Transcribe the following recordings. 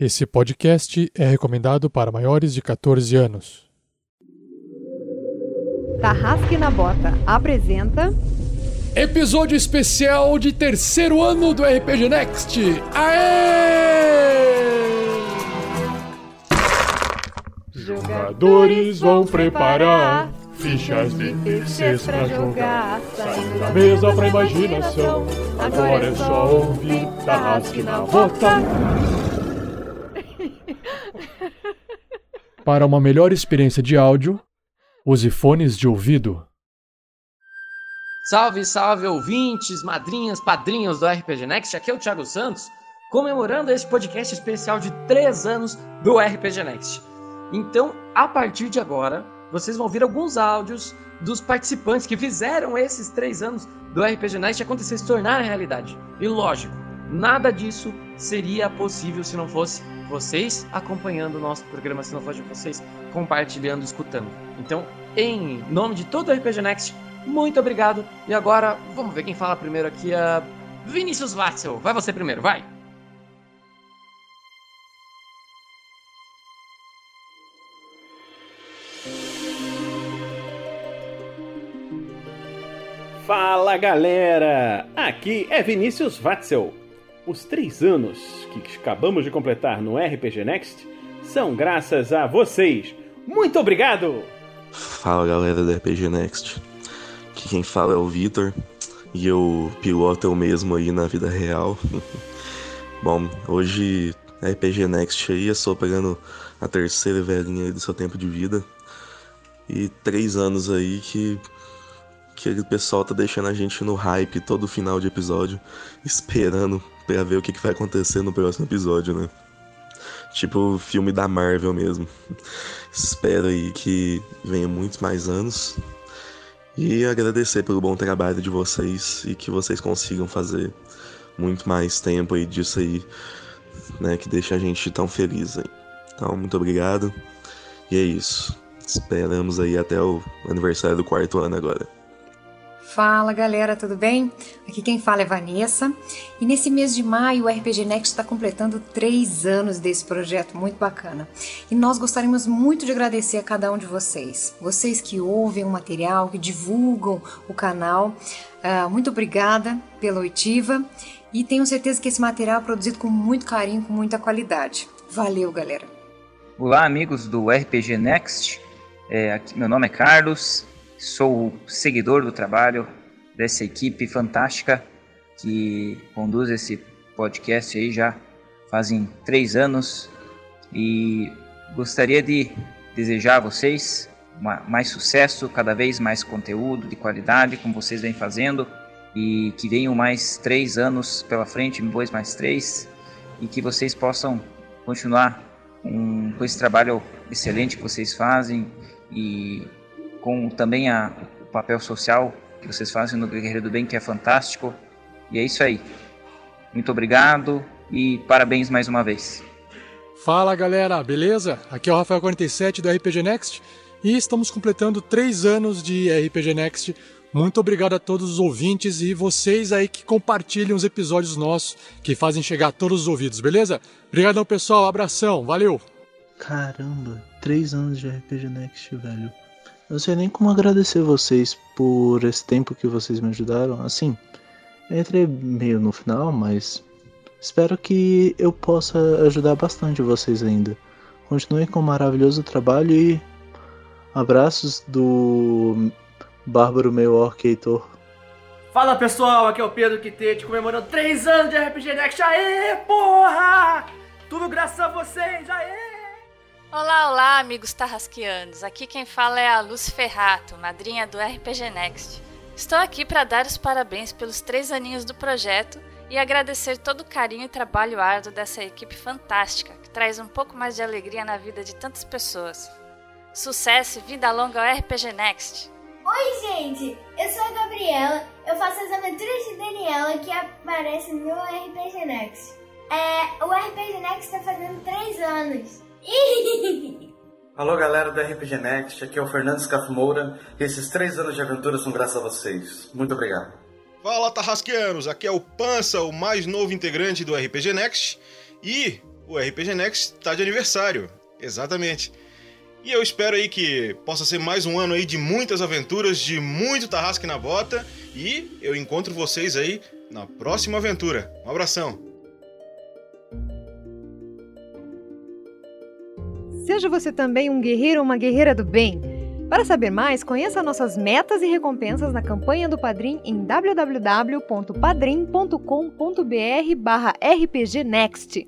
Esse podcast é recomendado para maiores de 14 anos. Tarrasque na Bota apresenta. Episódio especial de terceiro ano do RPG Next! Aê! Jogadores vão preparar fichas de terceiros pra jogar. Saindo da mesa pra imaginação. Agora é só ouvir Tarrasque na Bota. Para uma melhor experiência de áudio, use fones de ouvido. Salve, salve ouvintes, madrinhas, padrinhos do RPG Next. Aqui é o Thiago Santos, comemorando esse podcast especial de 3 anos do RPG Next. Então, a partir de agora, vocês vão ouvir alguns áudios dos participantes que fizeram esses 3 anos do RPG Next acontecer, se tornar realidade. E lógico, nada disso seria possível se não fosse vocês acompanhando o nosso programa, se não fosse vocês compartilhando, escutando. Então, em nome de todo o RPG Next, muito obrigado. E agora, vamos ver quem fala primeiro aqui. Uh, Vinícius Watzel, vai você primeiro, vai. Fala galera! Aqui é Vinícius Watzel. Os três anos que acabamos de completar no RPG Next são graças a vocês. Muito obrigado! Fala galera do RPG Next. Aqui quem fala é o Vitor e eu piloto eu mesmo aí na vida real. Bom, hoje RPG Next aí, eu sou pegando a terceira velhinha do seu tempo de vida. E três anos aí que que o pessoal tá deixando a gente no hype todo final de episódio, esperando pra ver o que, que vai acontecer no próximo episódio, né? Tipo filme da Marvel mesmo. Espero aí que venha muitos mais anos. E agradecer pelo bom trabalho de vocês e que vocês consigam fazer muito mais tempo aí disso aí, né? Que deixa a gente tão feliz aí. Então, muito obrigado. E é isso. Esperamos aí até o aniversário do quarto ano agora. Fala galera, tudo bem? Aqui quem fala é Vanessa e nesse mês de maio o RPG Next está completando três anos desse projeto muito bacana e nós gostaríamos muito de agradecer a cada um de vocês, vocês que ouvem o material, que divulgam o canal. Uh, muito obrigada pela oitiva e tenho certeza que esse material é produzido com muito carinho, com muita qualidade. Valeu, galera! Olá, amigos do RPG Next. É, aqui, meu nome é Carlos, Sou seguidor do trabalho dessa equipe fantástica que conduz esse podcast aí já fazem três anos. E gostaria de desejar a vocês mais sucesso, cada vez mais conteúdo de qualidade, como vocês vêm fazendo, e que venham mais três anos pela frente, depois mais três, e que vocês possam continuar com, com esse trabalho excelente que vocês fazem e com também a, o papel social que vocês fazem no Guerreiro do Bem, que é fantástico. E é isso aí. Muito obrigado e parabéns mais uma vez. Fala galera, beleza? Aqui é o Rafael47 do RPG Next e estamos completando três anos de RPG Next. Muito obrigado a todos os ouvintes e vocês aí que compartilham os episódios nossos, que fazem chegar a todos os ouvidos, beleza? Obrigadão pessoal, abração, valeu! Caramba, três anos de RPG Next, velho. Não sei nem como agradecer vocês por esse tempo que vocês me ajudaram. Assim, eu entrei meio no final, mas espero que eu possa ajudar bastante vocês ainda. Continuem com o um maravilhoso trabalho e abraços do Bárbaro meio orc. Fala pessoal, aqui é o Pedro Quitete comemorando 3 anos de RPG Next. Aê, porra! Tudo graças a vocês, aê! Olá, olá, amigos tarrasqueanos. Aqui quem fala é a Luz Ferrato, madrinha do RPG Next. Estou aqui para dar os parabéns pelos três aninhos do projeto e agradecer todo o carinho e trabalho árduo dessa equipe fantástica que traz um pouco mais de alegria na vida de tantas pessoas. Sucesso e vida longa ao RPG Next! Oi, gente! Eu sou a Gabriela, eu faço as aventuras de Daniela que aparecem no RPG Next. É, o RPG Next está fazendo três anos. Alô galera do RPG Next, aqui é o Fernando Scaf Moura e esses três anos de aventura são graças a vocês. Muito obrigado. Fala Tarrasqueanos, aqui é o Pança, o mais novo integrante do RPG Next e o RPG Next está de aniversário. Exatamente. E eu espero aí que possa ser mais um ano aí de muitas aventuras, de muito tarrasque na bota. E eu encontro vocês aí na próxima aventura. Um abração. Seja você também um guerreiro ou uma guerreira do bem. Para saber mais, conheça nossas metas e recompensas na campanha do Padrim em www.padrim.com.br barra rpgnext.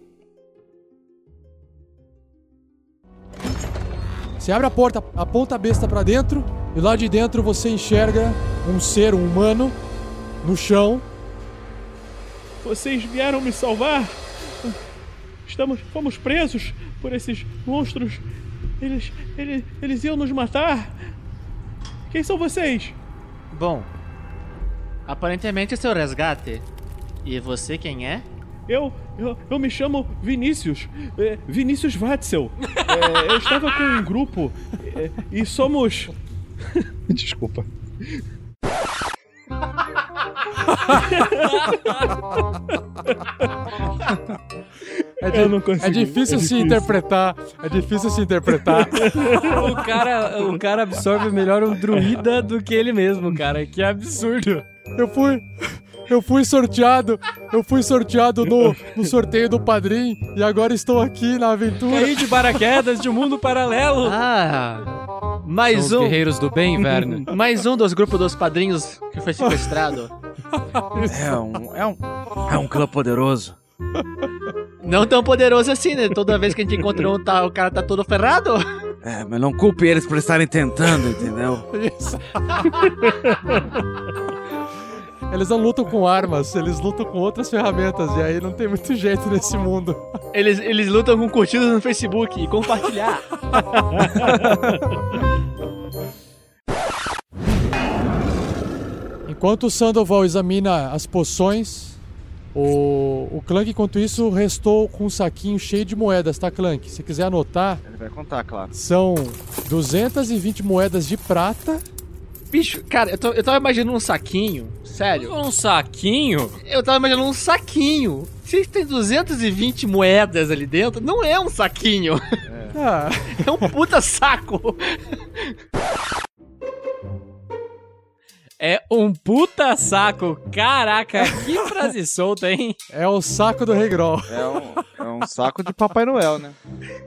Você abre a porta, aponta a besta pra dentro e lá de dentro você enxerga um ser um humano no chão. Vocês vieram me salvar? Estamos, fomos presos por esses monstros. Eles, eles, eles iam nos matar. Quem são vocês? Bom, aparentemente é seu resgate. E você quem é? Eu, eu, eu me chamo Vinícius. É, Vinícius Watzel. É, eu estava com um grupo é, e somos. Desculpa. É, Eu não consigo. é difícil É se difícil. interpretar. É difícil se interpretar. o, cara, o cara absorve melhor um druida do que ele mesmo, cara. Que absurdo. Eu fui. Eu fui sorteado. Eu fui sorteado no, no sorteio do padrinho e agora estou aqui na aventura. Caí de paraquedas de um mundo paralelo. Ah, mais São um. os guerreiros do bem, Werner. mais um dos grupos dos padrinhos que foi sequestrado. É um, é um, é um clã poderoso. Não tão poderoso assim, né? Toda vez que a gente encontra um, tá, o cara tá todo ferrado. É, mas não culpe eles por estarem tentando, entendeu? Isso. Eles não lutam com armas, eles lutam com outras ferramentas, e aí não tem muito jeito nesse mundo. Eles, eles lutam com curtidas no Facebook e compartilhar. Enquanto o Sandoval examina as poções, o, o Clank, enquanto isso, restou com um saquinho cheio de moedas, tá, Clank? Se quiser anotar, Ele vai contar, claro. são 220 moedas de prata. Bicho, cara, eu, tô- eu tava imaginando um saquinho. Sério. Um saquinho? Eu tava imaginando um saquinho. Se tem 220 moedas ali dentro, não é um saquinho. Ah. É um puta saco. É um puta saco. Caraca, que frase solta, hein? É o saco do Regrol. É um, é um saco de Papai Noel, né?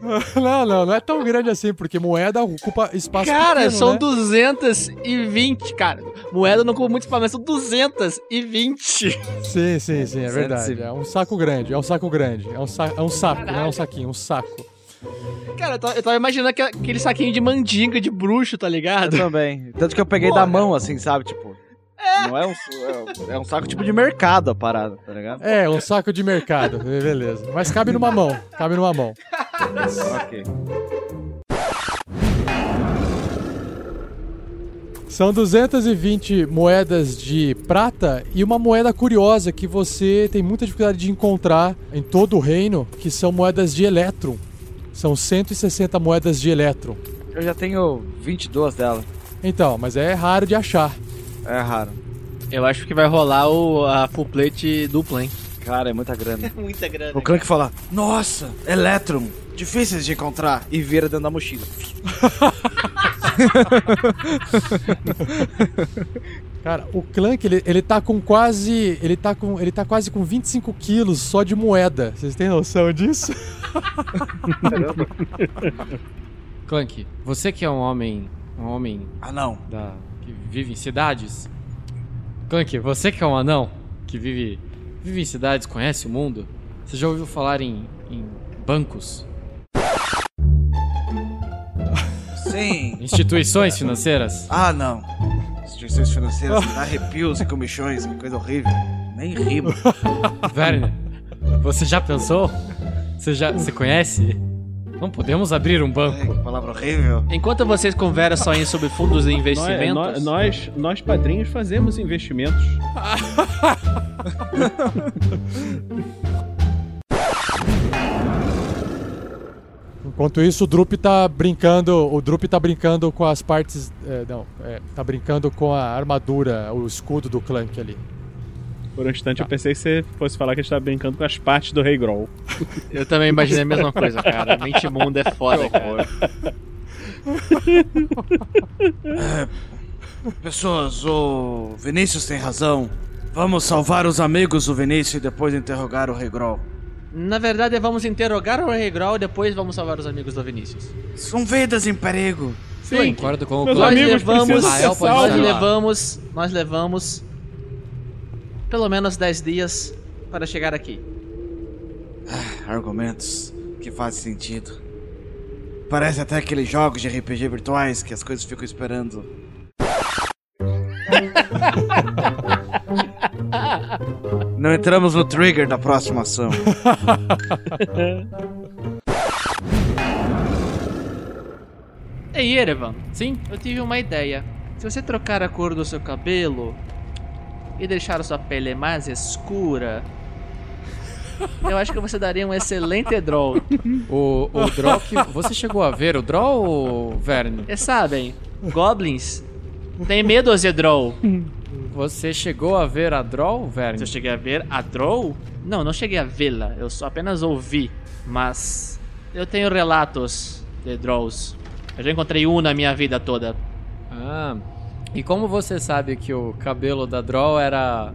Não, não, não é tão grande assim, porque moeda ocupa espaço Cara, pequeno, são né? 220, cara. Moeda não ocupa muito espaço, mas são 220. Sim, sim, sim, é verdade. É um saco grande, é um saco grande. É um, sa é um saco, não é um saquinho, um saco. Cara, eu tava, eu tava imaginando aquele- aquele saquinho de mandinga de bruxo, tá ligado? Eu também. Tanto que eu peguei da mão, assim, sabe? Tipo. Não é um, é, é um saco tipo de mercado a parada, tá ligado? É, um saco de mercado, beleza. Mas cabe numa mão, cabe numa mão. ok. São 220 moedas de prata e uma moeda curiosa que você tem muita dificuldade de encontrar em todo o reino, que são moedas de elétron. São 160 moedas de elétron. Eu já tenho 22 dela. Então, mas é raro de achar. É raro. Eu acho que vai rolar o, a full plate dupla, hein? Cara, é muita grana. Muita grana. O Clank fala: Nossa, Electron, difíceis de encontrar. E vira dentro da mochila. Cara, o Clank, ele, ele tá com quase. Ele tá com. Ele tá quase com 25 quilos só de moeda. Vocês têm noção disso? Clank, você que é um homem. Um homem. Anão. Da, que vive em cidades. Clank, você que é um anão que vive. Vive em cidades, conhece o mundo. Você já ouviu falar em, em bancos? Sim. Instituições financeiras? Ah, não. Instituições financeiras, dá arrepios e comichões, que coisa horrível. Nem rimo. Werner, você já pensou? Você já. Você conhece? Não podemos abrir um banco. palavra horrível. Enquanto vocês conversam aí sobre fundos de investimentos. Nós, nós, nós padrinhos fazemos investimentos. Enquanto isso, o Drup tá brincando. O Drup tá brincando com as partes. é, não, é, tá brincando com a armadura, o escudo do Clank ali. Por um instante eu pensei que você fosse falar que a gente tava brincando com as partes do Rei Groll. Eu também imaginei a mesma coisa, cara. Mente imunda é foda, cara. É, pessoas, o Vinícius tem razão. Vamos salvar os amigos do Vinícius e depois interrogar o Rei Groll. Na verdade, vamos interrogar o Rei Grau e depois vamos salvar os amigos do Vinícius. São vidas em perigo. Sim, concordo com o nós Cláudio. levamos, pode nós levamos, nós levamos pelo menos 10 dias para chegar aqui. Argumentos que fazem sentido. Parece até aqueles jogos de RPG virtuais que as coisas ficam esperando. Não entramos no trigger da próxima ação. Ei, Erevan, sim, eu tive uma ideia. Se você trocar a cor do seu cabelo e deixar a sua pele mais escura, eu acho que você daria um excelente draw. O, o Draw que. Você chegou a ver o Draw ou Verne? E sabem, goblins têm medo de draw. Você chegou a ver a Draw, Verne? Eu cheguei a ver a draw? Não, não cheguei a vê-la, eu só apenas ouvi. Mas eu tenho relatos de draws. Eu já encontrei um na minha vida toda. Ah, e como você sabe que o cabelo da Draw era.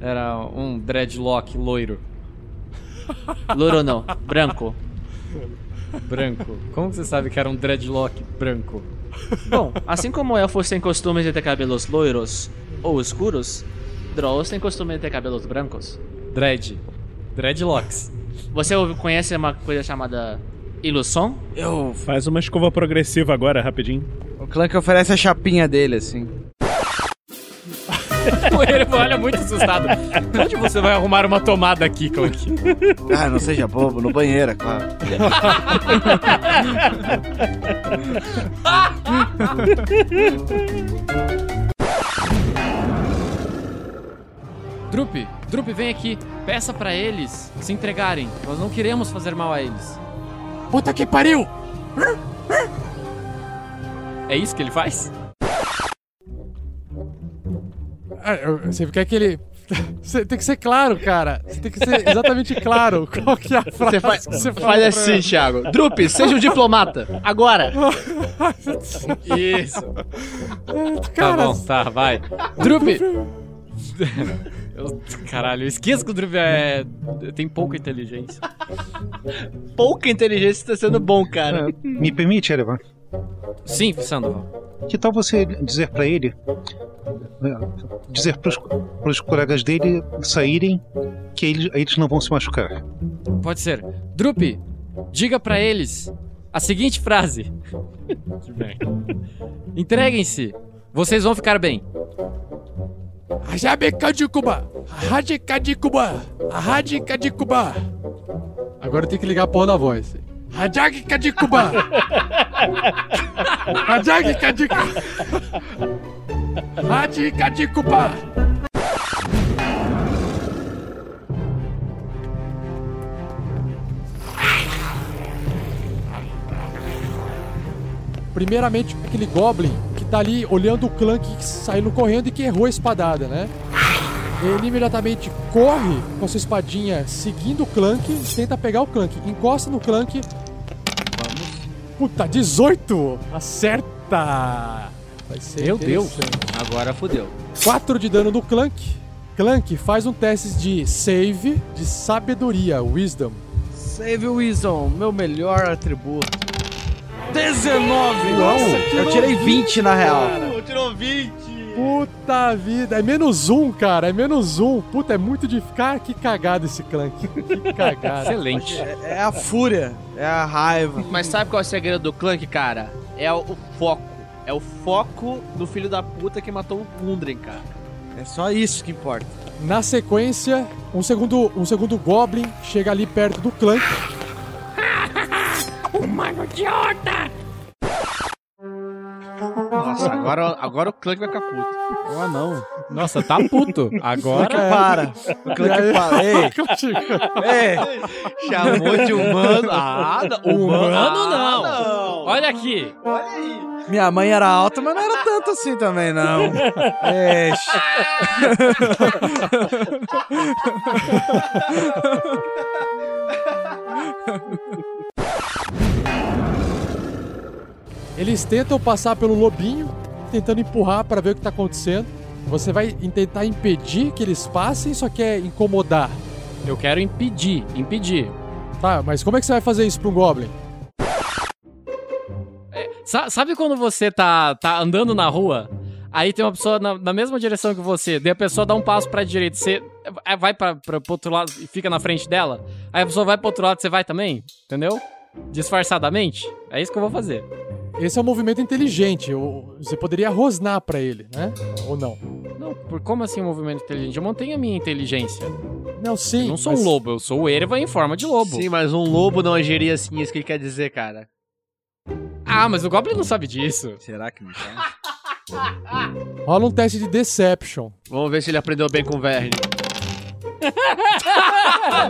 era um dreadlock loiro? Loiro não, branco. Branco. Como você sabe que era um dreadlock branco? Bom, assim como elfos têm costume de ter cabelos loiros ou escuros, Drolls têm costume de ter cabelos brancos. Dread. Dreadlocks. Você ouve- conhece uma coisa chamada ilusão? Eu. Faz uma escova progressiva agora, rapidinho. O Clank oferece a chapinha dele, assim. Erevan olha muito assustado. Onde você vai arrumar uma tomada aqui, Clank? Ah, não seja bobo, no banheiro, é claro. Drup, Drup, vem aqui. Peça pra eles se entregarem. Nós não queremos fazer mal a eles. Puta que pariu! É isso que ele faz? Ah, Você quer que ele. Você tem que ser claro, cara. Você tem que ser exatamente claro qual que é a frase Você faz, que você faz assim, ela. Thiago. Drup, seja um diplomata. Agora. Isso. Tá bom, tá, vai. Drup! Eu- caralho, eu esqueço que o Drup é. tem pouca inteligência. Pouca inteligência está sendo bom, cara. Me permite, Erevan? Sim, Sandoval. Que tal você dizer pra ele, dizer pros, pros colegas dele saírem, que eles, eles não vão se machucar? Pode ser. Drup, diga pra eles a seguinte frase: Entreguem-se, vocês vão ficar bem. Ajabekadikuba! Radikadikuba! Radikadikuba! Agora eu tenho que ligar a porra da voz. Radikadikuba! Radikadikuba! Radikadikuba! Primeiramente, aquele Goblin tá ali olhando o Clank saindo correndo e que errou a espadada, né? Ele imediatamente corre com a sua espadinha seguindo o Clank e tenta pegar o Clank. Encosta no Clank. Vamos. Puta, 18! Acerta! Vai ser Meu Deus. Agora fodeu. 4 de dano no Clank. Clank faz um teste de save de sabedoria, wisdom. Save Wisdom, meu melhor atributo. 19! Nossa, eu tirei 20 na real. cara. Tirou 20. Puta vida, é menos um, cara, é menos um. Puta, é muito de ficar. Que cagado esse Clank. Que cagado. É, é a fúria, é a raiva. Mas sabe qual é o segredo do Clank, cara? É o, o foco. É o foco do filho da puta que matou o Gundren, cara. É só isso que importa. Na sequência, um segundo, um segundo Goblin chega ali perto do Clank. Humano idiota! Nossa, agora, agora o Clank vai ficar puto. Ah, não. Nossa, tá puto. Agora. Clank para. O Clank para. Ei. Ei. Chamou de humano. Ah, não. humano Ah, não. não. Olha aqui. Olha aí. Minha mãe era alta, mas não era tanto assim também, não. Eixe. Eles tentam passar pelo lobinho, tentando empurrar para ver o que tá acontecendo. Você vai tentar impedir que eles passem, só quer incomodar. Eu quero impedir, impedir. Tá, mas como é que você vai fazer isso pra um Goblin? Sa- Sabe quando você tá, tá andando na rua, aí tem uma pessoa na, na mesma direção que você, daí a pessoa dá um passo pra direita, você é, vai pra, pra, pro outro lado e fica na frente dela, aí a pessoa vai pro outro lado, você vai também, entendeu? Disfarçadamente. É isso que eu vou fazer. Esse é um movimento inteligente. Você poderia rosnar pra ele, né? Ou não? Não, por como assim um movimento inteligente? Eu mantenho a minha inteligência. Não, sim. Eu não sou mas- um lobo, eu sou o Erva em forma de lobo. Sim, mas um lobo não agiria assim, é isso que ele quer dizer, cara. Ah, mas o Goblin não sabe disso. Será que não sabe? Rola um teste de Deception. Vamos ver se ele aprendeu bem com o Verne.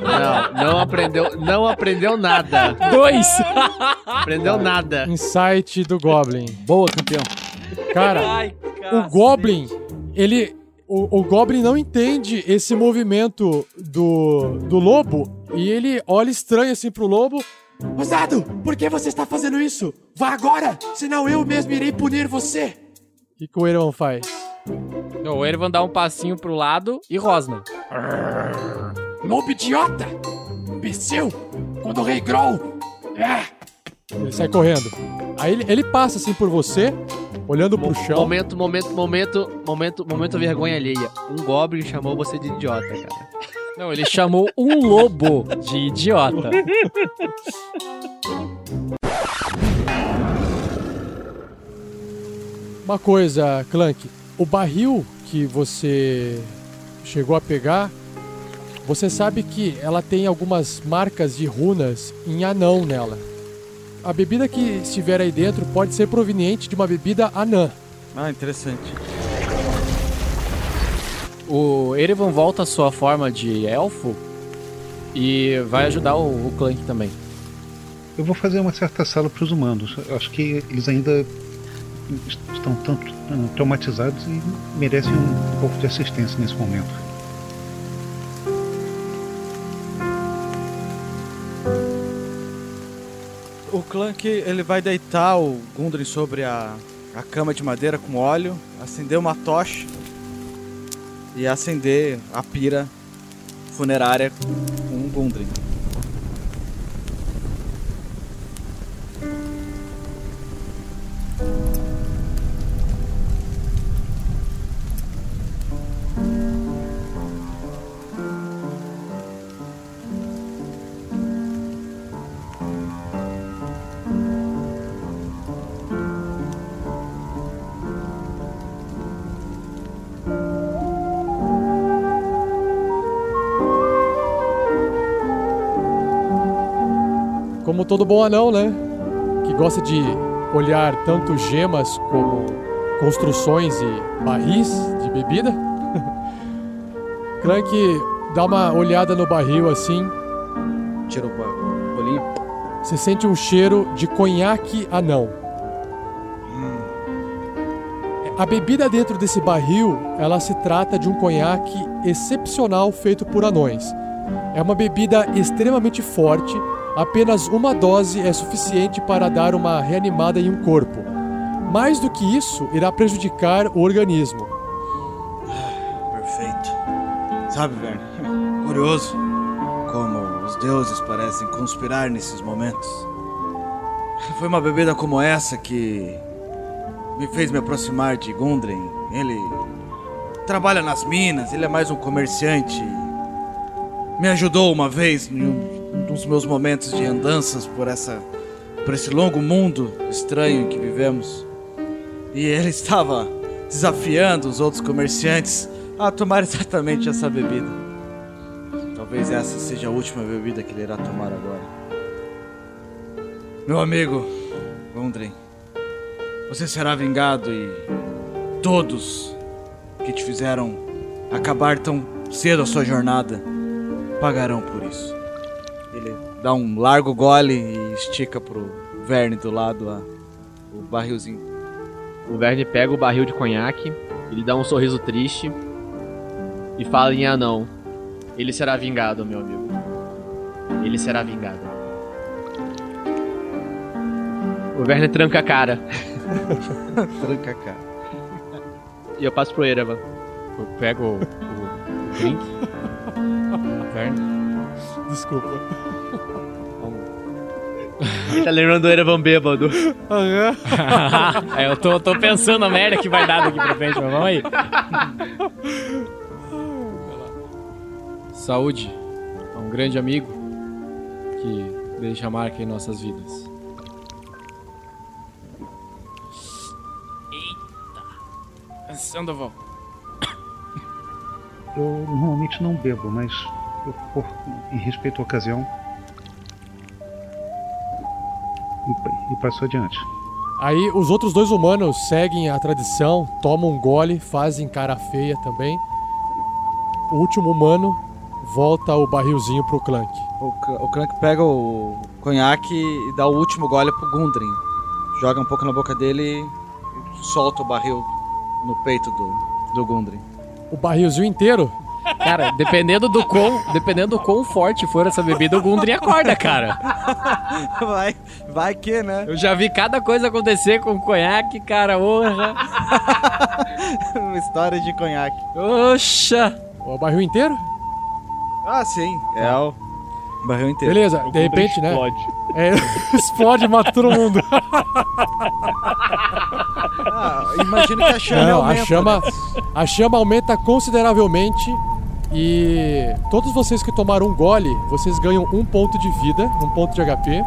Não, não aprendeu, não aprendeu nada. Dois! Aprendeu nada. Insight do Goblin. Boa, campeão. Cara, Ai, o Goblin, ele. O, o Goblin não entende esse movimento do, do lobo e ele olha estranho assim pro lobo. Ousado, por que você está fazendo isso? Vá agora, senão eu mesmo irei punir você. O que, que o Eron faz? O Ervan dá um passinho pro lado e rosna. Lobo idiota! Imbecil! Quando o rei Growl! É. Ele sai correndo. Aí ele, ele passa assim por você, olhando pro chão. Momento, momento, momento, momento, momento vergonha alheia. Um Goblin chamou você de idiota, cara. Não, ele chamou um lobo de idiota. Uma coisa, Clank, o barril que você chegou a pegar, você sabe que ela tem algumas marcas de runas em anão nela. A bebida que estiver aí dentro pode ser proveniente de uma bebida anã. Ah, interessante. O Erevan volta à sua forma de elfo e vai ajudar o, o Clank também. Eu vou fazer uma certa sala para os humanos. Eu acho que eles ainda estão tanto traumatizados e merecem um pouco de assistência nesse momento. O Clank ele vai deitar o Gundren sobre a, a cama de madeira com óleo, acender uma tocha e acender a pira funerária com o Gundren. Bom anão, né? Que gosta de olhar tanto gemas como construções e barris de bebida. Clank dá uma olhada no barril assim. Tira o bolinho. Você sente um cheiro de conhaque anão. A bebida dentro desse barril, ela se trata de um conhaque excepcional feito por anões. É uma bebida extremamente forte, apenas uma dose é suficiente para dar uma reanimada em um corpo. Mais do que isso, irá prejudicar o organismo. Perfeito. Sabe, Verne? Curioso como os deuses parecem conspirar nesses momentos. Foi uma bebida como essa que me fez me aproximar de Gundren. Ele trabalha nas minas, ele é mais um comerciante. Me ajudou uma vez em um dos meus momentos de andanças por essa por esse longo mundo estranho que vivemos. E ele estava desafiando os outros comerciantes a tomar exatamente essa bebida. Talvez essa seja a última bebida que ele irá tomar agora. Meu amigo, Gundren, você será vingado e todos que te fizeram acabar tão cedo a sua jornada pagarão por isso. Ele dá um largo gole e estica pro Verne do lado, a, o barrilzinho. O Verne pega o barril de conhaque, ele dá um sorriso triste e fala em anão: Ele será vingado, meu amigo. Ele será vingado. O Verne tranca a cara. tranca a cara. E eu passo pro Erevan. Eu pego o, o drink. Verne. Desculpa. Tá lembrando do Erevan bêbado. é, eu tô, tô pensando a merda que vai dar daqui pra frente, mas vamos aí. Saúde a um grande amigo que deixa marca em nossas vidas. Eita! Sandoval. Eu normalmente não bebo, mas eu, por, em respeito à ocasião. E, e passo adiante. Aí os outros dois humanos seguem a tradição, tomam um gole, fazem cara feia também. O último humano volta o barrilzinho pro Clank. O, o Clank pega o conhaque e dá o último gole pro Gundren. Joga um pouco na boca dele e solta o barril no peito do, do Gundren. O barrilzinho inteiro? Cara, dependendo do quão, dependendo do quão forte for essa bebida, o Gundry acorda, cara. vai, vai que, né? Eu já vi cada coisa acontecer com conhaque, cara, honra. Uma história de conhaque. Oxa! O barril inteiro? Ah, sim. É o barril inteiro. Beleza, de repente, né? É, explode e mata todo mundo. Ah, imagino que a chama Não, aumenta. a chama, a chama aumenta consideravelmente e todos vocês que tomaram um gole, vocês ganham um ponto de vida, um ponto de HP.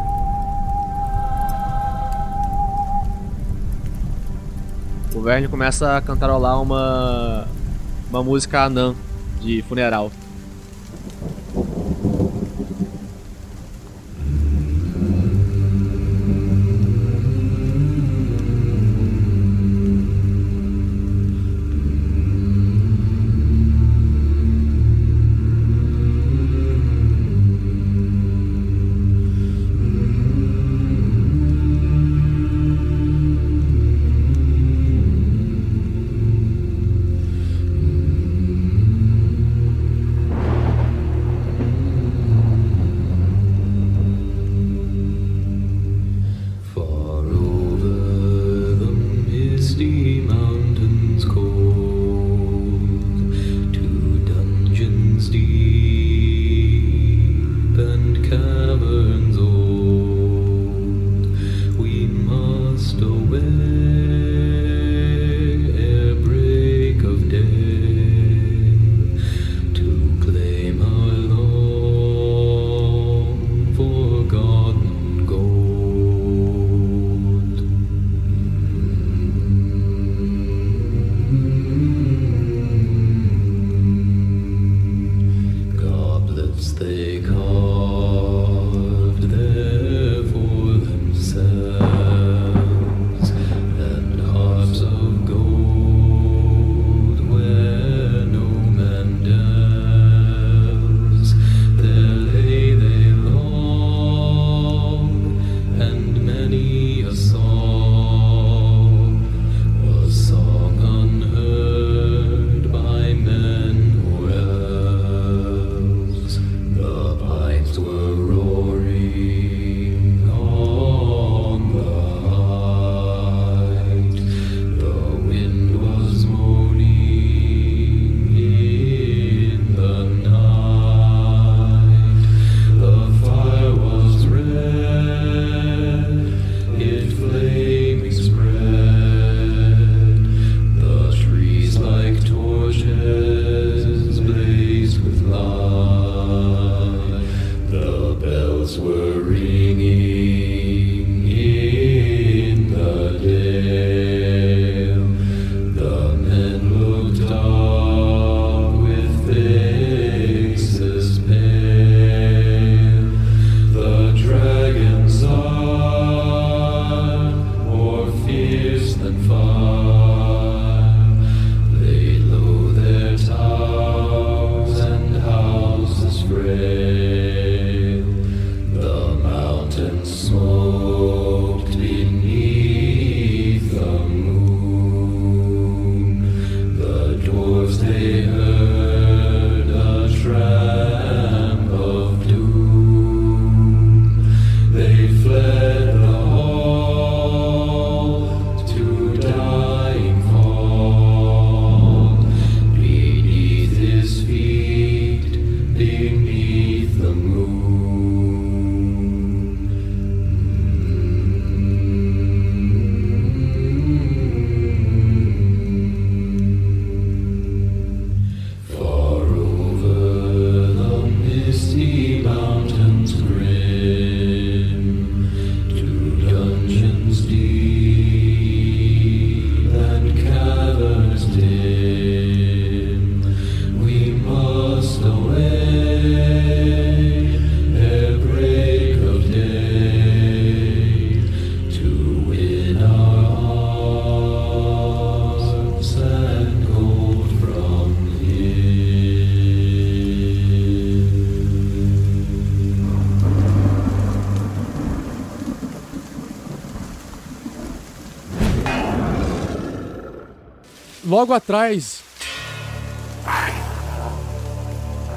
O Verne começa a cantarolar uma uma música anã de funeral. Logo atrás,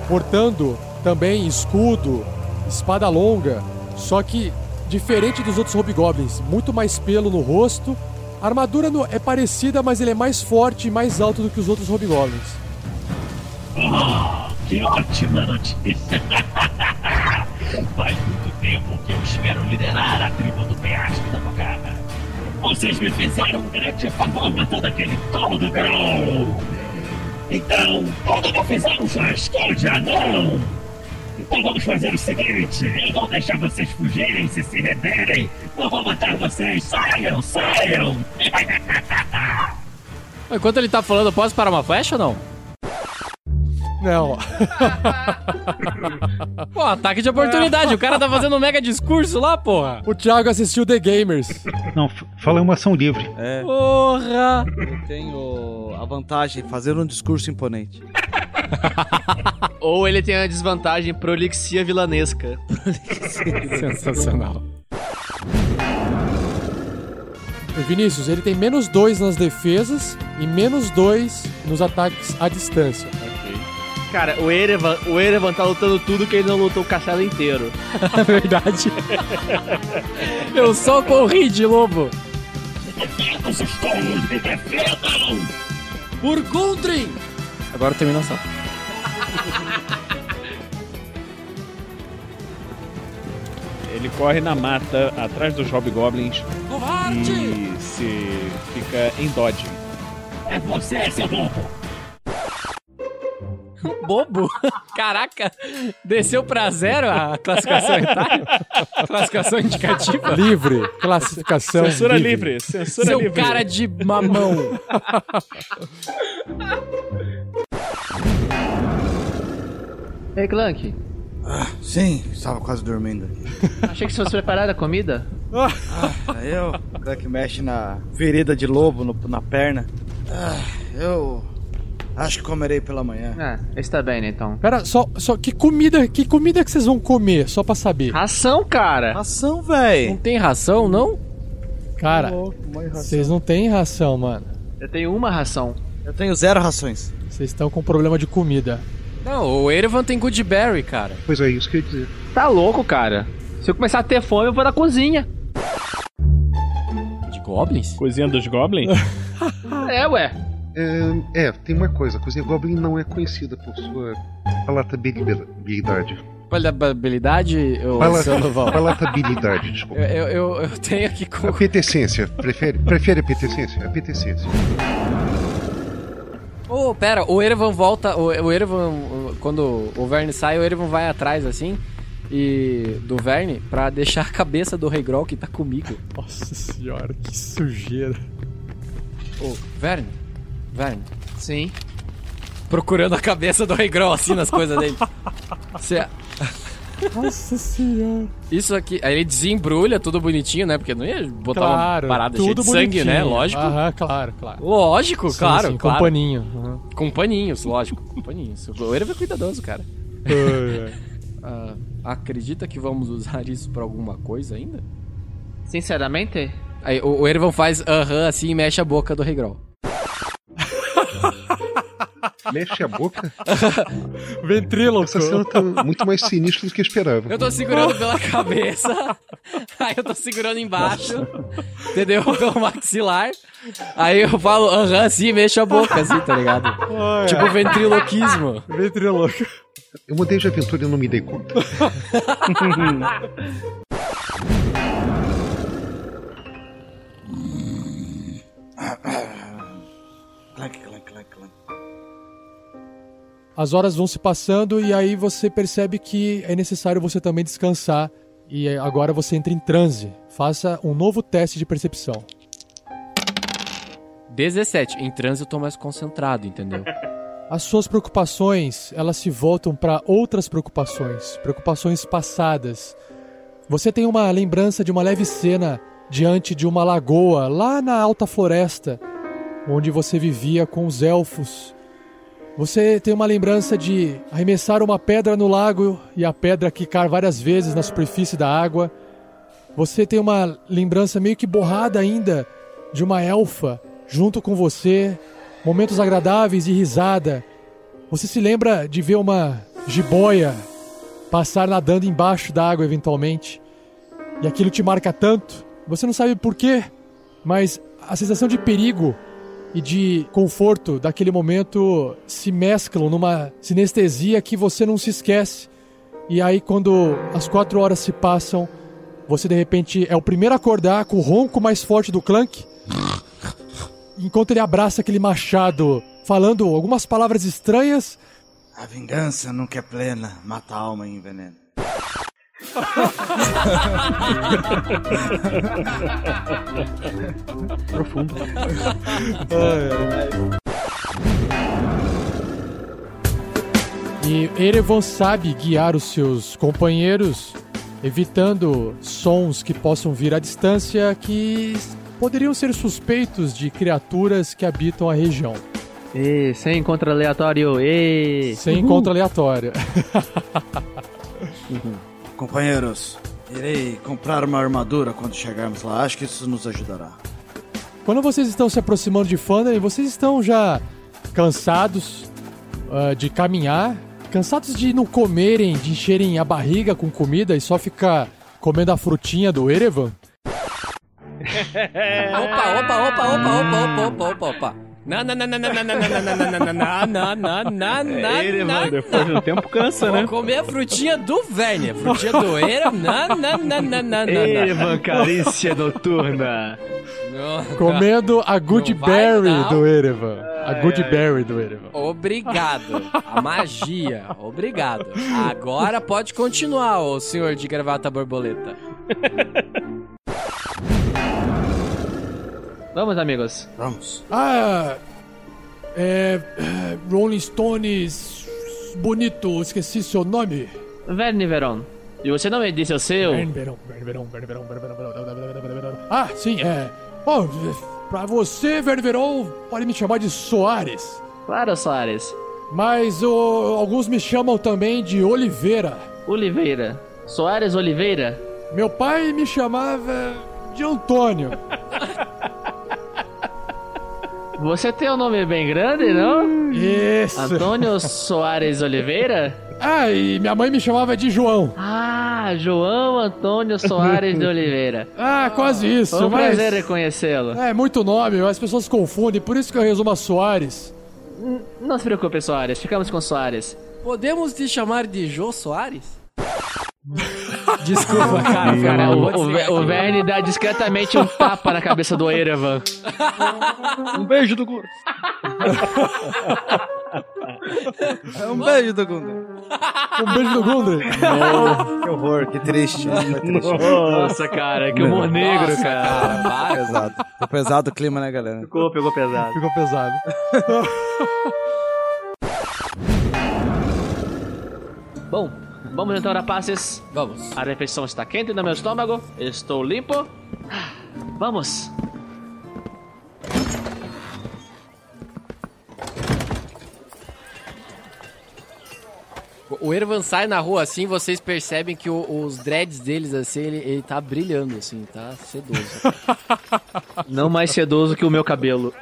portando também escudo, espada longa, só que diferente dos outros hobgoblins, muito mais pelo no rosto. A armadura é parecida, mas ele é mais forte e mais alto do que os outros hobgoblins. Ah, que ótima notícia! Faz muito tempo que eu espero liderar a tribo do bocada. Vocês me fizeram um grande favor matando aquele tolo do Grão. Então, quando não fizemos já esconde não! Então vamos fazer o seguinte: eu vou deixar vocês fugirem se se renderem. Não vou matar vocês. Saiam, saiam! Enquanto ele tá falando, eu posso parar uma flecha ou não? Não. Pô, ataque de oportunidade. O cara tá fazendo um mega discurso lá, porra. O Thiago assistiu The Gamers. Não, fala uma ação livre. É. Porra! Eu tenho a vantagem de fazer um discurso imponente. Ou ele tem a desvantagem prolixia vilanesca. Sensacional. O Vinícius, ele tem menos dois nas defesas e menos dois nos ataques à distância. Cara, o Erevan, o Erevan tá lutando tudo que ele não lutou o castelo inteiro. É verdade. Eu só corri de lobo. Os tolos me defendam! Por Gundren! Agora termina só. Ele corre na mata atrás dos hobgoblins Covarde! e se fica em dodge. É você, seu bobo! Bobo? Caraca, desceu pra zero a classificação etária? classificação indicativa? Livre, classificação Censura livre. livre, censura Seu livre. cara de mamão. Ei, Clank, Ah, sim, estava quase dormindo. achei que você fosse preparar a comida. Aí eu, o Clank mexe na ferida de lobo no- na perna. Ah, eu acho que comerei pela manhã. Ah, está bem, né, então. Pera, só, só que comida, que comida que vocês vão comer, só pra saber? Ração, cara. Ração, véi. Não tem ração, não? Cara, vocês não têm ração, mano. Eu tenho uma ração. Eu tenho zero rações. Vocês estão com problema de comida. Não, o Erevan tem Goodberry, cara. Pois é, isso que eu ia dizer. Tá louco, cara. Se eu começar a ter fome, eu vou na cozinha. De goblins? Cozinha dos goblins? É, ué. É, é, tem uma coisa. A cozinha Goblin não é conhecida por sua palatabilidade. Palatabilidade ou Pala- Sandoval? palatabilidade, desculpa. Eu, eu, eu tenho aqui com. Apetecência. Prefere, prefere apetecência? Apetecência. Ô, pera, o Erevan volta. O, o Erevan, quando o Verne sai, o Erevan vai atrás assim. E. do Verne pra deixar a cabeça do Rei Grol que tá comigo. Nossa senhora, que sujeira. Ô, Verne. Sim. Procurando a cabeça do Rei Grol assim nas coisas dele. Você. Nossa senhora. Isso aqui. Aí ele desembrulha tudo bonitinho, né? Porque não ia botar Claro, uma parada cheia de sangue, né? Lógico. Aham, claro, claro. Lógico, Sim, claro. sim, claro. Com paninho. aham. Com paninhos, lógico. Com paninhos. O Erevan é cuidadoso, cara. Ah, acredita que vamos usar isso pra alguma coisa ainda? Sinceramente, Aí o, o Erevan faz aham assim e mexe a boca do Rei Grol. Mexe a boca. Ventríloco. Essa cena tá muito mais sinistra do que eu esperava. Eu tô segurando pela cabeça, aí eu tô segurando embaixo, entendeu? Pelo maxilar. Aí eu falo aham assim e mexo a boca, assim, tá ligado? Ai, tipo ventriloquismo. Ventriloco. Eu mudei de aventura e não me dei conta. Clank, clank. As horas vão se passando e aí você percebe que é necessário você também descansar. E agora você entra em transe. Faça um novo teste de percepção. 17. Em trânsito eu tô mais concentrado, entendeu? As suas preocupações, elas se voltam para outras preocupações, preocupações passadas. Você tem uma lembrança de uma leve cena diante de uma lagoa lá na alta floresta, onde você vivia com os elfos. Você tem uma lembrança de arremessar uma pedra no lago e a pedra quicar várias vezes na superfície da água. Você tem uma lembrança meio que borrada ainda de uma elfa junto com você momentos agradáveis de risada. Você se lembra de ver uma jiboia passar nadando embaixo da água eventualmente. E aquilo te marca tanto. Você não sabe por quê, mas a sensação de perigo e de conforto daquele momento se mesclam numa sinestesia que você não se esquece. E aí, quando as quatro horas se passam, você de repente é o primeiro a acordar com o ronco mais forte do Clank. Enquanto ele abraça aquele machado, falando algumas palavras estranhas. A vingança nunca é plena, mata a alma e envenena. Profundo. E Erevan sabe guiar os seus companheiros, evitando sons que possam vir à distância que poderiam ser suspeitos de criaturas que habitam a região. E sem encontro aleatório, e Sem encontro aleatório. Companheiros, irei comprar uma armadura quando chegarmos lá. Acho que isso nos ajudará. Quando vocês estão se aproximando de Fandarin, vocês estão já cansados ah, de caminhar, cansados de não comerem, de encherem a barriga com comida e só ficar comendo a frutinha do Erevan. Opa, opa, opa, opa, opa, opa, opa, opa, não, não, não, não, não, não, não, não, não, não, não, não, não, É ele, mano, depois de um tempo cansa, né? Vou comer a frutinha do Werner. Frutinha do Eira. Não, não, não, não, não, não. Evan, carícia noturna. Comendo a Good Berry do Erevan. A Good. Berry do Erevan. Obrigado. A magia. Obrigado. Agora pode continuar, ô senhor de gravata borboleta. Vamos, amigos. Vamos. Ah, é, é. Rolling Stones. Bonito, esqueci seu nome. Verne Veron. E você não me disse o seu? Verne Veron, Verne Veron, Verne Veron, Verne Veron, Verne Veron, Verne Veron. Ah, sim, é. Oh, pra você, Verne Veron, pode me chamar de Soares. Claro, Soares. Mas o- alguns me chamam também de Oliveira. Oliveira. Soares Oliveira? Meu pai me chamava de Antônio. Você tem um nome bem grande, não? Isso. Antônio Soares Oliveira? Ah, e minha mãe me chamava de João. Ah, João Antônio Soares de Oliveira. Ah, quase isso. Foi um mas... prazer reconhecê-lo. É muito nome, as pessoas confundem, por isso que eu resumo a Soares. N- Não se preocupe, Soares. Ficamos com Soares. Podemos te chamar de Jô Soares? Desculpa, cara. Cara, o, o, o. Verne dá discretamente um tapa na cabeça do Erevan. Um beijo do Guru. Um beijo do Gundry. Um beijo do Gundry. que horror, que triste. Nossa, cara, que humor negro, Nossa, cara. para. Pesado. Ficou pesado o clima, né, galera? Ficou, pegou pesado. Ficou pesado. Bom, vamos então, rapazes. Vamos. A refeição está quente no meu estômago. Estou limpo. Vamos. O Ervan sai na rua assim, vocês percebem que o- os dreads deles, assim, ele, ele tá brilhando, assim, tá sedoso. Não mais sedoso que o meu cabelo.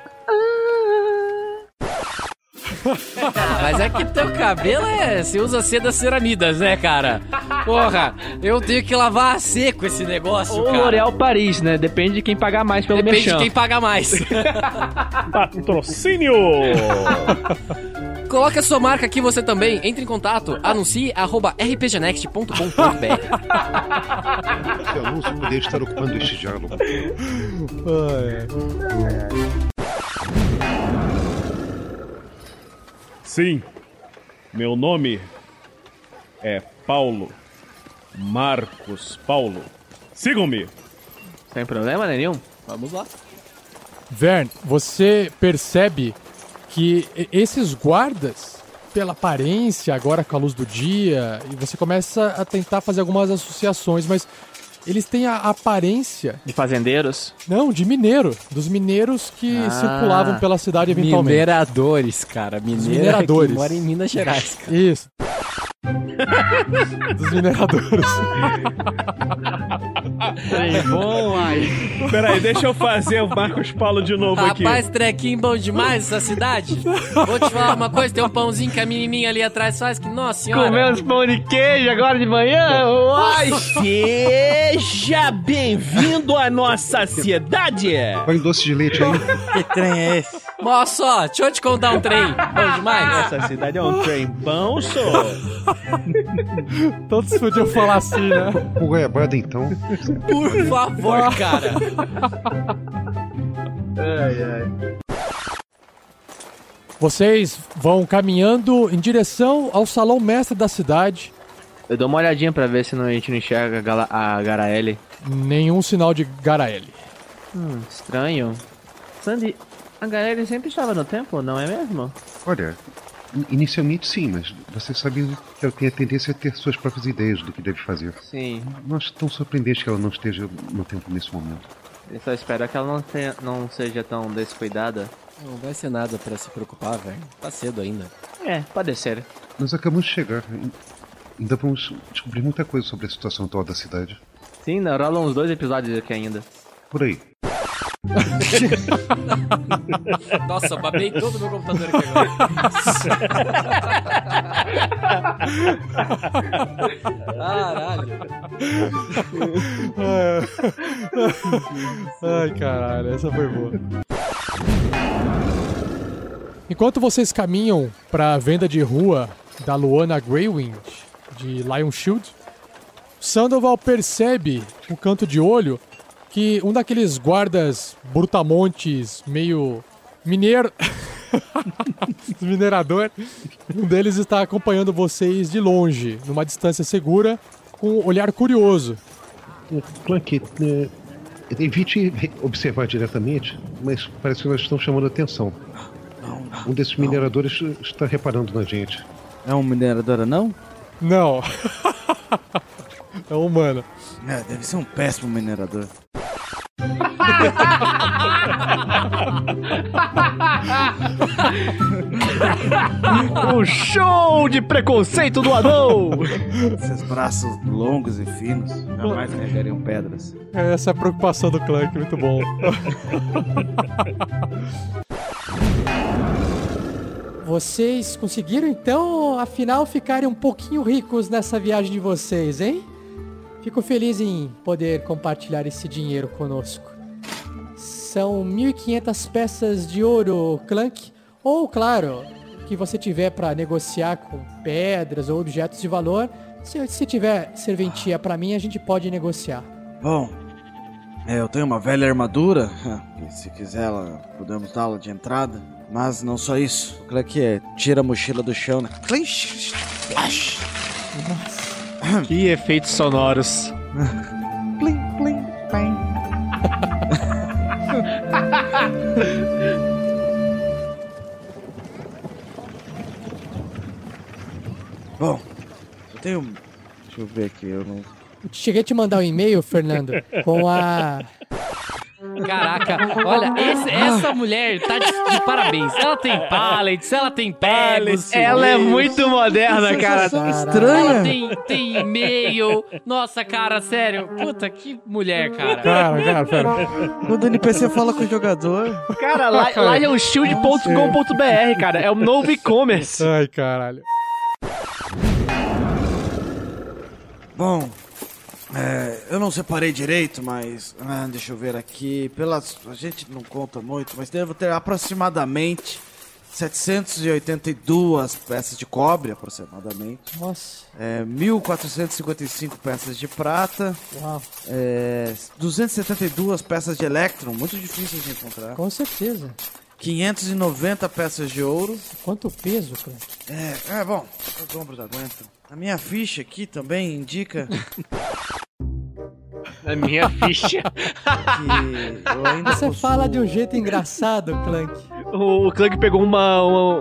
Mas é que teu cabelo é. Você usa seda ceramidas, né, cara? Porra, eu tenho que lavar a seco esse negócio, Ou cara. L'Oréal Paris, né? Depende de quem pagar mais pelo Depende de quem paga mais. Patrocínio! Coloque a sua marca aqui você também. Entre em contato. Anuncie arroba rpgnext.com.br. Esse anúncio poderia estar ocupando este diálogo. Sim, meu nome é Paulo. Marcos Paulo. Sigam-me. Sem problema nenhum. Vamos lá. Vern, você percebe que esses guardas, pela aparência, agora com a luz do dia, e você começa a tentar fazer algumas associações, mas eles têm a aparência. De fazendeiros? Não, de mineiro. Dos mineiros que Ah, circulavam pela cidade eventualmente. Mineradores, cara. Mineiro mineradores. que mora em Minas Gerais, cara. Isso. Dos mineradores. Trem bom, ai. Peraí, deixa eu fazer o Marcos Paulo de novo aqui. Rapaz, trequinho bom demais essa cidade. Vou te falar uma coisa, tem um pãozinho que a menininha ali atrás faz que, nossa senhora. Comer uns pão de queijo agora de manhã? Ai, seja bem-vindo à nossa cidade! Põe doce de leite aí. Que trem é esse? Moço, ó, deixa eu te contar um trem. Bom demais. Essa cidade é um trem bom, só. Todos podiam falar assim, né? O goiabada, então. Por favor, cara. Ai, ai. Vocês vão caminhando em direção ao salão mestre da cidade. Eu dou uma olhadinha pra ver se não- a gente não enxerga a, Gala- a Garaele. Nenhum sinal de Garaele. Hum, estranho. Sandy, a Garaele sempre estava no templo, não é mesmo? Olha, inicialmente sim, mas você sabe que ela tem a tendência a ter suas próprias ideias do que deve fazer. Sim. Não acho tão surpreendente que ela não esteja no tempo nesse momento. Eu só espero que ela não, tenha, não seja tão descuidada. Não vai ser nada pra se preocupar, velho. Tá cedo ainda. É, pode ser. Nós acabamos de chegar. Ainda vamos descobrir muita coisa sobre a situação atual da cidade. Sim, ainda rolam uns dois episódios aqui ainda. Por aí. Nossa, babei todo meu computador aqui agora. Caralho. Ai, caralho, essa foi boa. Enquanto vocês caminham para a venda de rua da Luana Greywind de Lion Shield, Sandoval percebe o canto de olho que um daqueles guardas brutamontes meio mineiro, minerador, um deles está acompanhando vocês de longe, numa distância segura, com um olhar curioso. Clank, é, evite observar diretamente, mas parece que nós estamos chamando a atenção. Um desses mineradores está reparando na gente. É um minerador não? Não. é um humano. É, deve ser um péssimo minerador. o show de preconceito do anão! Esses braços longos e finos jamais carregariam pedras. Essa é a preocupação do Clank, muito bom. Vocês conseguiram então, afinal, ficarem um pouquinho ricos nessa viagem de vocês, hein? Fico feliz em poder compartilhar esse dinheiro conosco. São 1.500 peças de ouro, Clank. Ou, claro, que você tiver para negociar com pedras ou objetos de valor. Se, se tiver serventia para mim, a gente pode negociar. Bom, é, eu tenho uma velha armadura. que Se quiser, ela, podemos dá-la de entrada. Mas não só isso. O que é? Tira a mochila do chão, né? Clinch! Que efeitos sonoros. Plim, plim, plim. Bom, eu tenho. Deixa eu ver aqui, eu não. Cheguei a te mandar um e-mail, Fernando, com a. Caraca, olha, esse- essa mulher tá de, de parabéns. Ela tem pallets, ela tem pegos. Ela é muito moderna, cara. Ela tem, tem e-mail. Nossa, cara, sério. Puta, que mulher, cara. Cara, cara, pera. Quando o NPC fala com o jogador. Cara, lá, lá é o shield.com.br, cara. É o novo e-commerce. Ai, caralho. Bom, é, eu não separei direito, mas. ah, deixa eu ver aqui. Pelas, a gente não conta muito, mas devo ter aproximadamente 782 peças de cobre, aproximadamente. Nossa. É, 1455 peças de prata. Uau. É, 272 peças de elétron, muito difícil de encontrar. Com certeza. 590 peças de ouro. Quanto peso, cara? É, é bom, os ombros aguentam. A minha ficha aqui também indica A minha ficha. Você possuo- fala de um jeito engraçado, Clank. O Clank pegou uma, uma,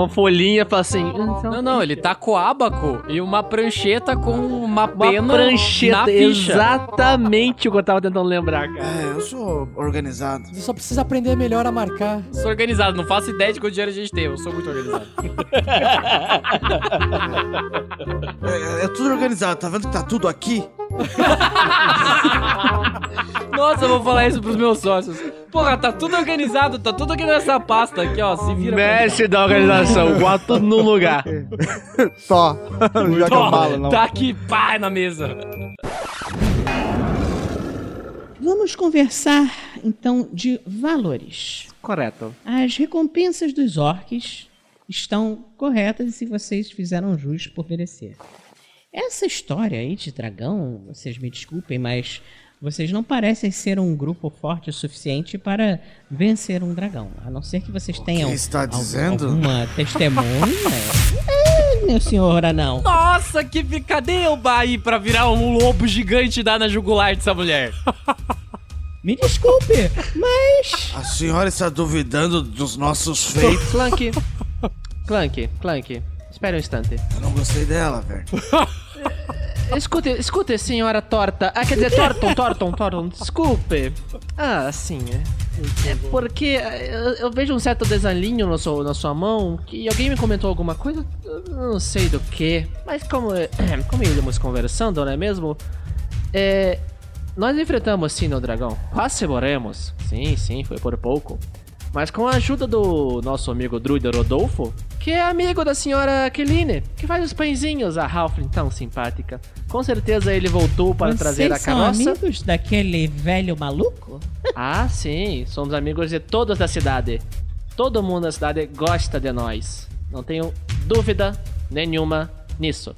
uma folhinha e falou assim. Não, não, ele tá com abaco e uma prancheta com uma pena Uma prancheta, na ficha. exatamente o que eu tava tentando lembrar, cara. É, eu sou organizado. Você só precisa aprender melhor a marcar. Sou organizado, não faço ideia de quanto dinheiro a gente tem, eu sou muito organizado. É, é tudo organizado, tá vendo que tá tudo aqui? Nossa, eu vou falar isso pros meus sócios. Porra, tá tudo organizado, tá tudo aqui nessa pasta aqui, ó. Se vira. Mestre da organização, bota tudo no lugar. Só. Joga Ó, bala, não. Tá aqui, pá, na mesa. Vamos conversar então de valores. Correto. As recompensas dos orcs estão corretas e se vocês fizeram jus por merecer. Essa história aí de dragão, vocês me desculpem, mas vocês não parecem ser um grupo forte o suficiente para vencer um dragão. A não ser que vocês tenham está algum- dizendo? alguma testemunha. é, meu senhor Anão. Nossa, que o Baí pra virar um lobo gigante e dar na jugular dessa mulher? Me desculpe, mas. A senhora está duvidando dos nossos feitos? Clank. Clank, Clank. Espera um instante. Eu não gostei dela, velho. Escute, escute, senhora torta. Ah, quer dizer, Torton, Torton, Torton, desculpe. Ah, sim, é. É porque eh, eu, eu vejo um certo desalinho no seu, na sua mão, que alguém me comentou alguma coisa, não sei do que. Mas como, eh, como íamos conversando, não é mesmo? É, nós enfrentamos sim o dragão. Quase morremos. Sim, sim, foi por pouco. Mas com a ajuda do nosso amigo druida Rodolfo, que é amigo da senhora Keline, que faz os pãezinhos, a Halfling tão simpática. Com certeza ele voltou para Vocês trazer a são carroça. amigos daquele velho maluco? Ah, sim, somos amigos de todos da cidade. Todo mundo da cidade gosta de nós. Não tenho dúvida nenhuma nisso.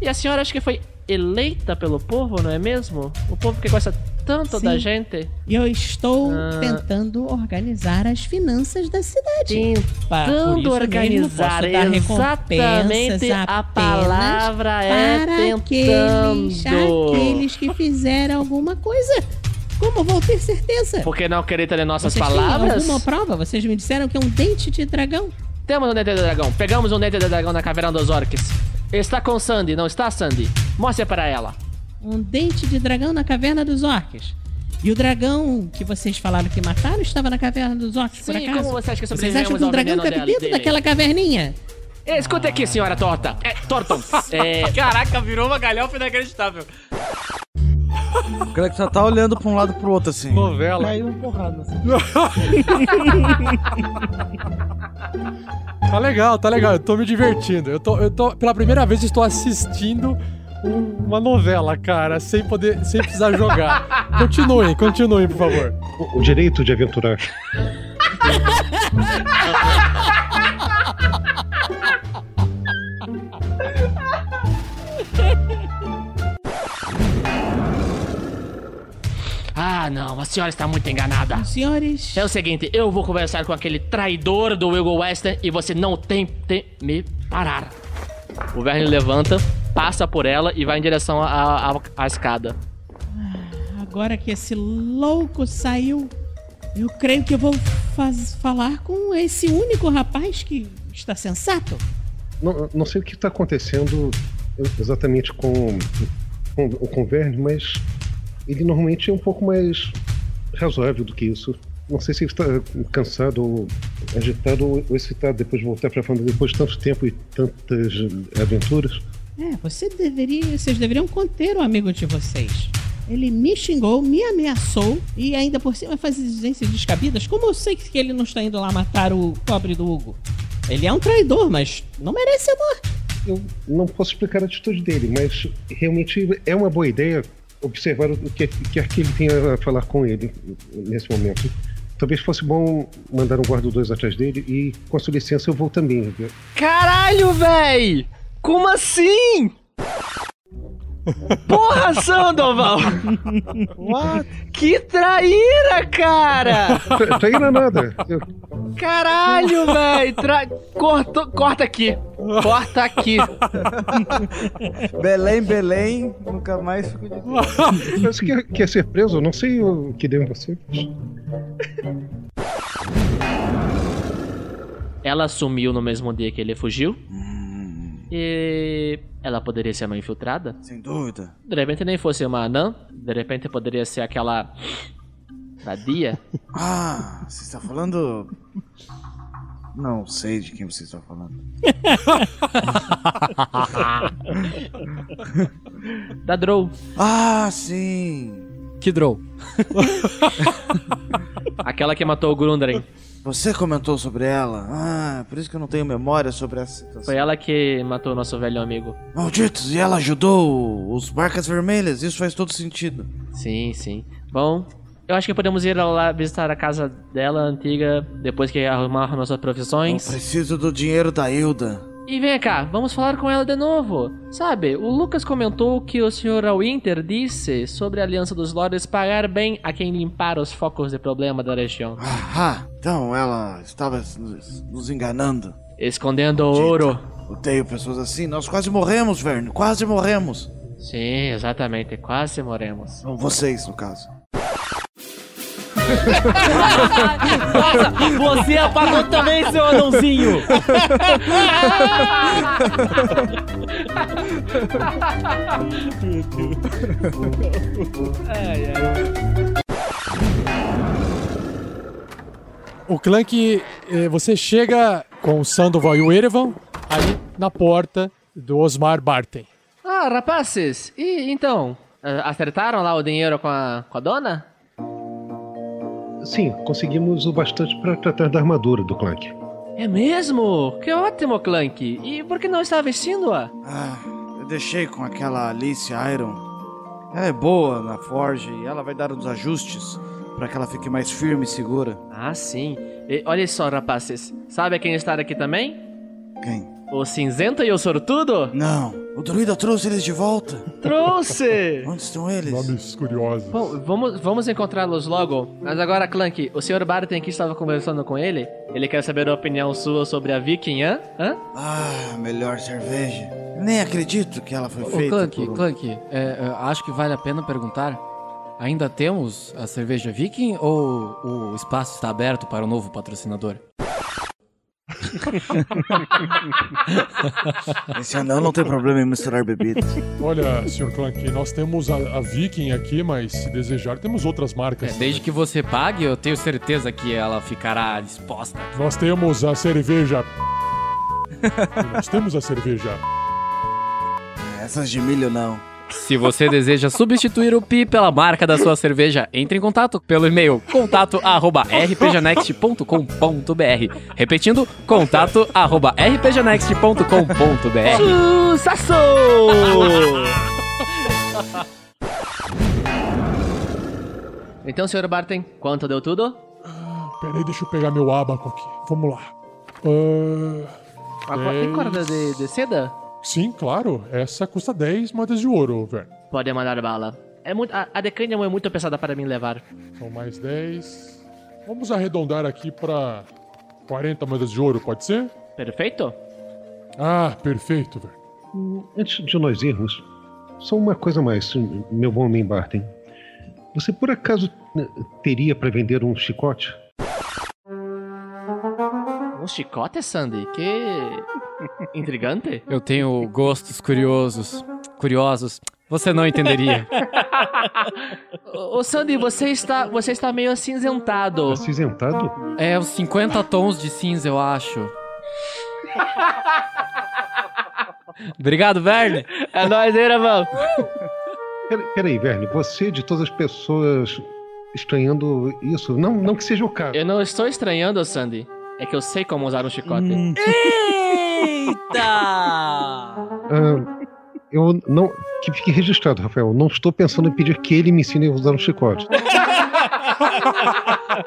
E a senhora acho que foi eleita pelo povo, não é mesmo? O povo que gosta tanto da Sim. gente. E eu estou Ah. tentando organizar as finanças da cidade. Tentando organizar, exatamente a palavra é para aqueles, tentando. aqueles que fizeram alguma coisa. Como vou ter certeza? Por que não acredita em nossas Vocês palavras? alguma prova? Vocês me disseram que é um dente de dragão. Temos um dente de dragão. Pegamos um dente de dragão na caverna dos orcs. Está com Sandy, não está, Sandy? Mostre para ela. Um dente de dragão na caverna dos orcs. E o dragão que vocês falaram que mataram estava na caverna dos orcs, por acaso? como você acha que Vocês acham que um dragão cabe dentro dele? daquela caverninha? Escuta aqui, senhora Torta. É, Torton. É... Caraca, virou uma galhofa inacreditável. O cara que só tá olhando pra um lado pro outro assim. Novela. Caiu um porrada. Assim. Tá legal, tá legal. Eu tô me divertindo. Eu tô, eu tô pela primeira vez estou assistindo um- uma novela, cara, sem poder, sem precisar jogar. Continuem, continuem, por favor. O, o direito de aventurar. Ah, não, a senhora está muito enganada. Senhores. É o seguinte, eu vou conversar com aquele traidor do Will Western e você não tem que me parar. O Verne levanta, passa por ela e vai em direção à, à, à escada. Agora que esse louco saiu, eu creio que eu vou faz- falar com esse único rapaz que está sensato. Não, não sei o que está acontecendo exatamente com, com, com o Verne, mas ele normalmente é um pouco mais razoável do que isso. Não sei se ele está cansado ou agitado ou excitado depois de voltar para a família depois de tanto tempo e tantas aventuras. É, você deveria, vocês deveriam conter o amigo de vocês. Ele me xingou, me ameaçou e ainda por cima faz exigências descabidas. Como eu sei que ele não está indo lá matar o pobre do Hugo? Ele é um traidor, mas não merece ser morto. Eu não posso explicar a atitude dele, mas realmente é uma boa ideia observar o que quer que ele tenha a falar com ele nesse momento. Talvez fosse bom mandar um guarda dois atrás dele e, com a sua licença, eu vou também. Caralho, véi! Como assim? Porra, Sandoval! What? Que traíra, cara! Tra- Traíra nada. Caralho, véi! Tra... Corta, corta aqui! Corta aqui! Belém, Belém, nunca mais fico de Mas quer, quer ser preso? Eu não sei o que deu em você. Ela sumiu no mesmo dia que ele fugiu. E ela poderia ser uma infiltrada? Sem dúvida. De repente nem fosse uma anã. De repente poderia ser aquela. Da Dia. Ah, você está falando. Não sei de quem você está falando. da Drow. Ah, sim. Que Drow? Aquela que matou o Grundren. Você comentou sobre ela. Ah, por isso que eu não tenho memória sobre essa situação. Foi ela que matou o nosso velho amigo. Malditos, e ela ajudou os Barcas Vermelhas. Isso faz todo sentido. Sim, sim. Bom, eu acho que podemos ir lá visitar a casa dela antiga depois que arrumar nossas profissões. Eu preciso do dinheiro da Hilda. E vem cá, vamos falar com ela de novo. Sabe, o Lucas comentou que o Sr. Winter disse sobre a Aliança dos Lords pagar bem a quem limpar os focos de problema da região. Ah, então ela estava nos, enganando. Escondendo ouro. Odeio pessoas assim. Nós quase morremos, Verne. Quase morremos. Sim, exatamente. Quase morremos. Não, vocês, no caso. Nossa, você apagou também, seu anãozinho! ai, ai. O Clank, eh, você chega com o Sandoval e o Erevan aí na porta do Osmar Barton. Ah, rapazes, e então? eh, Acertaram lá o dinheiro com a, com a dona? Sim, conseguimos o bastante para tratar da armadura do Clank. É mesmo? Que ótimo, Clank! E por que não está vestindo-a? Ah, eu deixei com aquela Alice Iron. Ela é boa na Forge e ela vai dar uns ajustes para que ela fique mais firme e segura. Ah, sim. E olha só, rapazes. Sabe quem está aqui também? Quem? O cinzento e o sortudo? Não. O druida trouxe eles de volta. Trouxe! Onde estão eles? Nomes curiosos. Bom, vamos, vamos encontrá-los logo. Mas agora, Clank, o Sr. Barton aqui estava conversando com ele. Ele quer saber a opinião sua sobre a Viking, hã? hã? Ah, melhor cerveja. Nem acredito que ela foi Ô, feita Clank, por... um- Clank, é, é, acho que vale a pena perguntar. Ainda temos a cerveja Viking ou o espaço está aberto para o novo patrocinador? Esse anão não tem problema em misturar bebidas. Olha, Sr. Clank, nós temos a, a Viking aqui, mas se desejar, temos outras marcas. É, desde que você pague, eu tenho certeza que ela ficará disposta. Nós temos a cerveja. nós temos a cerveja. Essas de milho não. Se você deseja substituir o pi pela marca da sua cerveja, entre em contato pelo e-mail contato@rpgnext.com.br. Repetindo, contato@rpgnext.com.br. Sucesso! Então, Sr. Barton, quanto deu tudo? Peraí, deixa eu pegar meu abaco aqui. Vamos lá. Ah, A co- Tem corda de, de seda? Sim, claro. Essa custa 10 moedas de ouro, velho. Pode mandar bala. É muito, a, a de cânhamo é muito pesada para mim levar. São mais 10. Vamos arredondar aqui pra 40 moedas de ouro, pode ser? Perfeito? Ah, perfeito, velho. Hum, Antes de nós irmos, só uma coisa mais, meu bom homem Barton. Você por acaso teria para vender um chicote? Um chicote, Sandy? Que intrigante. Eu tenho gostos curiosos. Curiosos. Você não entenderia. Ô, Sandy, você está, você está meio acinzentado. Acinzentado? É uns 50 tons de cinza, eu acho. Obrigado, Verne. É nóis, hein, irmão? Pera- Peraí, Verne, você de todas as pessoas estranhando isso, não, não que seja o caso. Eu não estou estranhando, Sandy. É que eu sei como usar um chicote. Eita! Ah, eu não. Que fique registrado, Rafael. Não estou pensando em pedir que ele me ensine a usar um chicote.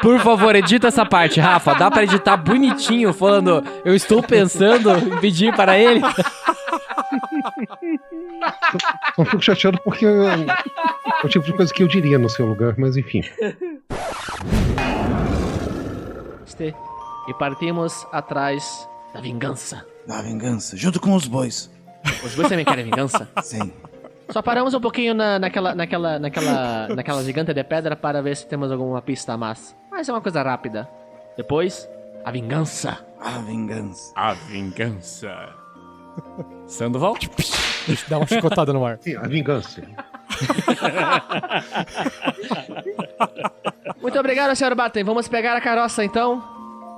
Por favor, edita essa parte, Rafa. Dá pra editar bonitinho, falando eu estou pensando em pedir para ele. Não fico chateado porque é o tipo de coisa que eu diria no seu lugar, mas enfim. Este. E partimos atrás da vingança. Da vingança, junto com os bois. Os dois também querem vingança? Sim. Só paramos um pouquinho na, naquela, naquela, naquela, naquela gigante de pedra para ver se temos alguma pista a mais. Mas é uma coisa rápida. Depois, A vingança. A vingança. A vingança. Sandoval? Dá uma chicotada no ar. Sim, a vingança. Muito obrigado, senhor Batem. Vamos pegar a carroça então.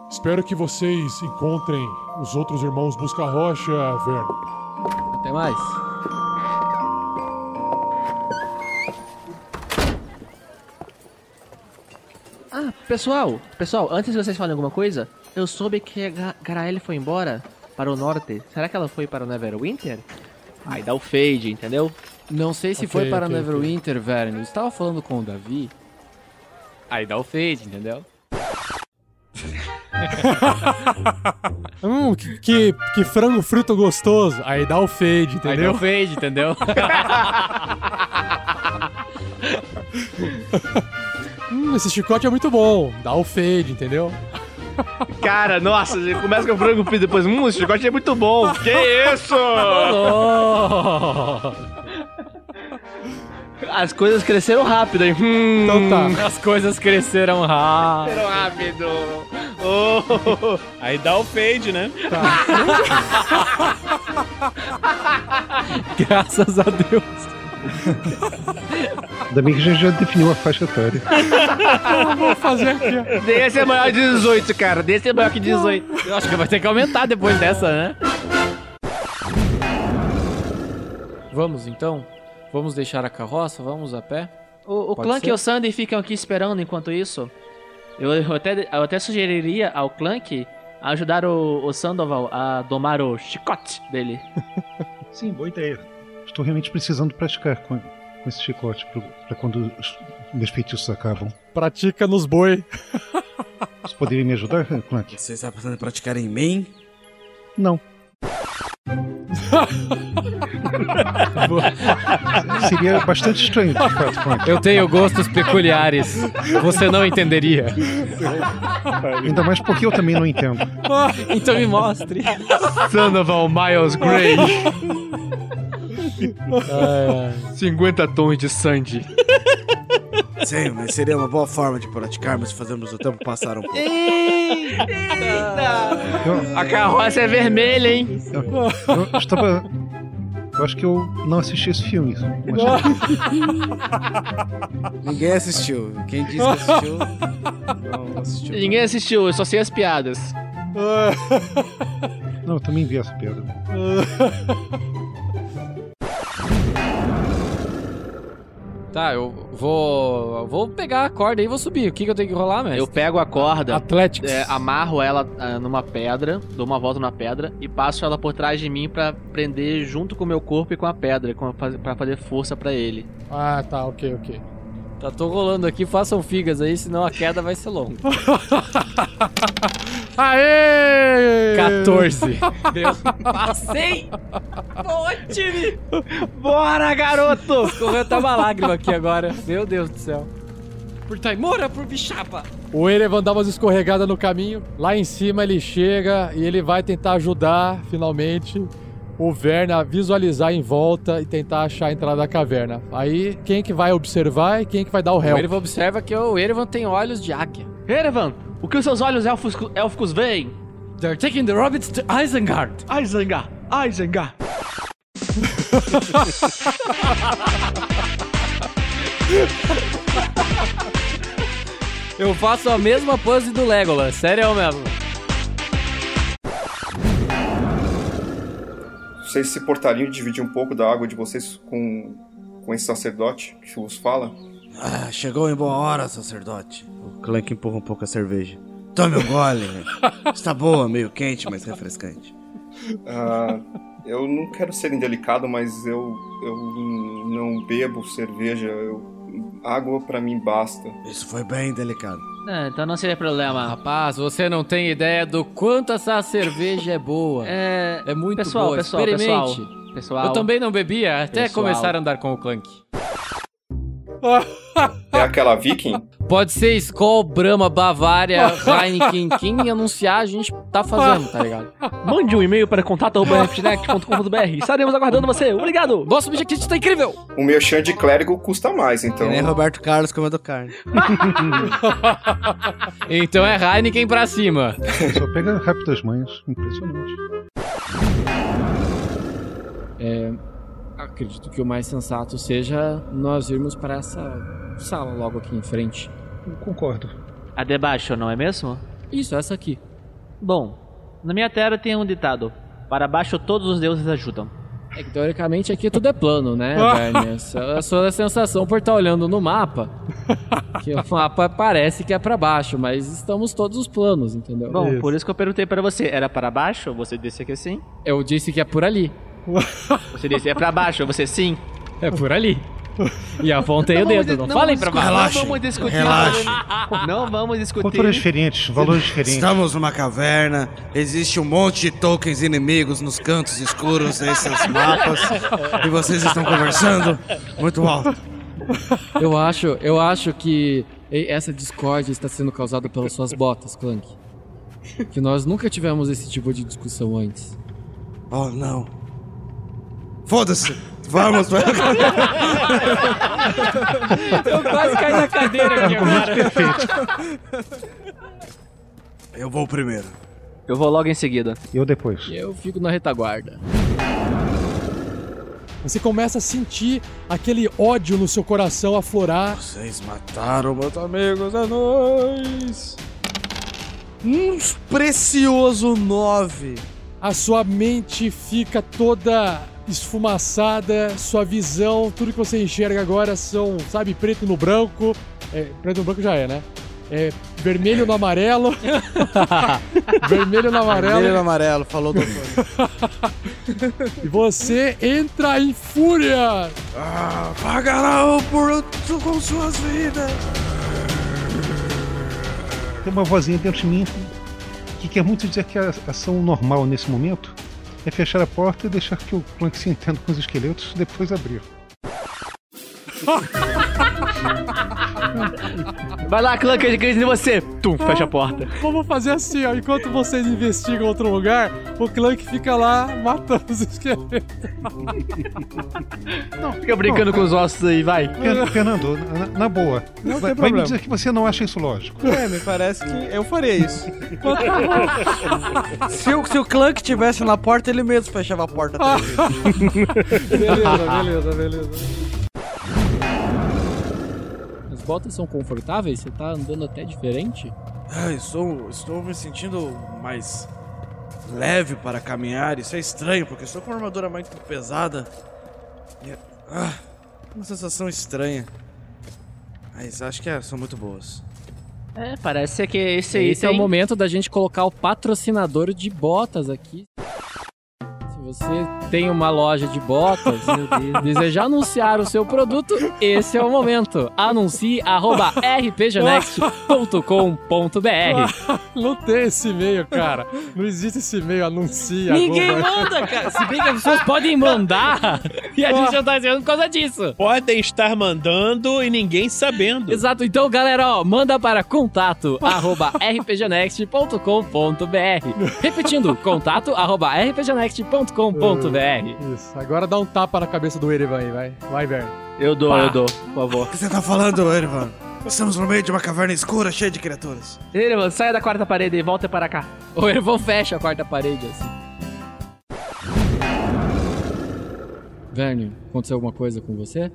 Espero que vocês encontrem os outros irmãos Busca-Rocha, Verno. Até mais. Ah, pessoal, pessoal, antes de vocês falarem alguma coisa, eu soube que a Ga- Garaele foi embora para o norte. Será que ela foi para o Neverwinter? Aí dá o fade, entendeu? Não sei se Ok, foi para ok, Neverwinter, Verne. Eu estava falando com o Davi. Aí dá o fade, entendeu? Hum, que, que, que frango frito gostoso. Aí dá o fade, entendeu? Aí dá o fade, entendeu? hum, esse chicote é muito bom. Dá o fade, entendeu? Cara, nossa, começa com o frango frito, depois, hum, esse chicote é muito bom. Que isso? As coisas cresceram rápido, hein? Hum. Então tá. As coisas cresceram rápido. Cresceram rápido. Oh. Aí dá o fade, né? Graças a Deus. Ainda bem que a gente já definiu a faixa etária. Eu vou fazer aqui. Desse é maior de 18, cara. Desse é maior que 18. Eu acho que vai ter que aumentar depois dessa, né? Vamos então? Vamos deixar a carroça? Vamos a pé? O, o Clank ser? e o Sandy ficam aqui esperando enquanto isso. Eu, eu até, eu até sugeriria ao Clank ajudar o, o Sandoval a domar o chicote dele. Sim, boa ideia. Estou realmente precisando praticar com, com esse chicote para quando os meus feitiços acabam. Pratica nos boi. Você poderia me ajudar, Clank? Você está pensando em praticar em mim? Não. Seria bastante estranho, de fato, Clank. Eu tenho gostos peculiares. Você não entenderia. Ainda mais porque eu também não entendo. então me mostre. Sandoval Miles Gray. Ai, 50 tons de Sandy. Sim, mas seria uma boa forma de praticarmos se fazermos o tempo passar um pouco. Eita! A carroça é vermelha, hein? Eu, eu estava. Eu acho que eu não assisti esse filme. Mas... Ninguém assistiu. Quem disse que assistiu, não assistiu. Ninguém assistiu, eu só sei as piadas. Não, eu também vi essa piada. Tá, eu vou. Vou pegar a corda aí e vou subir. O que, que eu tenho que rolar, mestre? Eu pego a corda, Atléticos. é, amarro ela ah, numa pedra, dou uma volta na pedra e passo ela por trás de mim pra prender junto com o meu corpo e com a pedra, com a, faz- pra fazer força pra ele. Ah, tá, ok, ok. Tá, tô rolando aqui, façam figas aí, senão a queda vai ser longa. Aê! 14. Deu. Passei! Boa, time! Bora, garoto! Escorreu até uma lágrima aqui agora. Meu Deus do céu. Por Taimora, por Bichapa. O Erevan dá umas escorregadas no caminho. Lá em cima ele chega e ele vai tentar ajudar, finalmente, o Verne a visualizar em volta e tentar achar a entrada da caverna. Aí, quem que vai observar e quem que vai dar o O help? Erevan observa que o Erevan tem olhos de águia. Erevan, o que os seus olhos élficos, élficos veem? They're taking the rabbits to Isengard. Isengard, Isengard. Eu faço a mesma pose do Legolas, sério mesmo. Vocês se portariam de dividir um pouco da água de vocês com, com esse sacerdote que vos fala? Ah, chegou em boa hora, sacerdote. O Clank empurra um pouco a cerveja. Tome um gole. Está boa, meio quente, mas refrescante. Ah, eu não quero ser indelicado, mas eu, eu não bebo cerveja. eu- água pra mim basta. Isso foi bem delicado. Não, então não seria problema. Rapaz, você não tem ideia do quanto essa cerveja é boa. É, É muito pessoal, boa. pessoal, Experimente. pessoal, pessoal. Eu também não bebia até Pessoal. começar a andar com o Clank. É aquela viking? Pode ser Skol, Brahma, Bavária, Heineken, quem anunciar a gente tá fazendo, tá ligado? Mande um e-mail para contato.rpgnect.com.br. Estaremos aguardando você. Obrigado. Nosso objetivo tá incrível. O meu chão de clérigo custa mais, então. Nem Roberto Carlos comendo carne. Então é Heineken pra cima. Só pega rápido das manhas. Impressionante. É, acredito que o mais sensato seja nós irmos para essa sala logo aqui em frente. Eu concordo. A de baixo, não é mesmo? Isso, essa aqui. Bom, na minha terra tem um ditado: Para baixo todos os deuses ajudam. É que teoricamente aqui tudo é plano, né, Bernie? Essa é a sua sensação por estar olhando no mapa. Que o mapa parece que é pra baixo, mas estamos todos os planos, entendeu? Bom, por isso que eu perguntei para você: era para baixo? Você disse que sim. Eu disse que é por ali. Você disse é para baixo, você sim. É por ali. E apontei o dedo, não, falei pra baixo. Relaxa, Não vamos discutir. relaxa. Não vamos discutir. Culturas diferentes, valores diferentes. Estamos numa caverna, existe um monte de tokens inimigos nos cantos escuros desses mapas, e vocês estão conversando muito alto. Eu acho, eu acho que essa discórdia está sendo causada pelas suas botas, Clank. Que nós nunca tivemos esse tipo de discussão antes. Oh, não. Foda-se! Vamos, velho. Eu quase caí na cadeira aqui agora. Eu vou primeiro. Eu vou logo em seguida. Eu depois. Eu fico na retaguarda. Você começa a sentir aquele ódio no seu coração aflorar. Vocês mataram meus amigos, é nóis! Um precioso 9. A sua mente fica toda esfumaçada, sua visão, tudo que você enxerga agora são, sabe, preto no branco. É, preto no branco já é, né? É, vermelho no amarelo. vermelho no amarelo. Vermelho no amarelo, falou doutor. E você entra em fúria. Ah, pagarão por com suas vidas. Tem uma vozinha dentro de mim que quer muito dizer que a ação normal nesse momento é fechar a porta e deixar que o Clank se entenda com os esqueletos depois abrir. Vai lá, Clank, de crise em você. Tum, fecha a porta. Vamos fazer assim, ó. Enquanto vocês investigam outro lugar, o Clank fica lá matando os esqueletos. Fica brincando com os ossos aí, vai. Fer- Fernando, na, na boa, Não vai, tem vai me dizer que você não acha isso lógico. É, me parece que eu faria isso. se, o, se o Clank tivesse na porta, ele mesmo fechava a porta beleza, beleza, beleza. As botas são confortáveis? Você tá andando até diferente? Ah, estou, estou me sentindo mais leve para caminhar. Isso é estranho, porque estou com uma armadura muito pesada. E, ah, uma sensação estranha. Mas acho que é, são muito boas. É, parece que esse aí Esse é o tem- momento da gente colocar o patrocinador de botas aqui. Você tem uma loja de botas e desejar anunciar o seu produto, esse é o momento. Anuncie arroba Não tem esse e-mail, cara. Não existe esse e-mail, anuncia. Ninguém arroba- manda, cara. Se bem que as pessoas podem mandar e a gente não tá dizendo por causa disso. Podem estar mandando e ninguém sabendo. Exato, então galera, ó, manda para contato arroba rpgnext.com.br Repetindo, contato arroba rpgnext.com.br Isso, agora dá um tapa na cabeça do Erevan aí, vai. Vai, Verne. Eu dou, Pá. eu dou, por favor. O que você tá falando, Ervan? Estamos no meio de uma caverna escura cheia de criaturas. Ele, mano, saia da quarta parede e volta para cá. O Ervão fecha a quarta parede assim. Verne, aconteceu alguma coisa com você?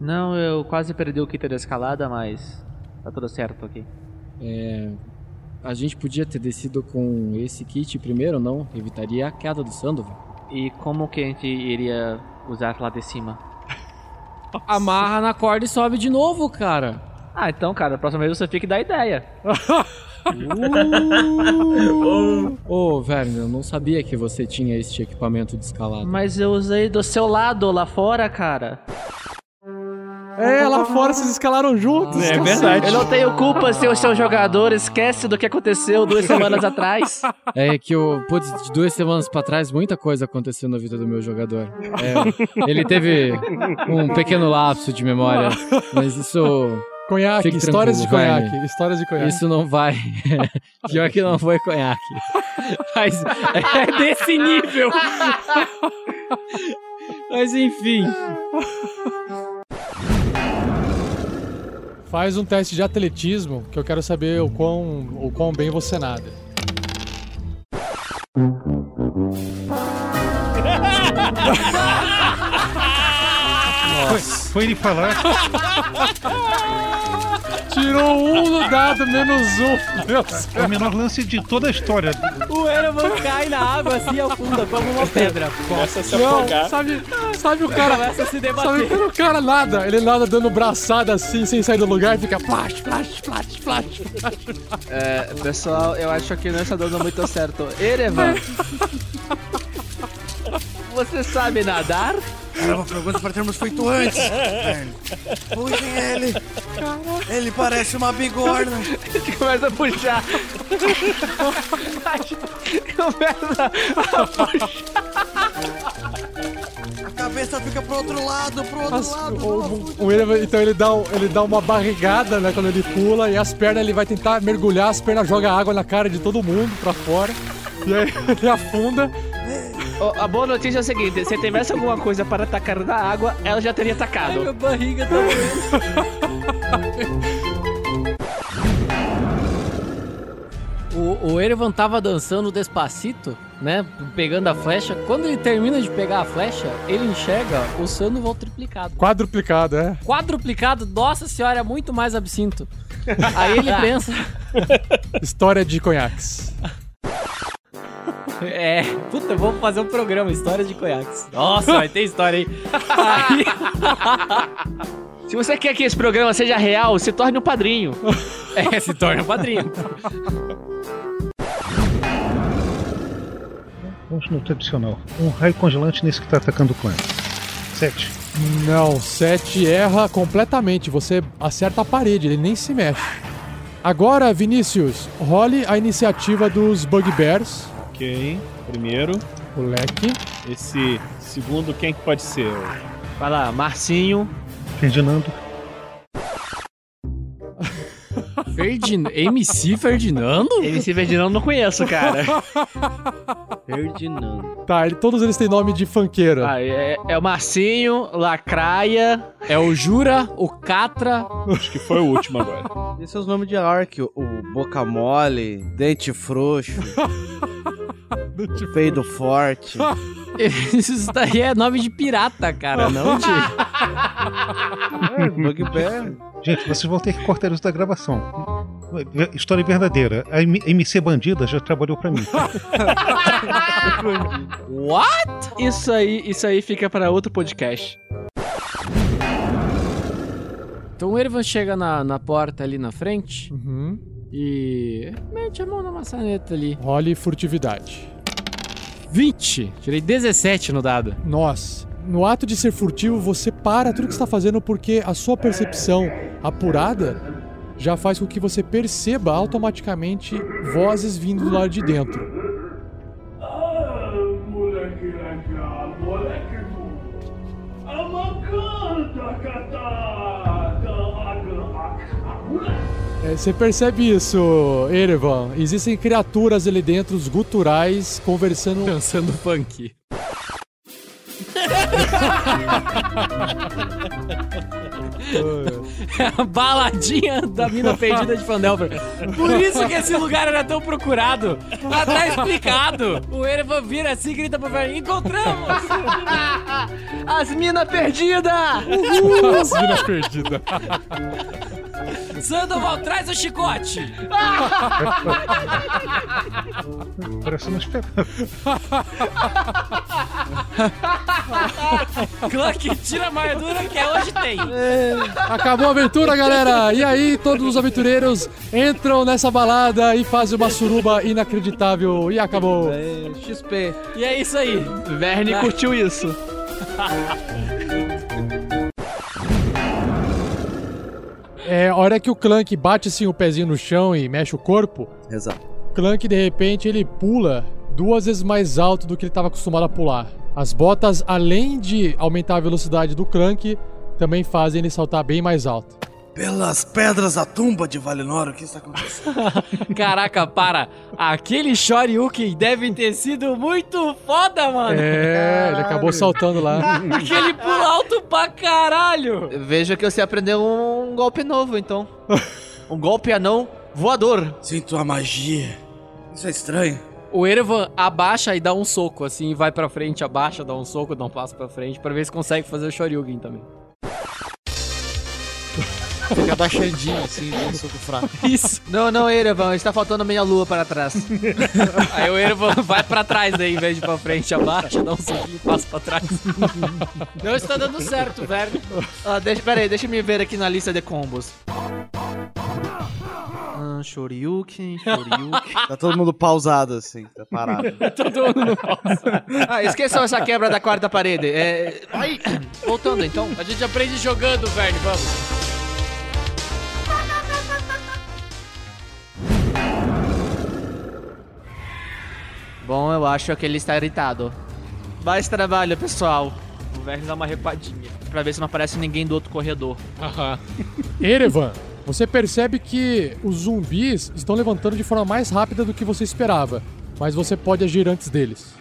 Não, eu quase perdi o kit da escalada, mas tá tudo certo aqui. É, a gente podia ter descido com esse kit primeiro, não? Evitaria a queda do Sandoval. E como que a gente iria usar lá de cima? Amarra na corda e sobe de novo, cara. Ah, então, cara, a próxima vez você fica e dá ideia. Ô, Verne, eu não sabia que você tinha este equipamento de escalada. Mas eu usei do seu lado lá fora, cara. É, lá fora vocês escalaram juntos. É cacete. Eu não tenho culpa se o seu jogador esquece do que aconteceu duas semanas atrás. É que o putz, de duas semanas pra trás muita coisa aconteceu na vida do meu jogador. É, ele teve um pequeno lapso de memória, mas isso Conhaque, histórias de conhaque, Verne. histórias de conhaque. Isso não vai. Pior que não foi conhaque. Mas é desse nível. Mas enfim. Faz um teste de atletismo que eu quero saber o quão, o quão bem você nada. Foi, foi ele falar. Tirou um no dado, menos um. Meu Deus. É o menor lance de toda a história. O Erevan cai na água assim afunda como uma pedra. Começa a se Não, afogar. sabe, sabe o cara. Começa a se debater. Sabe quando o cara nada? Ele nada dando braçada assim, sem sair do lugar e fica flash, flash, flash, flash, flash. É, pessoal, eu acho que não está dando muito certo. Erevan, você sabe nadar? Era uma pergunta para termos feito antes. Verne. Puxem ele. Ele parece uma bigorna. Começa a puxar. Começa a puxar. A cabeça fica pro outro lado, pro outro lado. o, o então ele dá, um- ele dá uma barrigada, né, quando ele pula, e as pernas ele vai tentar mergulhar, as pernas jogam água na cara de todo mundo pra fora. E aí ele afunda. A boa notícia é a seguinte: se tivesse alguma coisa para atacar na água, ela já teria atacado. Minha barriga tá. O, o Erevan tava dançando despacito, né? Pegando a flecha. Quando ele termina de pegar a flecha, ele enxerga o Sandoval triplicado. Quadruplicado, é. Quadruplicado, nossa senhora, é muito mais absinto. Aí ele pensa. História de conhaques. É, puta, vamos fazer um programa, histórias de conhaques. Nossa, vai ter história aí. Se você quer que esse programa seja real, se torne um padrinho. é, se torna padrinho. Vamos no tradicional. Um raio congelante nesse que tá atacando o clã. Sete. Não, 7 erra completamente. Você acerta a parede, ele nem se mexe. Agora, Vinícius, role a iniciativa dos Bugbears. Ok. Primeiro. O leque. Esse segundo, quem que pode ser? Vai lá, Marcinho. Ferdinando. Ferdin... MC Ferdinando? MC Ferdinando não conheço, cara. Ferdinando. Tá, ele- todos eles têm nome de funkeiro. Ah, é, é o Marcinho, Lacraia. É o Jura, o Catra. Acho que foi o último agora. Esses são os nomes de Ark. O, o Boca Mole, Dente Frouxo, Peido Forte. Isso daí é nome de pirata, cara, não de. É, Bugbear. Gente, vocês vão ter que cortar isso da gravação. História verdadeira. A MC Bandida já trabalhou pra mim. What? Isso aí, isso aí fica para outro podcast. Então o Ervan chega na, na porta ali na frente Uhum. e mete a mão na maçaneta ali. Role furtividade. 20. Tirei 17 no dado. Nossa. No ato de ser furtivo, você para tudo que está fazendo porque a sua percepção apurada já faz com que você perceba automaticamente vozes vindo do lado de dentro. moleque legal, moleque bom. Amacanta, você percebe isso, Erevan? Existem criaturas ali dentro, os guturais, conversando. Dançando funk. a baladinha da mina perdida de Fandelver. Por isso que esse lugar era tão procurado. Lá tá explicado. O Erevan vira assim e grita pro velho: Encontramos! As minas perdidas! As minas perdidas. Sandoval, traz o chicote! Parece uma espera. Clank, tira a armadura que é hoje tem. Acabou a aventura, galera! E aí, todos os aventureiros entram nessa balada e fazem uma suruba inacreditável. E acabou. É, XP. E é isso aí. Verne curtiu isso. É, a hora que o Clank bate assim o pezinho no chão e mexe o corpo, Exato. Clank de repente ele pula duas vezes mais alto do que ele estava acostumado a pular. As botas, além de aumentar a velocidade do Clank, também fazem ele saltar bem mais alto. Pelas pedras da tumba de Valinor, o que está acontecendo? Caraca, para! Aquele Shoryuken deve ter sido muito foda, mano! É, ele acabou saltando lá. Aquele pulo alto pra caralho! Veja que você aprendeu um golpe novo, então. um golpe anão voador. Sinto a magia. Isso é estranho. O Erevan abaixa e dá um soco, assim, vai pra frente, abaixa, dá um soco, dá um passo pra frente, pra ver se consegue fazer o Shoryuken também. Fica abaixadinho, assim, dando um soco fraco. Isso. Não, não, Erevan, está faltando meia lua para trás. Aí o Erevan vai pra trás daí, em vez de pra frente, abaixa, dá um soquinho, passa pra trás. Não está dando certo, velho. Ah, deixa, pera aí, deixa eu me ver aqui na lista de combos. Ah, Shoryuken, Shoryuken. Tá todo mundo pausado, assim, tá parado. Todo mundo pausa. Ah, esqueçam essa quebra da quarta parede. É... Ai, voltando então. A gente aprende jogando, Verne, vamos. Bom, eu acho que ele está irritado. Mais trabalho, pessoal. O Verne dá uma repadinha. Pra ver se não aparece ninguém do outro corredor. Aham. Erevan, você percebe que os zumbis estão levantando de forma mais rápida do que você esperava, mas você pode agir antes deles.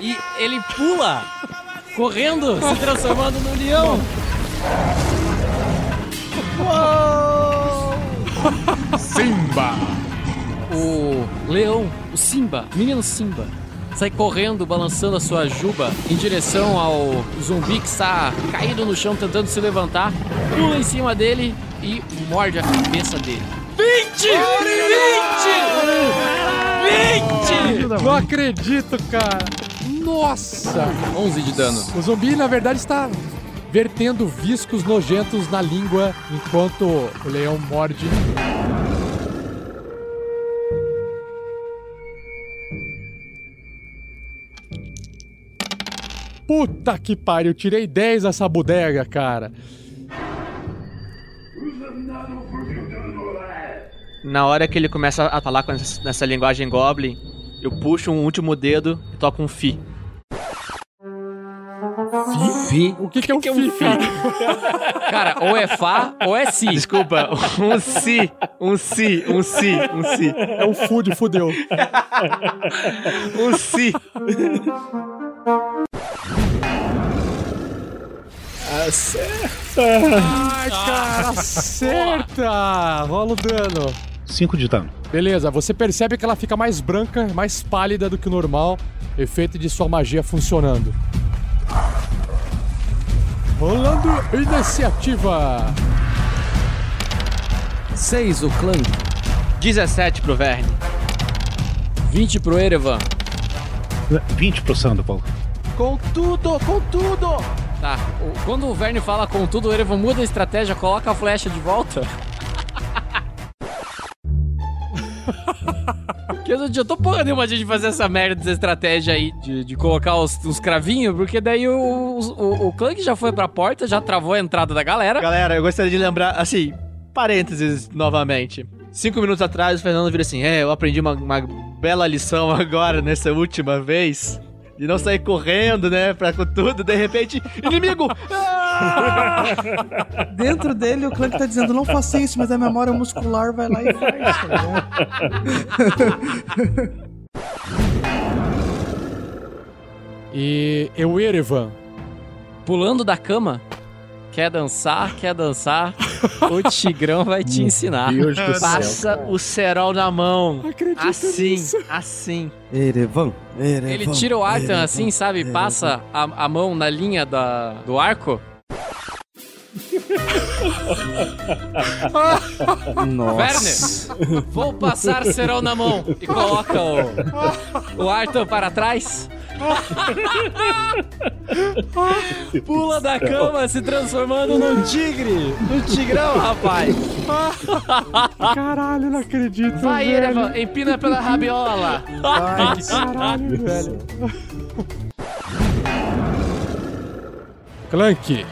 E ele pula, correndo, se transformando no leão. Simba! O leão, o Simba, menino Simba, sai correndo, balançando a sua juba em direção ao zumbi que está caído no chão, tentando se levantar, pula em cima dele e morde a cabeça dele. 20! 20! 20! Não acredito, cara! Nossa! 11 de dano. O zumbi, na verdade, está vertendo viscos nojentos na língua enquanto o leão morde. Puta que pariu, tirei 10 essa bodega, cara. Na hora que ele começa a falar com essa, nessa linguagem goblin, eu puxo um último dedo e toco um fi. Fi? O que, que é um fi, cara? Cara, ou é Fá ou é Si. Desculpa, um si, um si, um si, um si. É um fude, fudeu. Um si. Acerta! Ai, cara, acerta! Rola o dano. 5 de dano. Beleza, você percebe que ela fica mais branca, mais pálida do que o normal, efeito de sua magia funcionando. Rolando iniciativa. 6 o Clank. 17 pro Verne. 20 pro Erevan. 20 pro Sandoval. Com tudo, com tudo! Tá, quando o Verne fala com tudo, o Erevan muda a estratégia, coloca a flecha de volta. Porque eu não adiantou porra nenhuma a gente fazer essa merda dessa estratégia aí de, de colocar os, os cravinhos, porque daí o, o, o já foi pra porta, já travou a entrada da galera. Galera, eu gostaria de lembrar, assim, parênteses novamente. Cinco minutos atrás, o Fernando vira assim: É, eu aprendi uma, uma bela lição agora, nessa última vez. De não sair correndo, né, pra com tudo, de repente, inimigo! Dentro dele, o Clank tá dizendo: não faça isso, mas a memória muscular vai lá e faz. tá? E eu, Erevan, Pulando da cama. Quer dançar, quer dançar. o Tigrão vai te ensinar. Passa o cerol na mão. assim, assim. Erevan, Erevan. Ele tira o Arthur Erevan, assim, sabe? Erevan. Passa a, a mão na linha da, do arco. Nossa. Werner, vou passar cerol na mão. E coloca o, o Arthur para trás. Pula da cama se transformando num tigre. No tigrão, rapaz. Caralho, não acredito. Vai, velho. Erevan, empina pela rabiola. Ai, caralho, velho. Clank,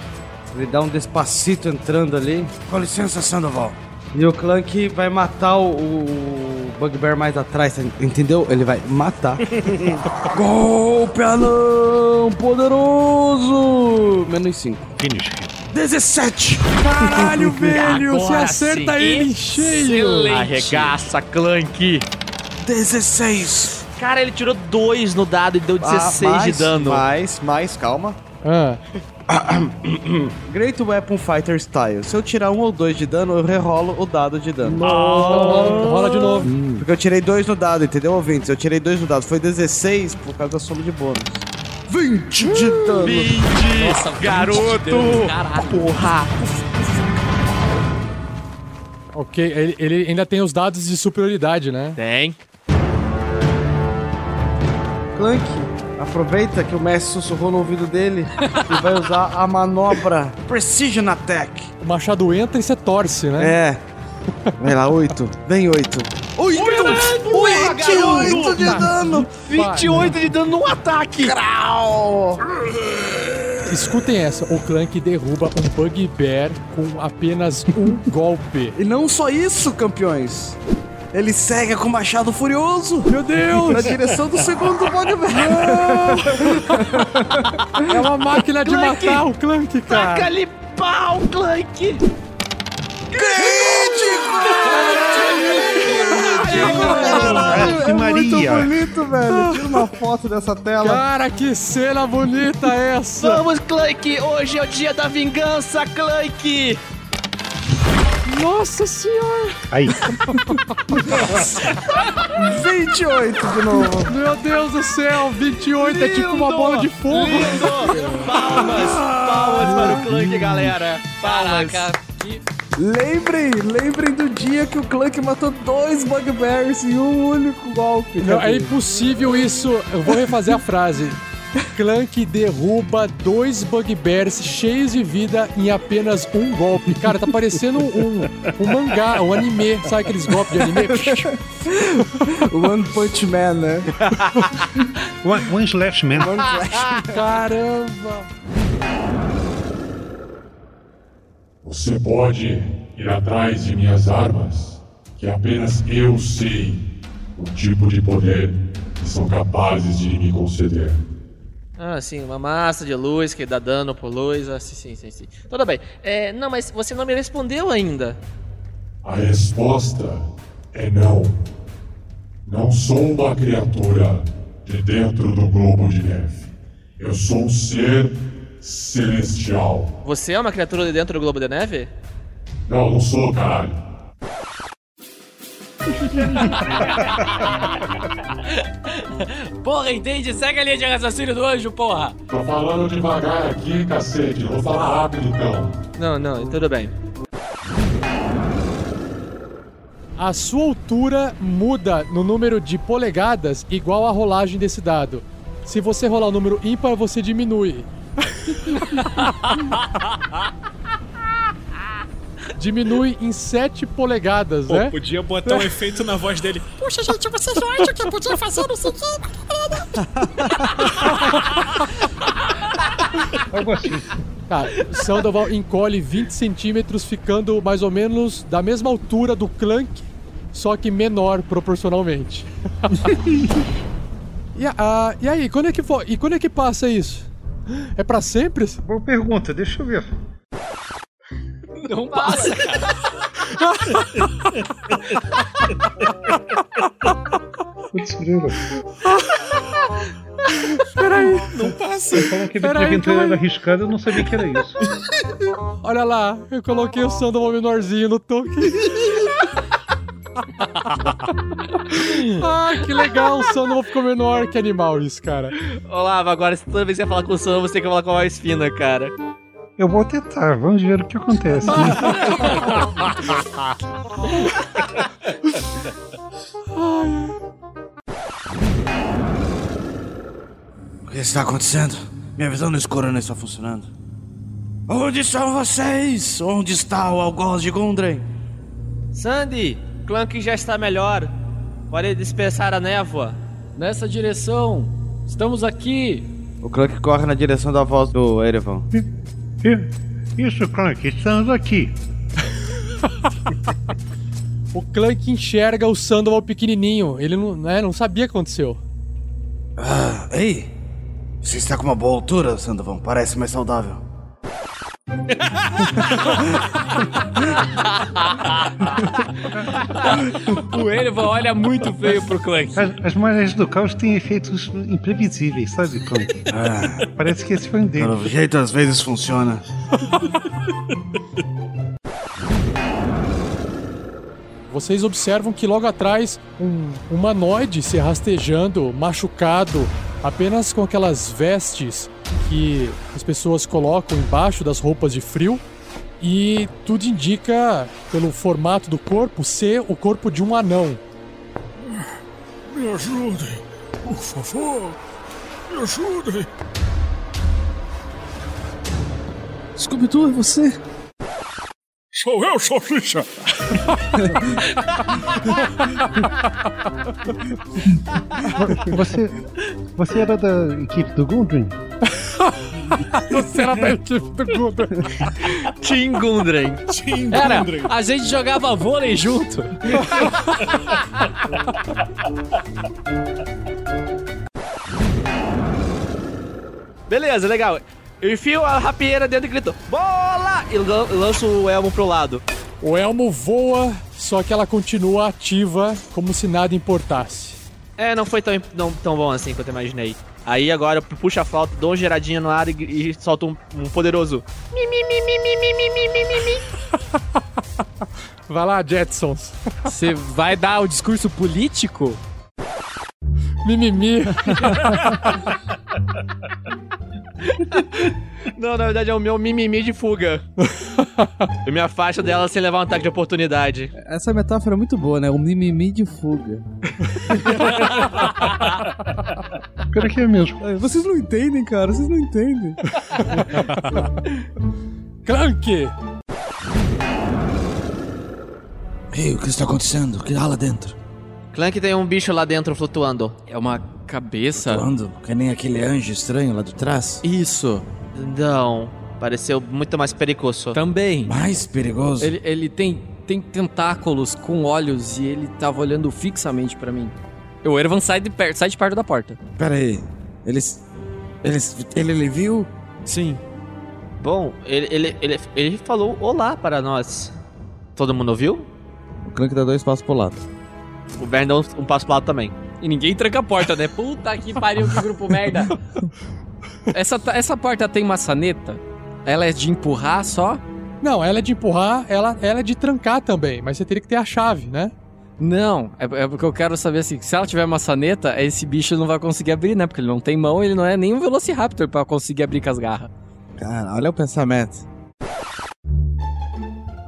Ele dá um despacito entrando ali. Com licença, Sandoval. E o Clank vai matar o, o Bugbear mais atrás, entendeu? Ele vai matar. Golpe anão poderoso! Menos 5. Finish. 17! Caralho, velho! Você Agora acerta sim. ele em cheio! Excelente. Arregaça, Clank. 16! Cara, ele tirou 2 no dado e deu 16 Ah, mais, de dano. Mais, mais, calma. Ah. Great Weapon Fighter Style. Se eu tirar um ou dois de dano, eu rerolo o dado de dano. Nossa. Rola de novo. Porque eu tirei dois no dado, entendeu, ouvintes? Eu tirei dois no dado. Foi 16 por causa da soma de bônus. 20 de dano. 20! Nossa, garoto! Caralho. Porra! Ok, ele, ele ainda tem os dados de superioridade, né? Tem. Clank, aproveita que o mestre sussurrou no ouvido dele e vai usar a manobra Precision Attack. O machado entra e você torce, né? É. Vai lá, 8. Vem 8. 8! 28 de dano! 28 de dano num ataque! Crau! Escutem essa, o Clank derruba um Bugbear com apenas um golpe. E não só isso, campeões. Ele segue com o machado furioso. Meu Deus! Na direção do segundo Bugbear. É uma máquina de Clank! matar o Clank, cara. Taca-lhe pau, Clank! Ave É muito Maria. bonito, velho. Tira uma foto dessa tela. Cara, que cena bonita essa! Vamos, Clank! Hoje é o dia da vingança, Clank! Nossa senhora! Aí. 28 de novo. Meu Deus do céu, 28 é tipo uma bola de fogo. Palmas! Palmas para o Clank, galera! Palmas! Caraca, que... Lembrem, lembrem do dia que o Clank matou dois Bugbears em um único golpe. Não, é impossível isso. Eu vou refazer a frase. Clank derruba dois Bugbears cheios de vida em apenas um golpe. Cara, tá parecendo um, um mangá, um anime. Sabe aqueles golpes de anime? One Punch Man, né? One, one Slash Man. Caramba! Você pode ir atrás de minhas armas, que apenas eu sei o tipo de poder que são capazes de me conceder. Ah, sim, uma massa de luz que dá dano por luz. Ah, sim, sim, sim, sim. Tudo bem. É, não, mas você não me respondeu ainda. A resposta é não. Não sou uma criatura de dentro do globo de neve. Eu sou um ser celestial. Você é uma criatura de dentro do globo de neve? Não, não sou, caralho. Porra, entende? Segue a linha de raciocínio do anjo, porra! Tô falando devagar aqui, cacete. Vou falar rápido então. Não, não, tudo bem. A sua altura muda no número de polegadas igual a rolagem desse dado. Se você rolar o número ímpar, você diminui. diminui em 7 polegadas, Pô, né? podia botar um efeito na voz dele. Puxa, gente, vocês não acham que eu podia fazer não sei o quê? Algo assim. Tá, Sandoval encolhe 20 centímetros, ficando mais ou menos da mesma altura do Clank, só que menor proporcionalmente. e, a- e aí, quando é que vo- e quando é que passa isso? É pra sempre? Boa pergunta, deixa eu ver. Não passa, cara. Putz, grila. Peraí. Não passa. Você falou que a aventura calma era aí. arriscada, eu não sabia que era isso. Olha lá, eu coloquei o Sandoval menorzinho no toque. ah, que legal, o Sandoval ficou menor. Que animal isso, cara. Olavo, agora toda vez que você falar com o Sam, você tem que falar com a voz fina, cara. Eu vou tentar, vamos ver o que acontece. O que está acontecendo? Minha visão no escuro não está funcionando. Onde estão vocês? Onde está o algoz de Gundren? Sandy, Clank já está melhor. Pode dispersar a névoa. Nessa direção. Estamos aqui. O Clank corre na direção da voz do Erevan. Isso, Clank, estamos aqui. O Clank enxerga o Sandoval pequenininho. Ele não, né, não sabia o que aconteceu. Ah, ei! Você está com uma boa altura, Sandoval. Parece mais saudável. O Erevan olha muito feio pro Clank. As, as marés do caos têm efeitos imprevisíveis, sabe, Clank? Ah, Parece que esse foi um deles. pelo jeito, às vezes funciona. Vocês observam que logo atrás um humanoide se rastejando, machucado, apenas com aquelas vestes que as pessoas colocam embaixo das roupas de frio. E tudo indica, pelo formato do corpo, ser o corpo de um anão. Me ajudem, por favor. Me ajudem. Scooby-Doo, é você? Sou eu, Salsicha. Você, você era da equipe do Gundren? Você era da equipe do Gundren. Tim Gundren. Tim Era, Gundren. a gente jogava vôlei junto. Beleza, legal. Enfio a rapieira dentro e grito: Bola! E lanço o elmo pro lado. O elmo voa, só que ela continua ativa, como se nada importasse. É, não foi tão, não, tão bom assim quanto eu imaginei. Aí agora eu puxo a flauta, dou uma giradinha no ar e, e solto um, um poderoso. vai lá, Jetsons. Você vai dar o discurso político? Mimimi. Não, na verdade é o meu mimimi de fuga. eu me afasto dela sem levar um ataque de oportunidade. Essa metáfora é muito boa, né? O mimimi de fuga. Pior que é mesmo. Vocês não entendem, cara. Vocês não entendem. Clank! Ei, o que está acontecendo? O que há lá dentro? Clank tem um bicho lá dentro flutuando. É uma cabeça? Flutuando? Que nem aquele anjo estranho lá de trás? Isso. Não, pareceu muito mais perigoso. Também. Mais perigoso? Ele, ele tem, tem tentáculos com olhos e ele tava olhando fixamente pra mim. O Ervan sai de, perto, sai de perto da porta. Pera aí. Eles. Eles. Ele, ele viu? Sim. Bom, ele, ele, ele, ele falou olá para nós. Todo mundo ouviu? O Clank dá dois passos pro lado. O Vern dá um, um passo pro lado também. E ninguém tranca a porta, né? Puta que pariu, que grupo merda. Essa, essa porta tem maçaneta? Ela é de empurrar só? Não, ela é de empurrar, ela, ela é de trancar também, mas você teria que ter a chave, né? Não, é, é porque eu quero saber assim, se ela tiver maçaneta, esse bicho não vai conseguir abrir, né? Porque ele não tem mão, ele não é nem um Velociraptor pra conseguir abrir com as garras. Cara, olha o pensamento.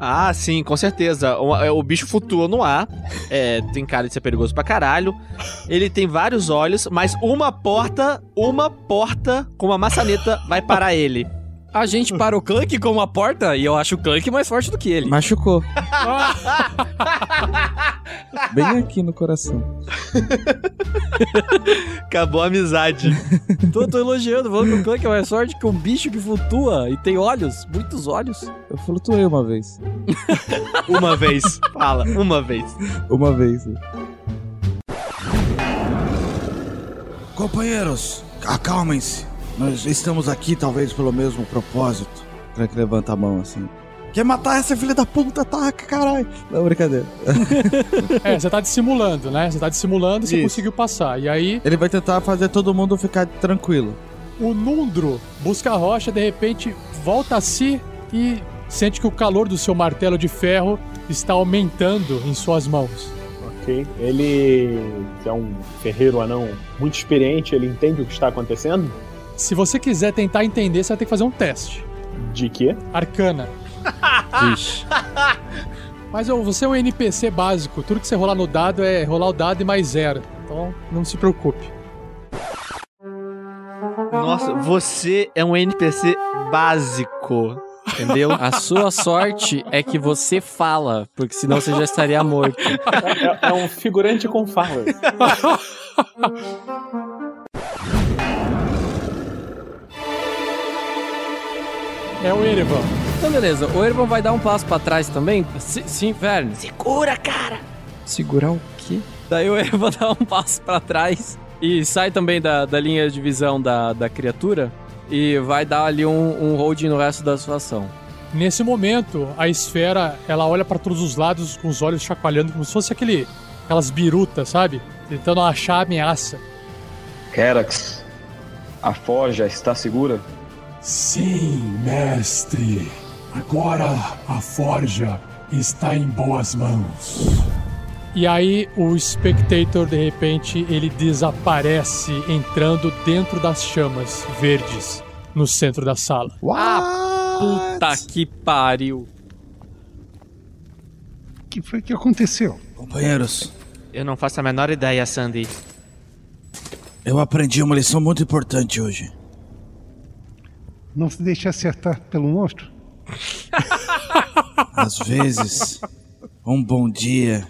Ah, sim, com certeza. O, é, o bicho flutua no ar. É, tem cara de ser perigoso pra caralho. Ele tem vários olhos, mas uma porta, uma porta com uma maçaneta vai parar ele. A gente para o Clank com uma porta e eu acho o Clank mais forte do que ele. Machucou. Bem aqui no coração. Acabou a amizade. tô, tô elogiando, falando que o Clank é mais forte que um bicho que flutua e tem olhos, muitos olhos. Eu flutuei uma vez. Uma vez. Fala, uma vez. Uma vez. Companheiros, acalmem-se. Nós estamos aqui talvez pelo mesmo propósito. O Clank levanta a mão assim. Quer matar essa filha da puta? Taca, caralho. Não, brincadeira. É, você tá dissimulando, né? Você tá dissimulando e você Isso. conseguiu passar. E aí, Ele vai tentar fazer todo mundo ficar tranquilo. o Nundro busca a rocha, de repente volta a si e sente que o calor do seu martelo de ferro está aumentando em suas mãos. Ok. Ele é um ferreiro anão muito experiente, ele entende o que está acontecendo? Se você quiser tentar entender, você vai ter que fazer um teste. De quê? Arcana. Vixe. Mas você é um NPC básico. Tudo que você rolar no dado é rolar o dado e mais zero. Então não se preocupe. Nossa, você é um NPC básico. Entendeu? A sua sorte é que você fala, porque senão você já estaria morto. É, é um figurante com falas. É o Erevan. Então, beleza. O Erban vai dar um passo pra trás também. Si- Sim, Verne. Segura, cara! Segurar o quê? Daí o Ervan dá um passo pra trás e sai também da, da linha de visão da, da criatura e vai dar ali um, um holding no resto da sua ação. Nesse momento, a esfera, ela olha pra todos os lados com os olhos chacoalhando, como se fosse aquele, aquelas birutas, sabe? Tentando achar a ameaça. Kerax, a forja está segura? Sim, mestre. Agora a forja está em boas mãos. E aí o Spectator, de repente, ele desaparece entrando dentro das chamas verdes no centro da sala. Puta que pariu. O que foi que aconteceu? Companheiros, Eu não faço a menor ideia, Sandy. eu aprendi uma lição muito importante hoje. Não se deixe acertar pelo monstro? Às vezes, um bom dia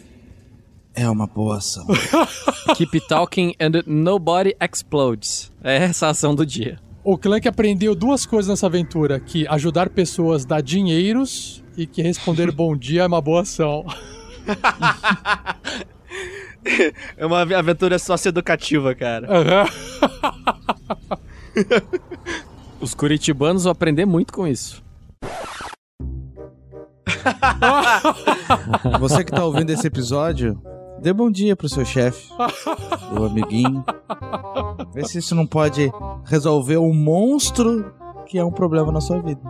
é uma boa ação. Keep talking and nobody explodes. É essa a ação do dia. O Clank aprendeu duas coisas nessa aventura: que ajudar pessoas dá dinheiros e que responder bom dia é uma boa ação. É uma aventura socioeducativa, cara. Os curitibanos vão aprender muito com isso. Você que tá ouvindo esse episódio, dê bom dia pro seu chefe, o amiguinho. Vê se isso não pode resolver o monstro que é um problema na sua vida.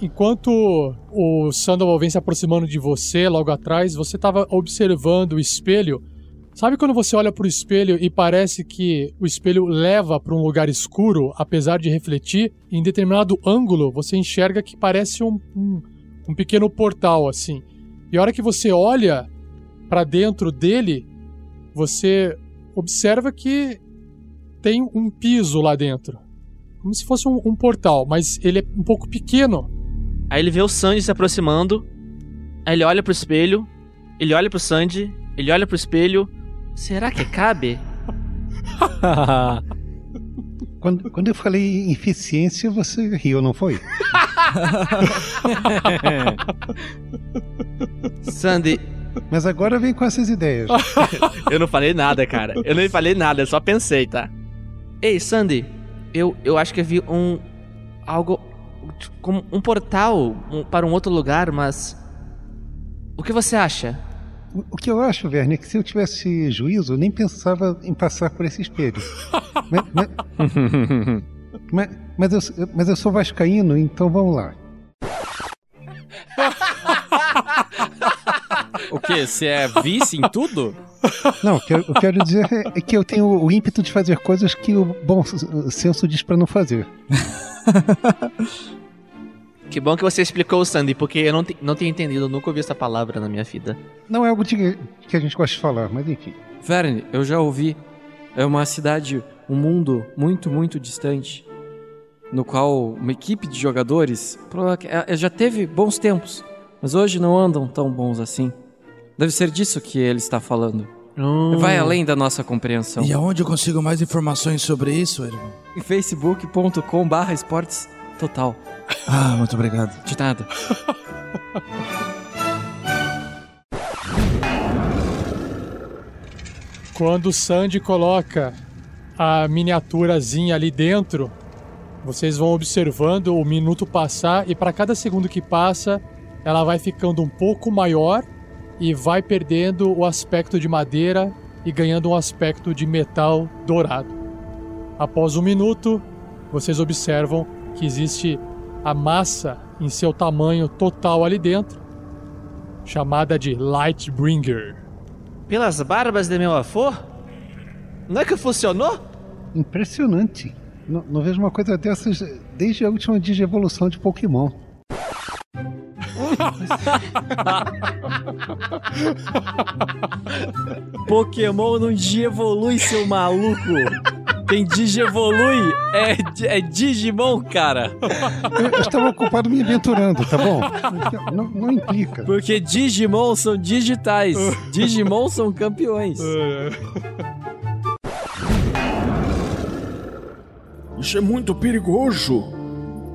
Enquanto o Sandoval vem se aproximando de você logo atrás, você estava observando o espelho. Sabe quando você olha para o espelho e parece que o espelho leva para um lugar escuro, apesar de refletir? Em determinado ângulo, você enxerga que parece um, um, um pequeno portal assim. E a hora que você olha para dentro dele, você observa que tem um piso lá dentro. Como se fosse um, um portal, mas ele é um pouco pequeno. Aí ele vê o Sandy se aproximando. Aí ele olha pro espelho. Ele olha pro Sandy. Ele olha pro espelho. Será que cabe? Quando, quando eu falei em eficiência, você riu, não foi? Sandy. Mas agora vem com essas ideias. eu não falei nada, cara. Eu não falei nada, eu só pensei, tá? Ei, Sandy. Eu, eu acho que eu vi um. Algo. Como um portal um- para um outro lugar, mas. O que você acha? O- que eu acho, Werner, é que se eu tivesse juízo, eu nem pensava em passar por esse espelho. mas, mas- mas- mas eu, mas eu sou vascaíno, então vamos lá. O quê? Você é vice em tudo? Não, o que eu, eu quero dizer é que eu tenho o ímpeto de fazer coisas que o bom senso diz pra não fazer. Que bom que você explicou, Sandy, porque eu não, te- não tinha entendido, eu nunca ouvi essa palavra na minha vida. Não é algo de, que a gente gosta de falar, mas enfim. Verne, eu já ouvi. É uma cidade, um mundo muito, muito distante. No qual uma equipe de jogadores é- é- já teve bons tempos, mas hoje não andam tão bons assim. Deve ser disso que ele está falando. Vai além da nossa compreensão. E aonde eu consigo mais informações sobre isso, irmão? Em facebook.com barra esportes total. Ah, muito obrigado. De nada. Quando o Sandy coloca a miniaturazinha ali dentro, vocês vão observando o minuto passar e para cada segundo que passa, ela vai ficando um pouco maior e vai perdendo o aspecto de madeira e ganhando um aspecto de metal dourado. Após um minuto, vocês observam que existe a massa em seu tamanho total ali dentro, chamada de Lightbringer. Pelas barbas de meu avô? Não é que funcionou? Impressionante. Não, não vejo uma coisa dessas desde a última digievolução de Pokémon. Pokémon não digievolui, seu maluco. Quem digievolui é, é Digimon, cara. Eu, eu estava ocupado me aventurando, tá bom? Não, não implica. Porque Digimon são digitais. Digimon são campeões. Isso é muito perigoso.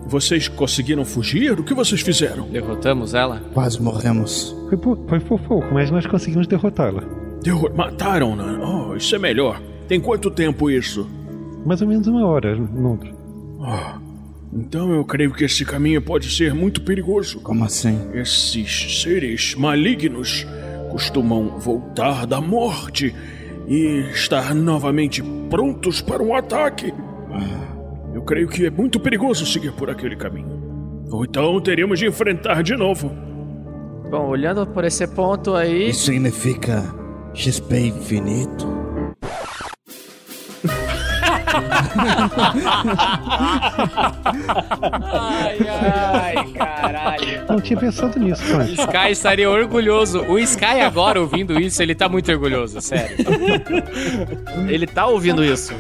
Vocês conseguiram fugir? O que vocês fizeram? Derrotamos ela? Quase morremos. Foi por, foi por pouco, mas nós conseguimos derrotá-la. Derro Mataram-na? Oh, isso é melhor. Tem quanto tempo isso? Mais ou menos uma hora, não. Ah, então eu creio que esse caminho pode ser muito perigoso. Como assim? Esses seres malignos costumam voltar da morte e estar novamente prontos para um ataque. Eu creio que é muito perigoso seguir por aquele caminho. Ou então teremos de enfrentar de novo. Bom, olhando por esse ponto aí. Isso significa XP infinito. ai, ai, caralho. Não tinha pensado nisso, cara. Sky estaria orgulhoso. O Sky agora ouvindo isso, ele tá muito orgulhoso, sério. ele tá ouvindo isso.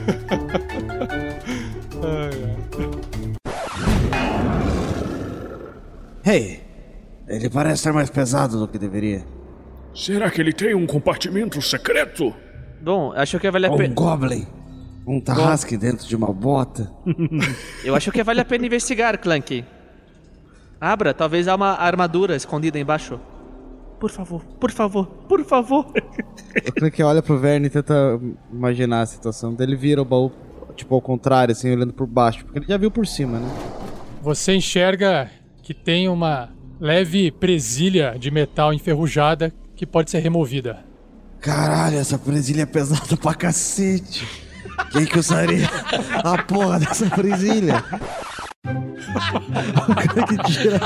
Hey, ele parece ser mais pesado do que deveria. Será que ele tem um compartimento secreto? Bom, acho que vale a Um pena. goblin. Um tarrasque dentro de uma bota. Eu acho que vale a pena investigar, Clank. Abra, talvez há uma armadura escondida embaixo. Por favor, por favor, por favor. O Clank olha pro Verne e tenta imaginar a situação. Daí ele vira o baú, tipo, ao contrário, assim, olhando por baixo. Porque ele já viu por cima, né? Você enxerga que tem uma leve presilha de metal enferrujada que pode ser removida. Caralho, essa presilha é pesada pra cacete. Quem que usaria a porra dessa presilha? O cara que tira.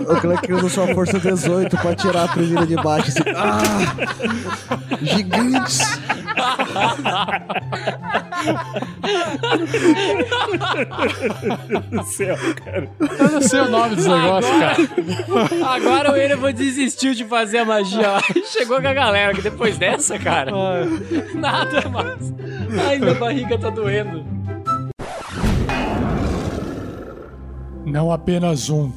O cara que usa sua força 18 pra tirar a presilha de baixo. Assim. Ah! Gigantes! no céu, cara. Eu não sei o nome dos negócios, cara. Agora o Erevan desistiu de fazer a magia lá. Chegou com a galera, que depois dessa, cara. Nada mais. Ai, minha barriga tá doendo. Não apenas um.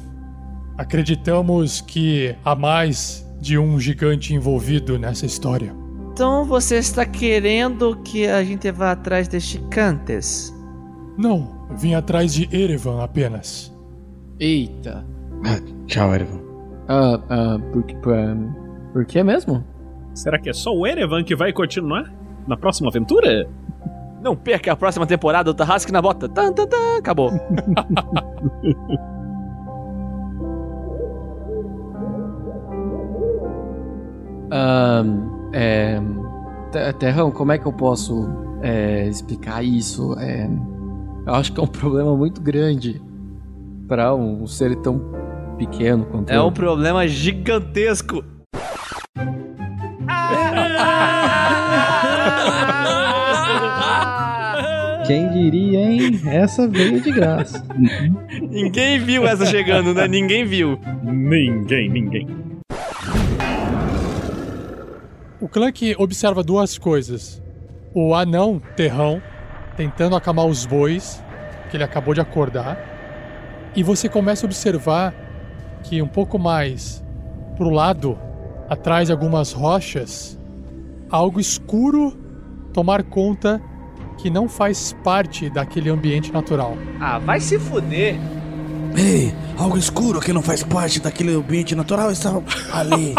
Acreditamos que há mais de um gigante envolvido nessa história. Então você está querendo que a gente vá atrás deste Cantes? Não, vim atrás de Erevan apenas. Eita. Tchau, Erevan. Ah, ah, por, que- pra- por que mesmo? Será que é só o Erevan que vai continuar? Na próxima aventura? Não perca a próxima temporada do Tarrasque na Bota. Tan, tan, tan, acabou. Ahn, é, Te- Terrão, como é que eu posso é, explicar isso? É, eu acho que é um problema muito grande para um ser tão pequeno quanto É eu. um problema gigantesco. Quem diria, hein? Essa veio de graça. Ninguém viu essa chegando, né? Ninguém viu. Ninguém, ninguém. O Clank observa duas coisas. O anão terrão tentando acalmar os bois, que ele acabou de acordar. E você começa a observar que um pouco mais pro lado, atrás de algumas rochas, algo escuro tomar conta que não faz parte daquele ambiente natural. Ah, vai se fuder. Ei, algo escuro que não faz parte daquele ambiente natural está ali.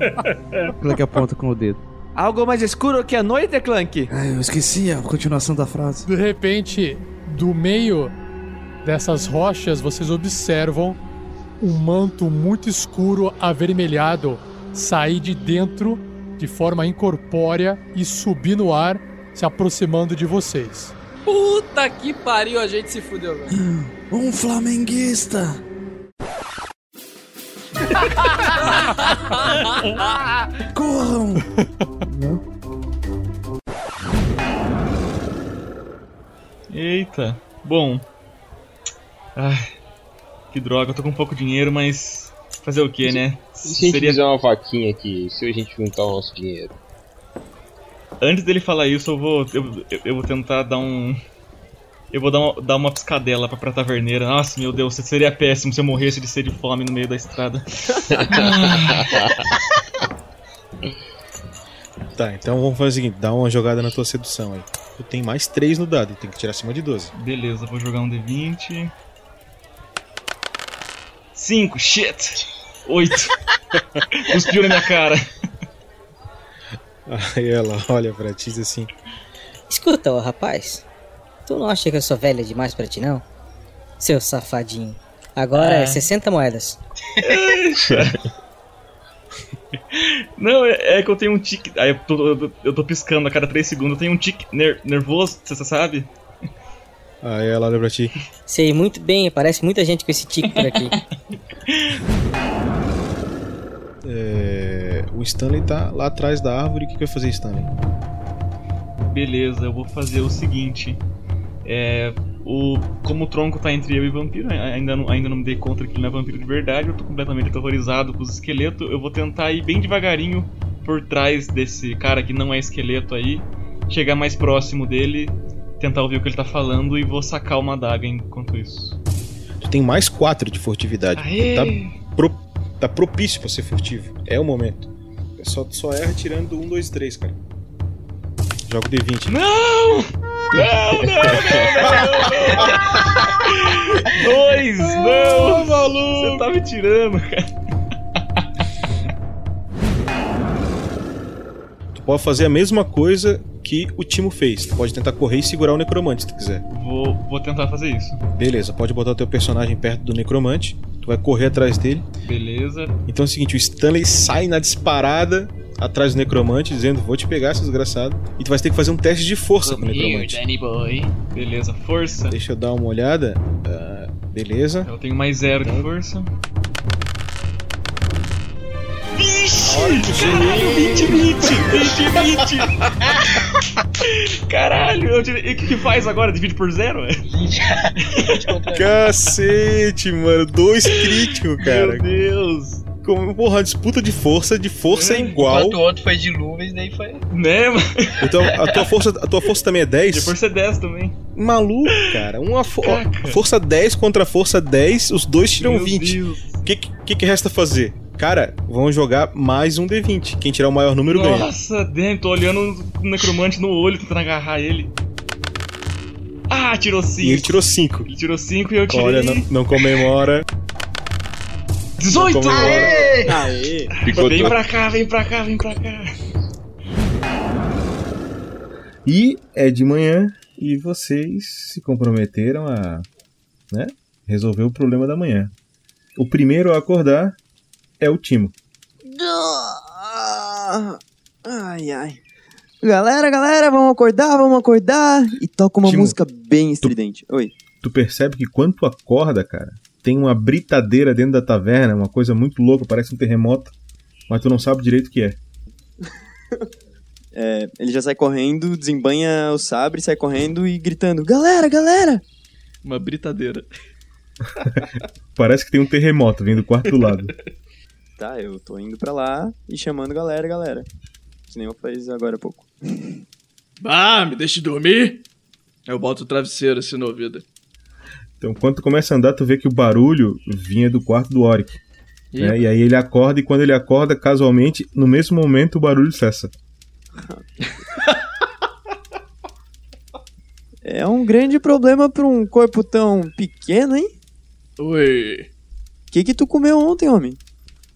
Clank aponta com o dedo. Algo mais escuro que a noite, Clank? Ai, eu esqueci a continuação da frase. De repente, do meio dessas rochas, vocês observam um manto muito escuro avermelhado sair de dentro de forma incorpórea e subir no ar, se aproximando de vocês. Puta que pariu, a gente se fudeu, velho. Um flamenguista! Corram! Eita, bom. Ai, que droga, eu tô com pouco dinheiro, mas. Fazer o que, né? Se a gente fizer uma vaquinha aqui, se a gente juntar o nosso dinheiro. Antes dele falar isso, eu vou. Eu, eu- vou tentar dar um. Eu vou dar uma, dar uma piscadela pra, pra taverneira. Nossa, meu Deus, seria péssimo se eu morresse de sede e fome no meio da estrada. Tá, então vamos fazer o seguinte: dá uma jogada na tua sedução aí. tu tem mais 3 no dado, tem que tirar acima de 12. Beleza, vou jogar um D20. 5, shit! 8. Cuspiu na minha cara. Aí ela olha pra ti e diz assim: Escuta, ô rapaz. Tu não acha que eu sou velha demais pra ti, não? Seu safadinho. Agora é Ah. 60 moedas. Não, é, é que eu tenho um tique. Aí eu tô, eu tô- eu tô piscando a cada 3 segundos. Eu tenho um tique ner- nervoso, você sabe? Aí ela olha pra ti. Sei muito bem, parece muita gente com esse tique por aqui. É, o Stanley tá lá atrás da árvore. O que, que vai fazer, Stanley? Beleza, eu vou fazer o seguinte. É. O, como o tronco tá entre eu e o vampiro, ainda não, ainda não me dei conta que ele não é vampiro de verdade, eu tô completamente aterrorizado com os esqueletos. Eu vou tentar ir bem devagarinho por trás desse cara que não é esqueleto aí, chegar mais próximo dele, tentar ouvir o que ele tá falando e vou sacar uma adaga enquanto isso. Tu tem mais 4 de furtividade. Aê! Tá, pro- tá propício pra ser furtivo. É o momento. Só, só erra tirando 1, 2, 3, cara. Joga o D20. Não! Não, não, não, Dois! Não, maluco! Você tá me tirando, cara. Tu pode fazer a mesma coisa que o Timo fez. Tu pode tentar correr e segurar o necromante se tu quiser. Vou, vou tentar fazer isso. Beleza, pode botar o teu personagem perto do necromante. Tu vai correr atrás dele. Beleza. Então é o seguinte, o Stanley sai na disparada atrás do necromante, dizendo, vou te pegar, seu desgraçado. E tu vai ter que fazer um teste de força com o necromante. Danny Boy. Beleza, força. Deixa eu dar uma olhada. Ah, beleza. Eu tenho mais zero de força. Caralho, 20, 20! 20, 20! Caralho, e o que, que faz agora? Divide por zero? Cacete, mano. Dois críticos, cara. Meu Deus. Como, porra, disputa de força, de força é igual. Enquanto o outro foi de luvas, daí foi. Né, mano? Então, a tua força, a tua força também é 10? De força é 10 também. Maluco, cara. Uma fo- força 10 contra força 10, os dois tiram Meu 20. Deus. O que, que, que resta fazer? Cara, vamos jogar mais um D20. Quem tirar o maior número ganha. Nossa, damn, tô olhando o necromante no olho, tentando agarrar ele. Ah, tirou 5. E ele tirou 5. Ele tirou 5 e eu tirei. Olha, não, não comemora. 18! Não comemora. Aê! Aê! Vem pra cá, vem pra cá, vem pra cá. E é de manhã e vocês se comprometeram a né, resolver o problema da manhã. O primeiro a acordar é o Timo. Ai, ai. Galera, galera, vamos acordar, vamos acordar. E toca uma Timo, música bem estridente. Oi. Tu percebe que quando tu acorda, cara, tem uma britadeira dentro da taverna, uma coisa muito louca, parece um terremoto, mas tu não sabe direito o que é. É, ele já sai correndo, desembanha o sabre, sai correndo e gritando: Galera, galera! Uma britadeira. Parece que tem um terremoto vindo do quarto do lado. Tá, eu tô indo pra lá e chamando galera, galera. Que nem eu fiz agora há pouco. Ah, me deixe dormir. Eu boto o travesseiro assim no ouvido. Então, quando tu começa a andar, tu vê que o barulho vinha do quarto do Oric. né? E aí ele acorda, e quando ele acorda, casualmente, no mesmo momento o barulho cessa. É um grande problema pra um corpo tão pequeno, hein? Oi. O que que tu comeu ontem, homem?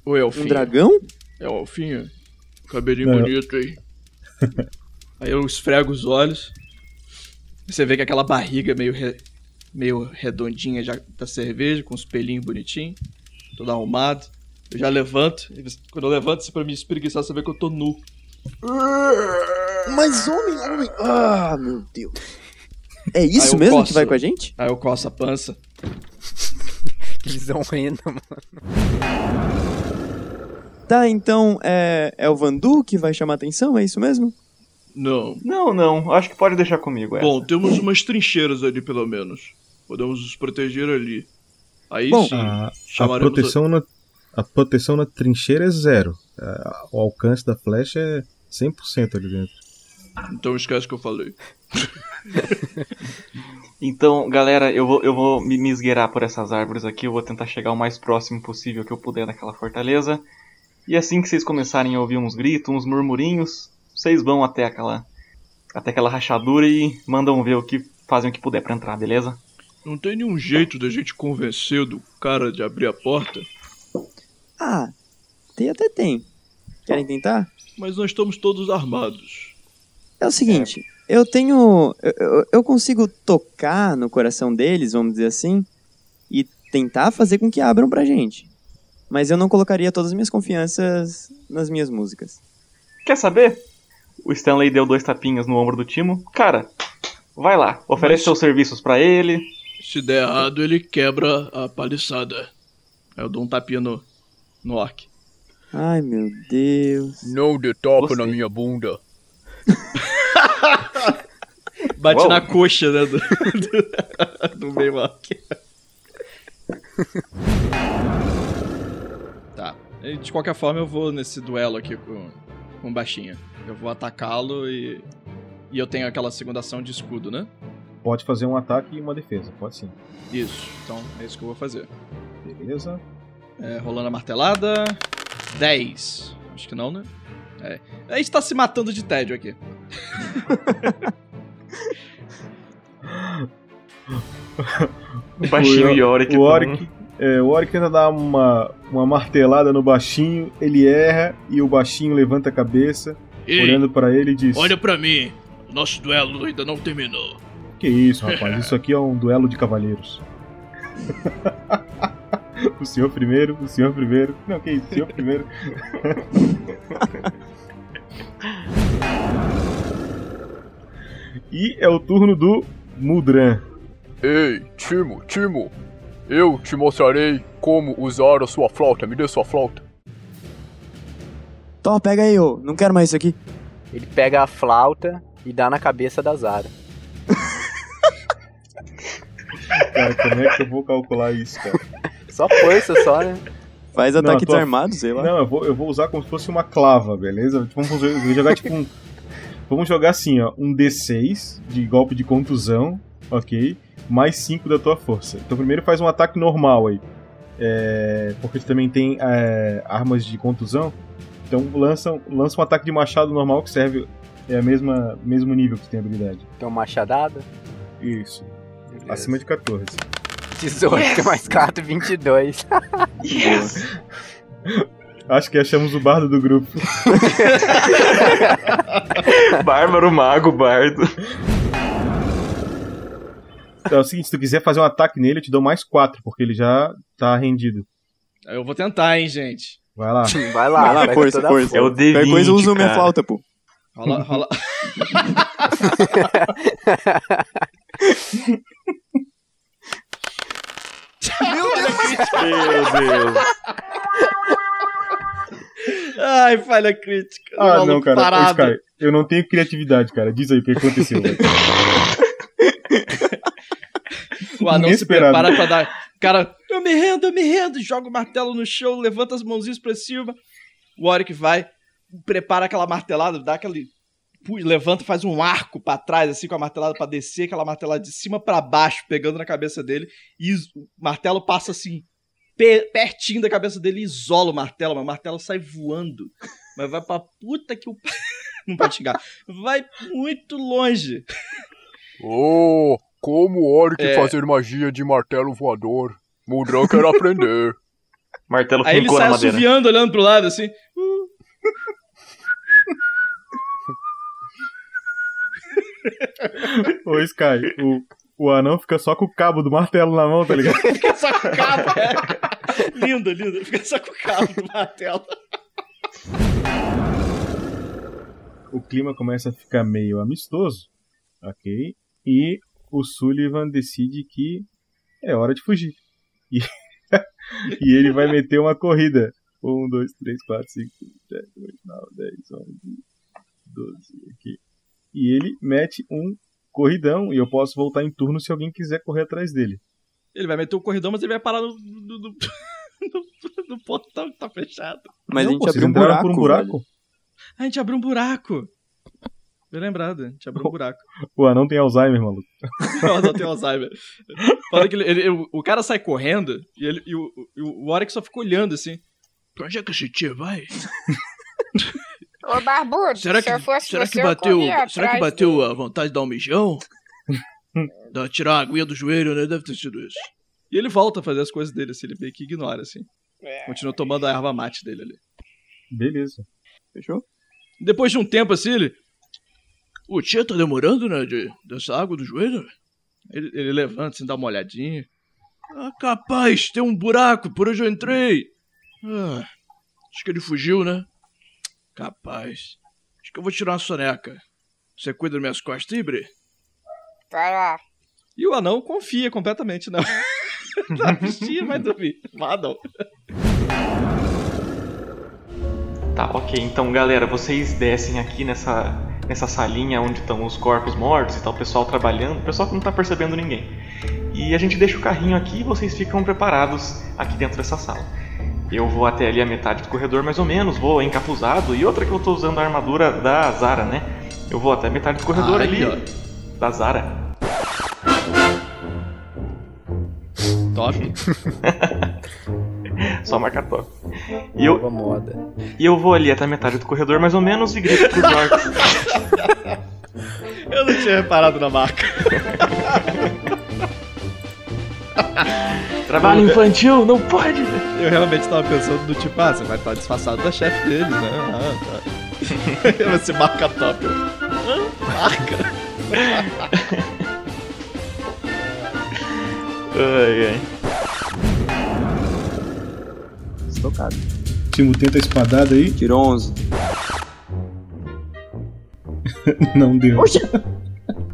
Oi, Elfinho. Um dragão? É o Alfinho. Cabelinho Não. bonito aí. aí eu esfrego os olhos. Você vê que aquela barriga meio, re- meio redondinha já da cerveja, com os pelinhos bonitinhos. Todo arrumado. Eu já levanto. e quando eu levanto, você pra me espreguiçar, você vê que eu tô nu. Mas homem, homem. Ah, meu Deus. É isso mesmo coço- que vai com a gente? Aí eu coço a pança. Que visão horrenda, mano. Tá, então é, é o Vandu que vai chamar atenção? É isso mesmo? Não. Não, não. Acho que pode deixar comigo. Bom, temos umas trincheiras ali, pelo menos. Podemos nos proteger ali. Aí Bom, sim, a, a proteção na, a proteção na trincheira é zero. A- o alcance da flecha é 100% ali dentro. Então esquece o que eu falei. Então, galera, eu vou, eu vou me, me esgueirar por essas árvores aqui. Eu vou tentar chegar o mais próximo possível que eu puder daquela fortaleza. E assim que vocês começarem a ouvir uns gritos, uns murmurinhos, vocês vão até aquela, até aquela rachadura e mandam ver o que fazem o que puder pra entrar, beleza? Não tem nenhum jeito da gente convencer do cara de abrir a porta? Ah, tem até tem. Querem tentar? Mas nós estamos todos armados. É o seguinte, eu tenho. Eu, eu- eu consigo tocar no coração deles, vamos dizer assim, e tentar fazer com que abram pra gente. Mas eu não colocaria todas as minhas confianças nas minhas músicas. Quer saber? O Stanley deu dois tapinhas no ombro do Timo. Cara, vai lá, oferece Mas- seus serviços pra ele. Se der errado, ele quebra a paliçada. Aí eu dou um tapinha no, no orc. Ai, meu Deus. Não dê tapa na minha bunda. Bate Uau. na coxa, né? Do, do, do meio orc. E, De qualquer forma, eu vou nesse duelo aqui com, com o baixinho. Eu vou atacá-lo e. E eu tenho aquela segunda ação de escudo, né? Pode fazer um ataque e uma defesa, pode sim. Isso. Então é isso que eu vou fazer. Beleza. É, rolando a martelada. 10. Acho que não, né? É. A gente tá se matando de tédio aqui. O baixinho e o Oric O tão- Oric, é, o Oric tenta dar uma, uma martelada no baixinho, ele erra e o baixinho levanta a cabeça, Ei, olhando pra ele e diz: Olha pra mim. O nosso duelo ainda não terminou. Que isso, rapaz, isso aqui é um duelo de cavalheiros. o senhor primeiro, o senhor primeiro. Não, que isso, o senhor primeiro. e é o turno do Mudran. Ei, Timo, Timo. Eu te mostrarei como usar a sua flauta. Me dê sua flauta. Toma, pega aí, ô. Não quero mais isso aqui. Ele pega a flauta e dá na cabeça da Zara. Cara, como é que eu vou calcular isso, cara? Só força, só, né? Faz Não, ataque tua- desarmado, sei lá. Não, eu vou, eu vou usar como se fosse uma clava, beleza? Tipo, Vamos jogar tipo um. Vamos jogar assim, ó. Um D6 de golpe de contusão, ok? Mais 5 da tua força. Então primeiro faz um ataque normal aí. É, porque tu também tem é, armas de contusão. Então lança, lança um ataque de machado normal que serve. É a mesma mesmo nível que tem habilidade. Então, machadada. Isso. Acima de 14. 18 mais 4, 22. Yes! Acho que achamos o bardo do grupo. Bárbaro, mago, bardo. Então é o seguinte, se tu quiser fazer um ataque nele, eu te dou mais 4, porque ele já tá rendido. Eu vou tentar, hein, gente. Vai lá. Vai lá, Vai lá, força, força. Qualquer coisa usa minha flauta, pô. Rola, rola. Meu Meu Deus. Ai, falha crítica. Ah, não, cara. Parado. Sky, eu não tenho criatividade, cara. Diz aí o que aconteceu. O anão se prepara pra dar. Cara, eu me rendo, eu me rendo. Joga o martelo no chão, levanta as mãozinhas pra cima. O Oric vai, prepara aquela martelada, dá aquele. Levanta, faz um arco pra trás, assim, com a martelada pra descer, aquela martelada de cima pra baixo, pegando na cabeça dele. E o martelo passa assim, pe- pertinho da cabeça dele e isola o martelo, mas o martelo sai voando. Mas vai pra puta que o. Não pode chegar. Vai muito longe. Oh, como o Oric É. fazer magia de martelo voador. Mudrão quer aprender. Martelo Aí ele sai assoviando, olhando pro lado, assim. Ô, Sky, o, o anão fica só com o cabo do martelo na mão, tá ligado? Fica só com o cabo, é. Lindo, lindo. Fica só com o cabo do martelo. O clima começa a ficar meio amistoso, ok? E o Sullivan decide que é hora de fugir. E, e ele vai meter uma corrida. 1, 2, 3, 4, 5, 6, 7, 8, 9, 10, 11, 12 aqui. E ele mete um corridão e eu posso voltar em turno se alguém quiser correr atrás dele. Ele vai meter o corredor, mas ele vai parar no, no, no, no- no portão que tá fechado. Mas a gente pô, abriu um buraco, por um buraco? A gente abriu um buraco. Bem lembrado, a gente abriu um buraco. O anão tem Alzheimer, maluco. Não, não tem Alzheimer. Fala que ele, ele- o, o cara sai correndo e, ele, e o, e o Oric só fica olhando assim. Pra onde é que esse tio vai? Ô, Barbudo, Será se que, eu fosse será você, que eu bateu, será que bateu dele. a vontade de dar um mijão? Dá, tirar a aguinha do joelho, né? Deve ter sido isso. E ele volta a fazer as coisas dele, assim, ele meio que ignora, assim. Continua tomando a erva mate dele ali. Beleza. Fechou? Depois de um tempo assim, ele. O tia tá demorando, né? De, dessa água do joelho? Ele, ele levanta, assim, dá uma olhadinha. Ah, capaz, tem um buraco por onde eu entrei. Ah, acho que ele fugiu, né? Capaz. Acho que eu vou tirar uma soneca. Você cuida das minhas costas, Ibre? Vai lá. E o anão confia completamente na, na bichinha, vai dormir. Madam. Tá, ok. Então, galera, vocês descem aqui nessa, nessa salinha onde estão os corpos mortos e tal, o pessoal trabalhando, o pessoal que não tá percebendo ninguém. E a gente deixa o carrinho aqui e vocês ficam preparados aqui dentro dessa sala. Eu vou até ali a metade do corredor, mais ou menos, vou encapuzado. E outra que eu tô usando a armadura da Zara, né? Eu vou até a metade do corredor Aí, ali. ó. Da Zara. Top. Só marca top. E eu, Nova moda. e eu vou ali até a metade do corredor, mais ou menos, e grito pros orcs. Eu não tinha reparado na marca. Trabalho infantil, não pode! Eu realmente tava pensando do tipo, ah, você vai estar disfarçado da chefe deles, né? Ah, tá. Você marca top. Eu, "Hã? Marca. ai, ai. Estocado. Timo tenta a espadada aí. Tirou 11. Não deu. Poxa!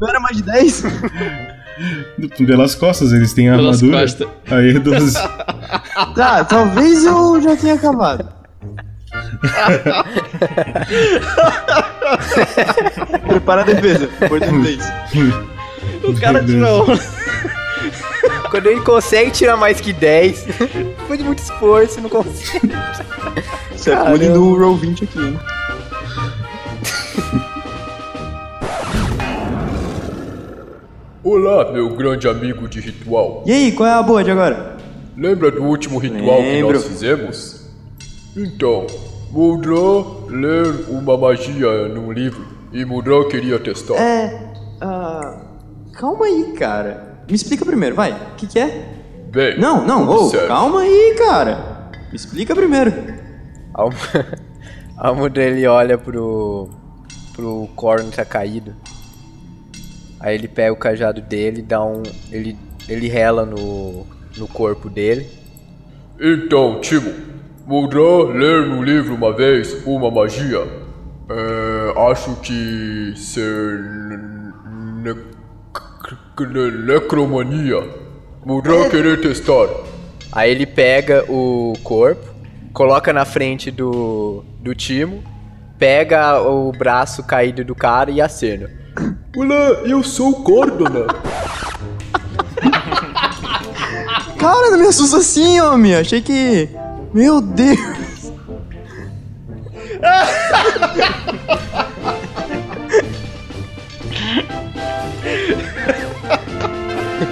Não era mais de 10? Pelas costas, eles têm a Pelas armadura. costas. Aí, 12. Tá, talvez eu já tenha acabado. Prepara a defesa, oportunidade. O cara tirou. Quando ele consegue tirar mais que 10, foi de muito esforço, não consegue. Isso é bullying do Roll 20 aqui, hein? Olá, meu grande amigo de ritual. E aí, qual é a boa de agora? Lembra do último ritual Lembro. que nós fizemos? Então, Mudra ler uma magia num livro e Mudra queria testar. É. ah, calma aí, cara. Me explica primeiro, vai. O que, que é? Bem, Não, não, ô, observe. calma aí, cara. Me explica primeiro. A alma, a alma dele olha pro. pro Corno que tá caído. Aí ele pega o cajado dele, dá um. ele. ele rela no. no corpo dele. Então, Timo, Mudra ler no livro uma vez uma magia. É, acho que ser ne- ne- necromania. Mudra querer testar. Aí ele pega o corpo, coloca na frente do. do Timo, pega o braço caído do cara e acena. Olá, eu sou o Cordona. Cara, não me assusta assim, homem. Achei que. Meu Deus.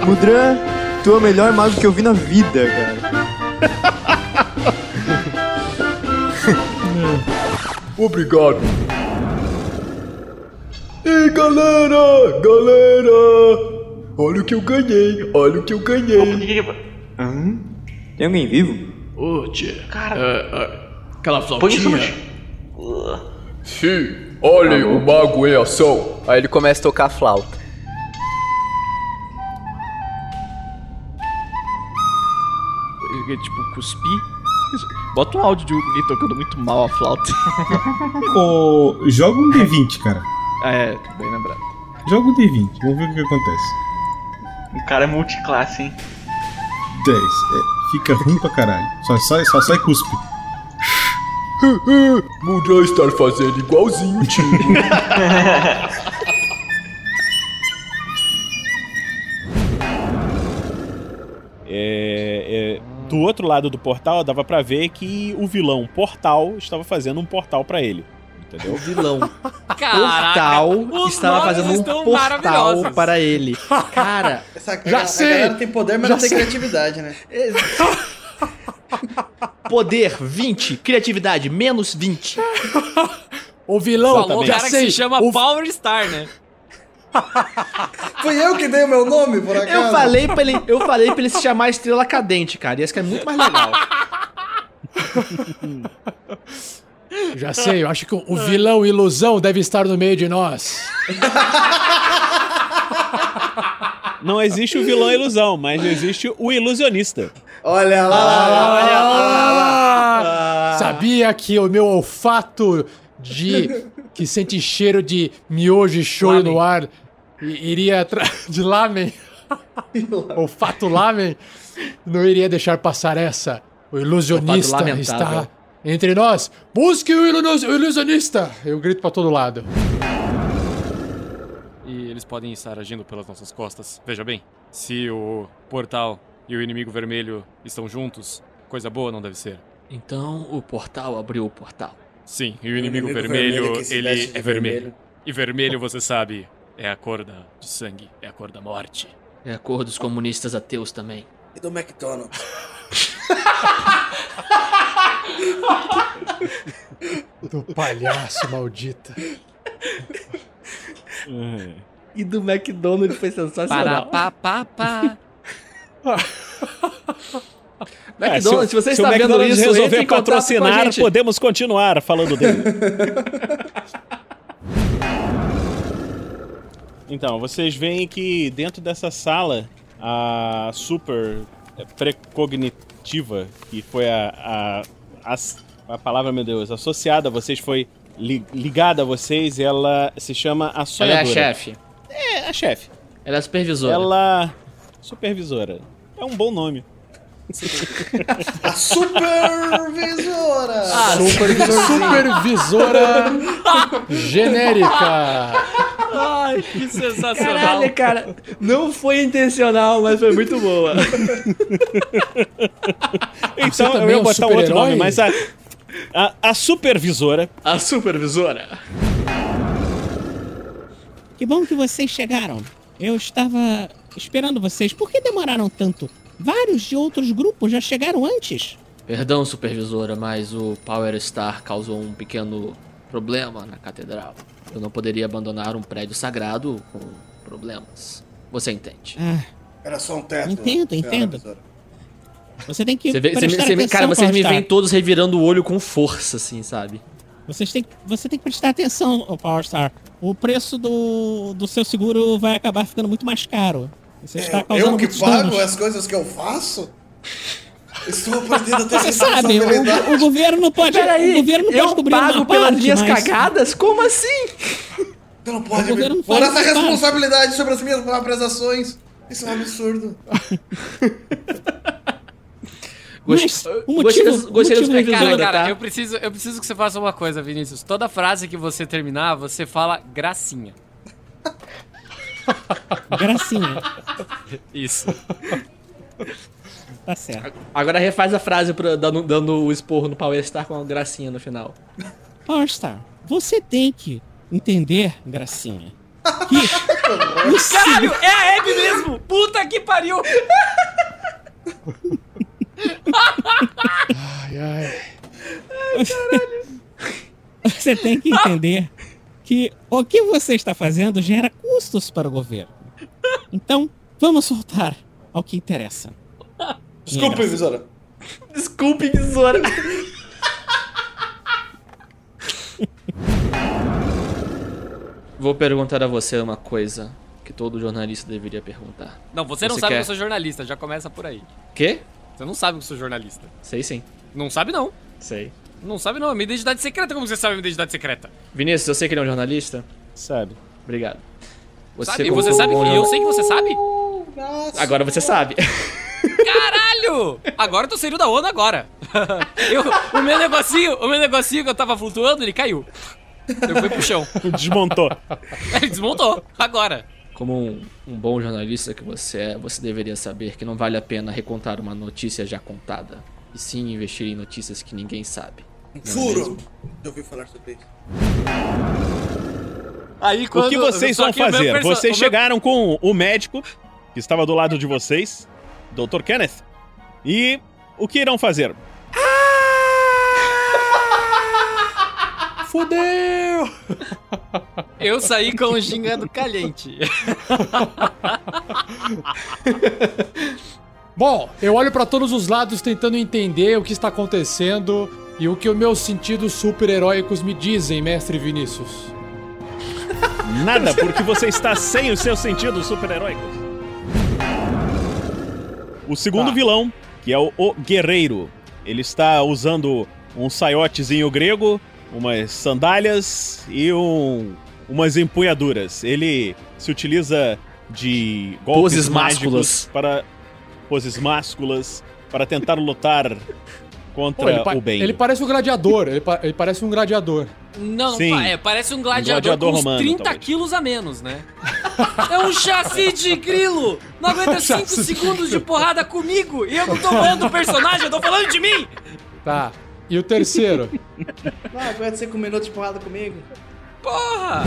Mudran, tu é o melhor mago que eu vi na vida, cara. Obrigado. Ei, galera! Galera! Olha o que eu ganhei! Olha o que eu ganhei! Tem alguém vivo? Ô, tia. Cara. É, é, aquela flautinha. Sim, olhem o mago em ação. Aí ele começa a tocar flauta. Tipo, cuspir. Bota um áudio de alguém tocando muito mal a flauta. Ô, joga um D20, cara. é, bem lembrado. Joga um D20, vamos ver o que acontece. O cara é multiclasse, hein? 10. É, fica ruim pra caralho. Só sai, só sai cuspe. Mudra estar fazendo igualzinho, Timo. É, é, do outro lado do portal dava pra ver que o vilão Portal estava fazendo um portal pra ele. Entendeu? O vilão Caraca, Portal estava fazendo um portal para ele. Cara, Essa, Já a, sei. A galera tem poder, mas Já não tem sei. criatividade, né? poder 20, criatividade menos 20. O vilão, Falou já cara sei. que se chama o... Power Star, né? Fui eu que dei o meu nome, por acaso. Eu falei, pra ele, eu falei pra ele se chamar Estrela Cadente, cara. E esse que é muito mais legal. Já sei, eu acho que o vilão ilusão deve estar no meio de nós. Não existe o vilão ilusão, mas existe o ilusionista. Olha lá, olha lá. Ah, Sabia que o meu olfato de que sente cheiro de miojo e shoyu no ar i- iria atrás de lamen? olfato lamen não iria deixar passar essa. O ilusionista lamentável. está entre nós. Busque o, o ilusionista! Eu grito pra todo lado. E eles podem estar agindo pelas nossas costas. Veja bem, se o portal e o inimigo vermelho estão juntos, coisa boa não deve ser. Então o portal abriu o portal. Sim, e o inimigo, inimigo vermelho, vermelho ele é vermelho. vermelho. E vermelho, você sabe, é a cor da, de sangue, é a cor da morte. É a cor dos comunistas ateus também. E do McDonald's. Do palhaço maldita. E do McDonald's foi sensacional. Para, pá, pá, pá. McDonald's, se você É, se está o vendo isso, resolver a patrocinar, podemos continuar falando dele. então, vocês veem que dentro dessa sala, a super precognitiva, que foi a, a, a, a palavra, meu Deus, associada a vocês, foi li- ligada a vocês, ela se chama a Ela é a sonhadora. chefe. É, a chefe. Ela é supervisora. Ela... Supervisora. É um bom nome. A supervisora. Ah, Supervisora genérica. Ai, que sensacional. Caralho, cara. Não foi intencional, mas foi muito boa. Então, eu é ia um botar um outro nome, mas a, a, a supervisora. A supervisora. Que bom que vocês chegaram. Eu estava esperando vocês. Por que demoraram tanto? Vários de outros grupos já chegaram antes. Perdão, supervisora, mas o Power Star causou um pequeno problema na catedral. Eu não poderia abandonar um prédio sagrado com problemas. Você entende? Ah, Era só um teto. Entendo, senhora entendo. professora. você tem que Você vê- você me- prestar você me- atenção, cara, vocês me veem todos revirando o olho com força, assim, sabe? Vocês têm, você tem que prestar atenção, ô Powerstar. O preço do, do seu seguro vai acabar ficando muito mais caro. Você está Eu, causando eu que pago danos. as coisas que eu faço? Estou aprendendo a ter Você sabe, o, o governo não pode, Peraí, o governo não pode eu cobrir pago uma pelas parte, minhas mas- cagadas? Como assim? Tu não pode me pôr essa responsabilidade sobre as minhas próprias ações. Isso é um absurdo. Gostei motivo, o motivo é Cara, cara, tá? eu preciso, eu preciso que você faça uma coisa, Vinícius. Toda frase que você terminar, você fala gracinha. Gracinha. Isso. Tá certo. Agora refaz a frase pra- dando, dando o esporro no Power Star com uma gracinha no final. Powerstar, você tem que entender, Gracinha, que o Caralho, é a Abby mesmo! Puta que pariu! Ai, ai. você tem que entender que o que você está fazendo gera custos para o governo. Então, vamos voltar ao que interessa. Desculpe, visora. Desculpe, besoura. Vou perguntar a você uma coisa que todo jornalista deveria perguntar. Não, você, não Você sabe quer? que eu sou jornalista, já começa por aí. Quê? Você não sabe que eu sou jornalista. Sei sim. Não sabe não. Sei. Não sabe não, é minha identidade secreta. Como você sabe a minha identidade secreta? Vinícius, eu sei que ele é um jornalista. Sabe. Obrigado. sabe? E como você sabe que eu sei que você sabe? Agora você sabe. Caralho! Agora eu tô saindo da onda agora. Eu- o meu negocinho, o meu negocinho que eu tava flutuando, ele caiu. Eu fui pro chão. Desmontou. Ele desmontou, agora. Como um, um bom jornalista que você é, você deveria saber que não vale a pena recontar uma notícia já contada. E sim investir em notícias que ninguém sabe. É Furo. Já ouvi falar sobre isso. Aí o que vocês vão fazer? perso- Vocês o meu- chegaram com o médico que estava do lado de vocês, Dr. Kenneth. E o que irão fazer? Fudeu! Eu saí com o gingado caliente. Bom, eu olho pra todos os lados tentando entender o que está acontecendo e o que os meus sentidos super-heróicos me dizem, mestre Vinícius. Nada, porque você está sem os seus sentidos super-heróicos. O segundo Tá. vilão, que é o, o Guerreiro, ele está usando um saiotezinho grego, umas sandálias e um, umas empunhaduras. Ele se utiliza de golpes Poses mágicos másculas. para poses másculas para tentar lutar contra Pô, o bem. ele parece um gladiador, ele, pa- ele parece um gladiador. Não, Sim. pa- é, parece um gladiador, gladiador com uns romano, 30 talvez. quilos a menos, né? é um chassi de grilo! Não aguenta 5 Chassi de segundos de porrada comigo! E eu não tô falando do personagem, eu tô falando de mim! Tá. E o terceiro? Não, aguenta 5 minutos de porrada comigo. Porra!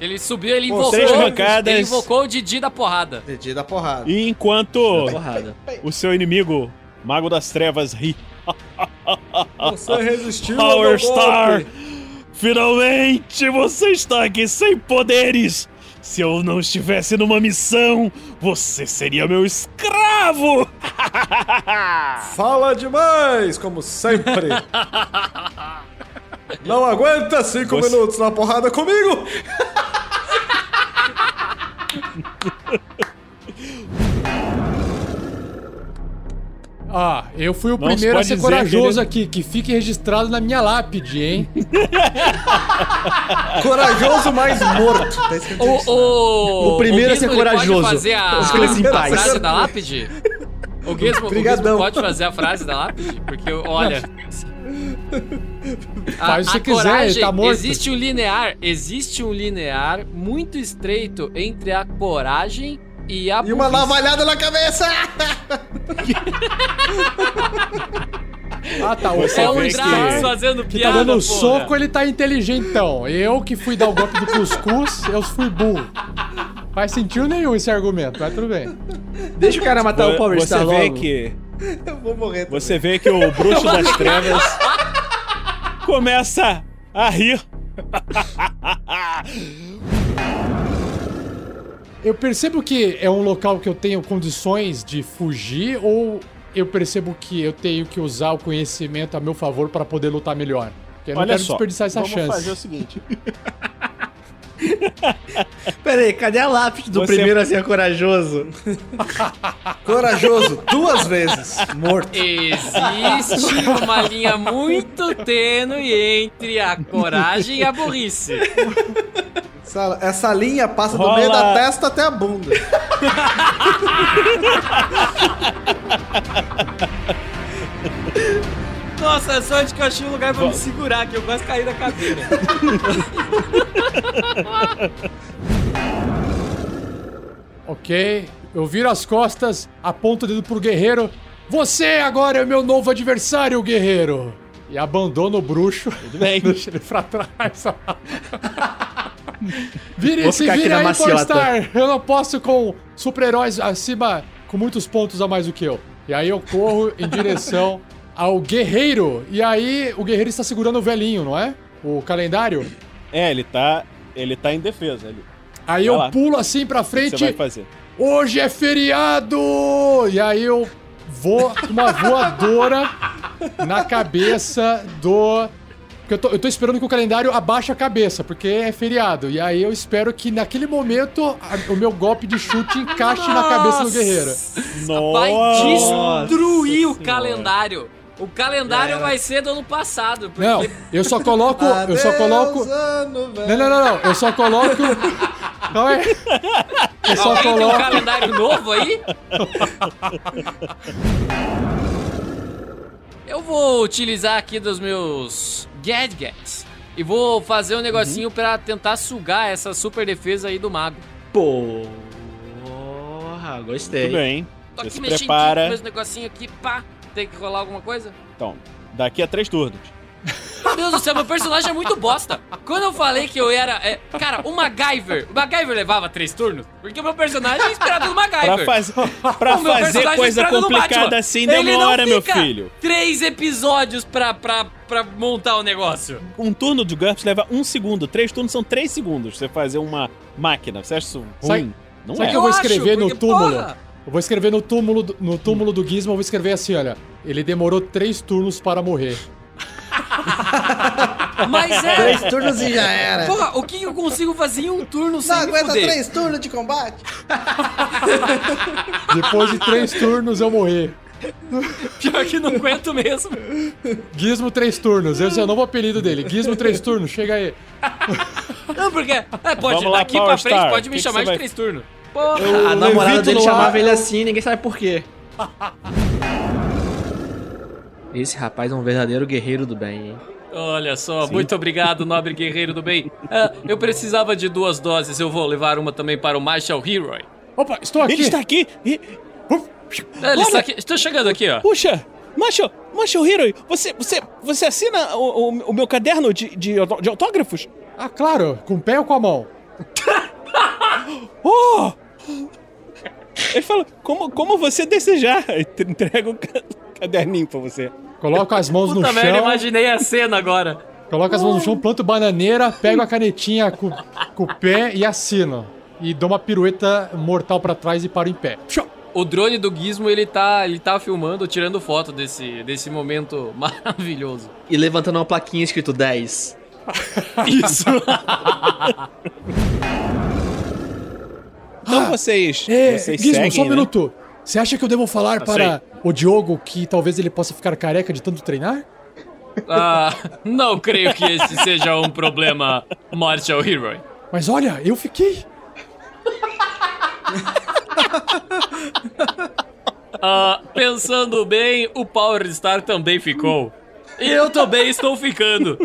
Ele subiu, ele invocou. três. Ele invocou o Didi da porrada. Didi da porrada. E enquanto Porrada. o seu inimigo, Mago das Trevas, ri. Você resistiu Power Star! Finalmente você está aqui sem poderes! Se eu não estivesse numa missão, você seria meu escravo! Fala demais, como sempre. Não aguenta cinco Você- minutos na porrada comigo? Ah, eu fui o Não primeiro a se ser pode dizer corajoso que aqui, que fique registrado na minha lápide, hein? Corajoso mais morto. Tá O, isso. o, O primeiro a ser ele corajoso. Pode fazer a, a frase da lápide? O Gizmo, o Gizmo Obrigadão. pode fazer a frase da lápide? Porque, olha. A, Faz o que a quiser, coragem, ele tá morto. existe um linear, existe um linear muito estreito entre a coragem e a E uma burrice. navalhada na cabeça! Ah, tá. O Você É um vê Drax que- fazendo que piada, tá dando porra. soco, ele tá inteligentão. Eu que fui dar o golpe do cuscuz, eu fui burro. Faz sentido nenhum esse argumento, mas tudo bem. Deixa o cara matar o Power Você Star vê logo. que Eu vou morrer. também. você vê que o bruxo das trevas começa a rir. Eu percebo que é um local que eu tenho condições de fugir ou eu percebo que eu tenho que usar o conhecimento a meu favor para poder lutar melhor? Porque eu não Olha quero só, desperdiçar essa vamos chance. fazer o seguinte. Pera aí, cadê a lápide do Você- primeiro a ser corajoso? Corajoso, duas vezes. Morto. Existe uma linha muito tênue entre a coragem e a burrice. Essa, essa linha passa do Rola- meio da testa até a bunda. Nossa, é sorte que eu achei um lugar pra me segurar, que eu quase caí da cadeira. Ok, eu viro as costas, aponto o dedo pro guerreiro. Você agora é o meu novo adversário, guerreiro! E abandono o bruxo. Tudo bem. Deixa ele pra trás. Vire, Vou se aqui na aí. Porstar. Eu não posso com super-heróis acima, com muitos pontos a mais do que eu. E aí eu corro em direção ao guerreiro. E aí o guerreiro está segurando o velhinho, não é? O calendário. É, ele tá, ele tá em defesa ali. Aí Vai eu lá. pulo assim pra O que você frente. vai fazer? Hoje é feriado! E aí eu vou uma voadora na cabeça do. Porque eu tô, eu tô esperando que o calendário abaixe a cabeça, porque é feriado. E aí eu espero que naquele momento a- o meu golpe de chute encaixe na cabeça do guerreiro. Vai Nossa destruir o Senhora. calendário. O calendário era. vai ser do ano passado. Porque... Não, eu só coloco. Eu só coloco. Não, não, não, não. Eu só coloco. Calma aí. Eu só Alguém tem um coloco. calendário novo aí? Eu vou utilizar aqui dos meus gadgets e vou fazer um negocinho pra tentar sugar essa super defesa aí do mago. Porra, gostei. Tudo bem. Tô Você aqui se mexendo prepara. com meus negocinhos aqui, pá. Tem que rolar alguma coisa? Então, daqui a três turnos. Meu Deus do céu, meu personagem é muito bosta. Quando eu falei que eu era. é, cara, o MacGyver. O MacGyver levava três turnos? Porque o meu personagem é inspirado no MacGyver. Pra, faz- pra fazer é coisa no complicada assim Ele não demora, meu filho. Três episódios pra, pra, pra montar o negócio. Um turno de GURPS leva um segundo. Três turnos são três segundos. Você fazer uma máquina. Você acha isso ruim? Sabe- Não Sabe é. que eu vou acho, escrever no porque, túmulo? porra! Eu vou escrever no túmulo, do- no túmulo do Gizmo, eu vou escrever assim, olha. Ele demorou três turnos para morrer. Mas é. Três turnos e já era. Porra, o que eu consigo fazer em um turno sem Não me aguenta fuder? três turnos de combate? Depois de três turnos eu morrer. Pior que não aguento mesmo. Gizmo três turnos, esse é o novo apelido dele. Gizmo três turnos, chega aí. Não, porque. É, pode, lá, daqui Power pra frente Star. pode me Que que chamar você de vai- três turnos. Porra. Eu A namorada dele chamava ar, ele assim ninguém sabe por quê. Esse rapaz é um verdadeiro guerreiro do bem, hein? Olha só, Sim. muito obrigado, nobre guerreiro do bem. Ah, eu precisava de duas doses, eu vou levar uma também para o Marshall Hero. Opa, estou aqui. Ele está aqui. E- É, ele está Olha. aqui. Estou chegando aqui, ó. Puxa, Macho, Macho Hero, você, você, você assina o, o- o meu caderno de, de, de autógrafos? Ah, claro, com o pé ou com a mão? Oh! Ele fala, como, como você desejar. Entrega o caderninho pra você. Coloca as mãos no Puta merda, chão. imaginei a cena agora. Coloca as mãos no chão, planto bananeira, pego a canetinha com, com o pé e assino. E dou uma pirueta mortal pra trás e paro em pé. O drone do Gizmo, ele tá, ele tá filmando, tirando foto desse, desse momento maravilhoso. E levantando uma plaquinha escrito 10. Isso. Então vocês, É, vocês Gizmo, seguem, só um né? minuto. Você acha que eu devo falar para o Diogo que talvez ele possa ficar careca de tanto treinar? Ah, não creio que esse seja um problema, Marshall Hero. Mas olha, eu fiquei. Ah, pensando bem, o Power Star também ficou. E eu também estou ficando.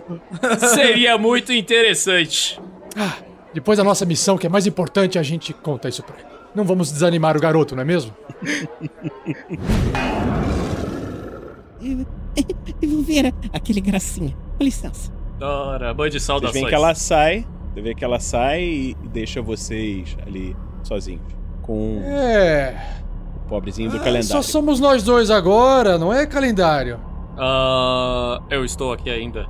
Seria muito interessante. Ah, depois da nossa missão, que é mais importante, a gente conta isso pra ele. Não vamos desanimar o garoto, não é mesmo? Eu vou ver aquele gracinha. Com licença. Ora, band de Vocês saudações. veem que ela sai, você vê que ela sai e deixa vocês ali sozinhos. Com É. o pobrezinho do Ah, calendário. Só somos nós dois agora, não é calendário? Ah, eu estou aqui ainda.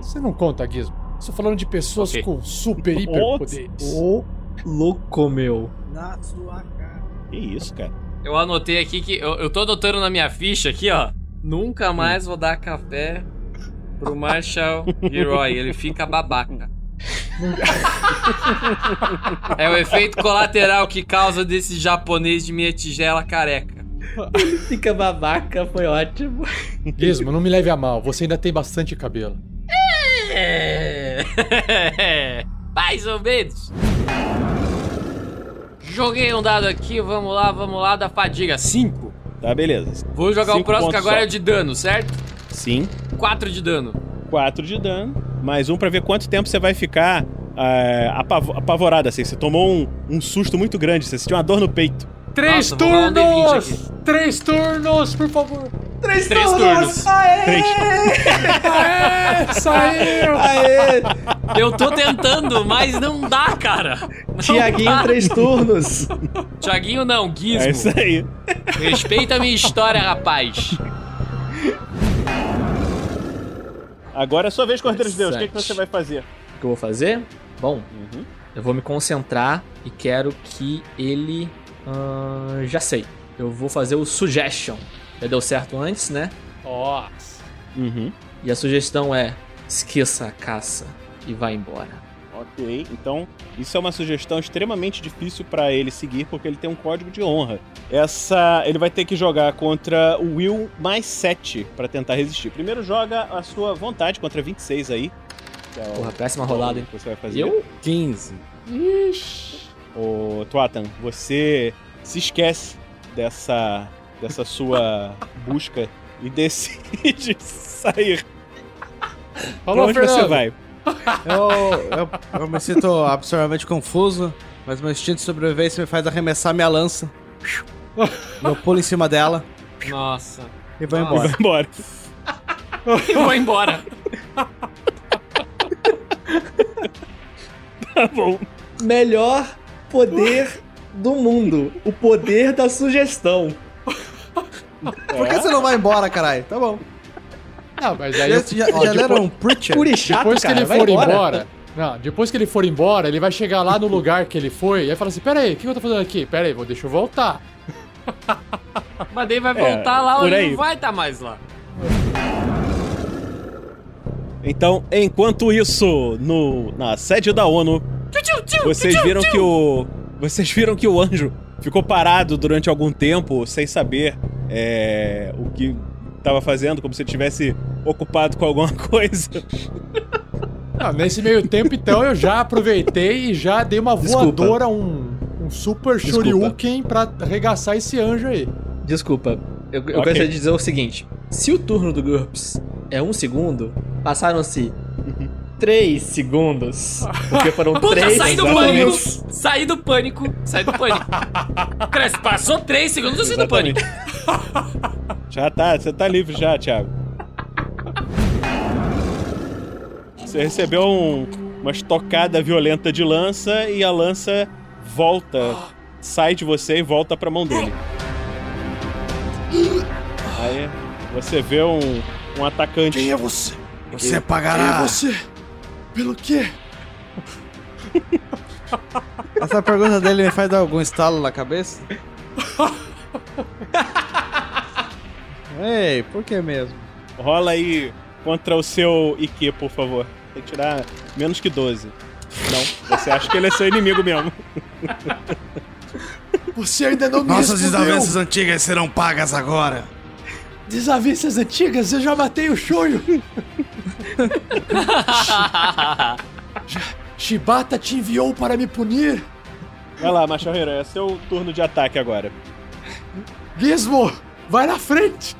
Você não conta, Gizmo. Estou falando de pessoas Ok. com super, hiper poderes. Louco, meu. Na sua cara. Que isso, cara? Eu anotei aqui que. Eu, eu tô anotando na minha ficha aqui, ó. Nunca mais vou dar café pro Marshall Heroy. Ele fica babaca. é o efeito colateral que causa desse japonês de minha tigela careca. Fica babaca, foi ótimo. Gizmo, não me leve a mal, você ainda tem bastante cabelo. É. Mais ou menos. Joguei um dado aqui, vamos lá, vamos lá, da fadiga. 5. Tá, beleza. Vou jogar o Cinco próximo que agora só. é o de dano, certo? Sim. 4 de dano. 4 de dano. Mais um pra ver quanto tempo você vai ficar ah, apavo- apavorado, assim. Você tomou um, um susto muito grande, você sentiu uma dor no peito. Três Nossa, vou rolar D20 turnos! Três turnos, por favor! Três, Três turnos. Três. Aê, saiu! Aê! Eu tô tentando, mas não dá, cara. Não Tiaguinho, dá. três turnos. Tiaguinho não, Gizmo. É isso aí. Respeita a minha história, rapaz. Agora é sua vez, Cordeiro de Deus. O que, que Sete. você vai fazer? O que eu vou fazer? Bom, eu vou me concentrar e quero que ele. ahn, já sei. Eu vou fazer o suggestion. Já deu certo antes, né? Nossa. Uhum. E a sugestão é: esqueça a caça e vá embora. Ok, então isso é uma sugestão extremamente difícil pra ele seguir porque ele tem um código de honra. Essa ele vai ter que jogar contra o Will mais 7 pra tentar resistir. Primeiro joga a sua vontade contra 26 aí. que é o- Porra, péssima rolada, hein? que você vai fazer. Eu? 15. Ô, Tuatan, você se esquece dessa dessa sua busca e decide sair. Falou, pra onde você Fernando. vai? Eu, eu, eu me sinto absurdamente confuso, mas meu instinto de sobrevivência me faz arremessar minha lança. Eu pulo em cima dela Nossa. e vou Nossa. embora. Vai embora. Eu vou embora. Tá bom. Melhor poder do mundo. O poder da sugestão. Por que você não vai embora, caralho? Tá bom. Não, mas aí Já- eu- já- ó, já depois- um Preacher? Chato, depois que cara, ele for embora. embora. Não, depois que ele for embora, ele vai chegar lá no lugar que ele foi e vai falar assim: Pera aí, o que eu tô fazendo aqui? Pera aí, vou, deixa eu voltar. Mas daí vai É, voltar lá, por ele aí. não vai estar mais lá. Então, enquanto isso, no, na sede da ONU, vocês viram que o. Vocês viram que o anjo ficou parado durante algum tempo, sem saber é, o que estava fazendo, como se ele estivesse ocupado com alguma coisa. Ah, nesse meio tempo, então, eu já aproveitei e já dei uma Desculpa. voadora, um, um super Desculpa. shoryuken pra arregaçar esse anjo aí. Desculpa, eu, eu Ok. gostaria de dizer o seguinte: se o turno do GURPS é um segundo, passaram-se três segundos. Porque foram Puta, três saí do Exatamente. pânico! Saí do pânico! Saí do pânico! Cresce, passou 3 segundos eu saí do pânico. Já tá, você tá livre já, Thiago. Você recebeu um, uma estocada violenta de lança e a lança volta, sai de você e volta pra mão dele. Aí você vê um, um atacante. Quem é você? Você pagará. Quem é você? Pelo quê? Essa pergunta dele me faz dar algum estalo na cabeça? Ei, por que mesmo? Rola aí contra o seu IQ, por favor. Tem que tirar menos que 12. Não, você acha que ele é seu inimigo mesmo. Você ainda não me Nossas respondeu. desavenças antigas serão pagas agora. Desavenças antigas, eu já matei o Shonho. Shibata te enviou para me punir. Vai lá, Macharreiro, é seu turno de ataque agora. Gizmo, vai na frente.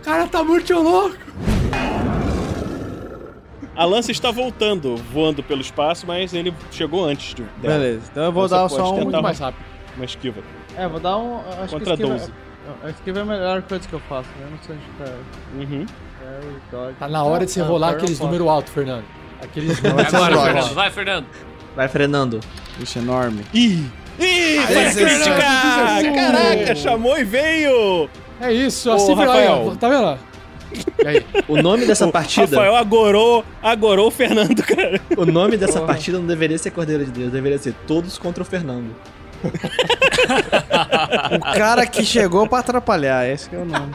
O cara tá muito louco. A lança está voltando, voando pelo espaço, mas ele chegou antes de, dela. Beleza, então eu vou Você dar só um- tentar muito mais rápido. Uma esquiva. É, vou dar um. Acho Contra que esquiva, 12. A esquiva é a melhor coisa que eu faço, né? Eu não sei onde tá. Uhum. Dodge. Tá na hora de você Ah, rolar aqueles números altos, Fernando. Aqueles Vai números Agora. Fernando, vai, Fernando. Vai frenando. Ixi, enorme. Ih! Ih, foi Zé, crítica! Caraca, chamou e veio! É isso, assim vai Rafael. lá, tá vendo? O nome dessa O partida. Rafael agorou, agorou o Fernando, cara. O nome dessa Porra. partida não deveria ser Cordeiro de Deus, deveria ser Todos contra o Fernando. O cara que chegou pra atrapalhar, esse que é o nome.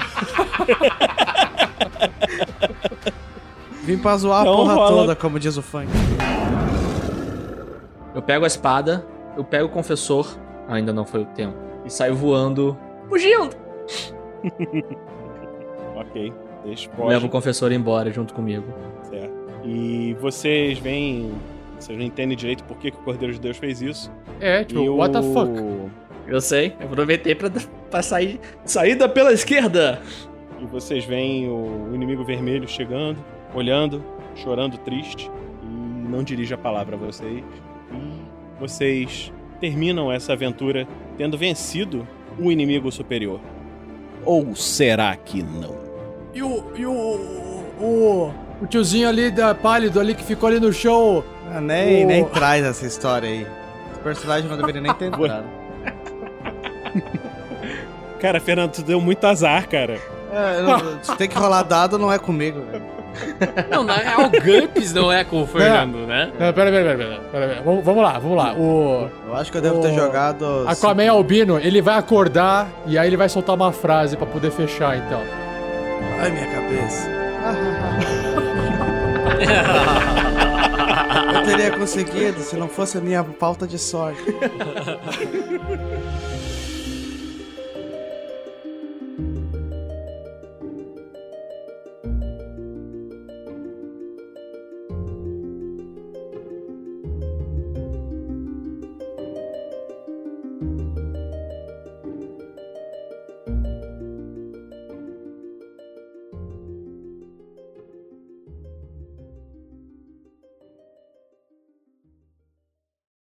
Vim pra zoar Então a porra rola. toda, como diz o funk. Eu pego a espada, eu pego o confessor, ainda não foi o tempo, e saio voando, fugindo. ok, explode. Levo o confessor embora junto comigo. Certo. E vocês veem. Vocês não entendem direito por que, que o Cordeiro de Deus fez isso. É, tipo, E what the o- fuck? Eu sei, eu aproveitei pra, pra sair. Saída pela esquerda! E vocês veem o inimigo vermelho chegando, olhando, chorando triste, e não dirige a palavra a vocês. E vocês terminam essa aventura tendo vencido o inimigo superior. Ou será que não? E o. E o. O. O tiozinho ali da pálido ali que ficou ali no show. Ah, nem, o- nem traz essa história aí. Esse personagem não deveria nem ter entrado. Cara, Fernando, tu deu muito azar, cara. É, não- tem que rolar dado, não é comigo, velho. Não, na real, o GURPS não é com o Fernando, né? Não, pera, pera, pera, pera, pera. Vamos, lá, vamos lá. O. Eu acho que eu devo ter o- jogado. Aquaman Albino, ele vai acordar e aí ele vai soltar uma frase pra poder fechar, então. Ai, minha cabeça. Teria conseguido se não fosse a minha falta de sorte.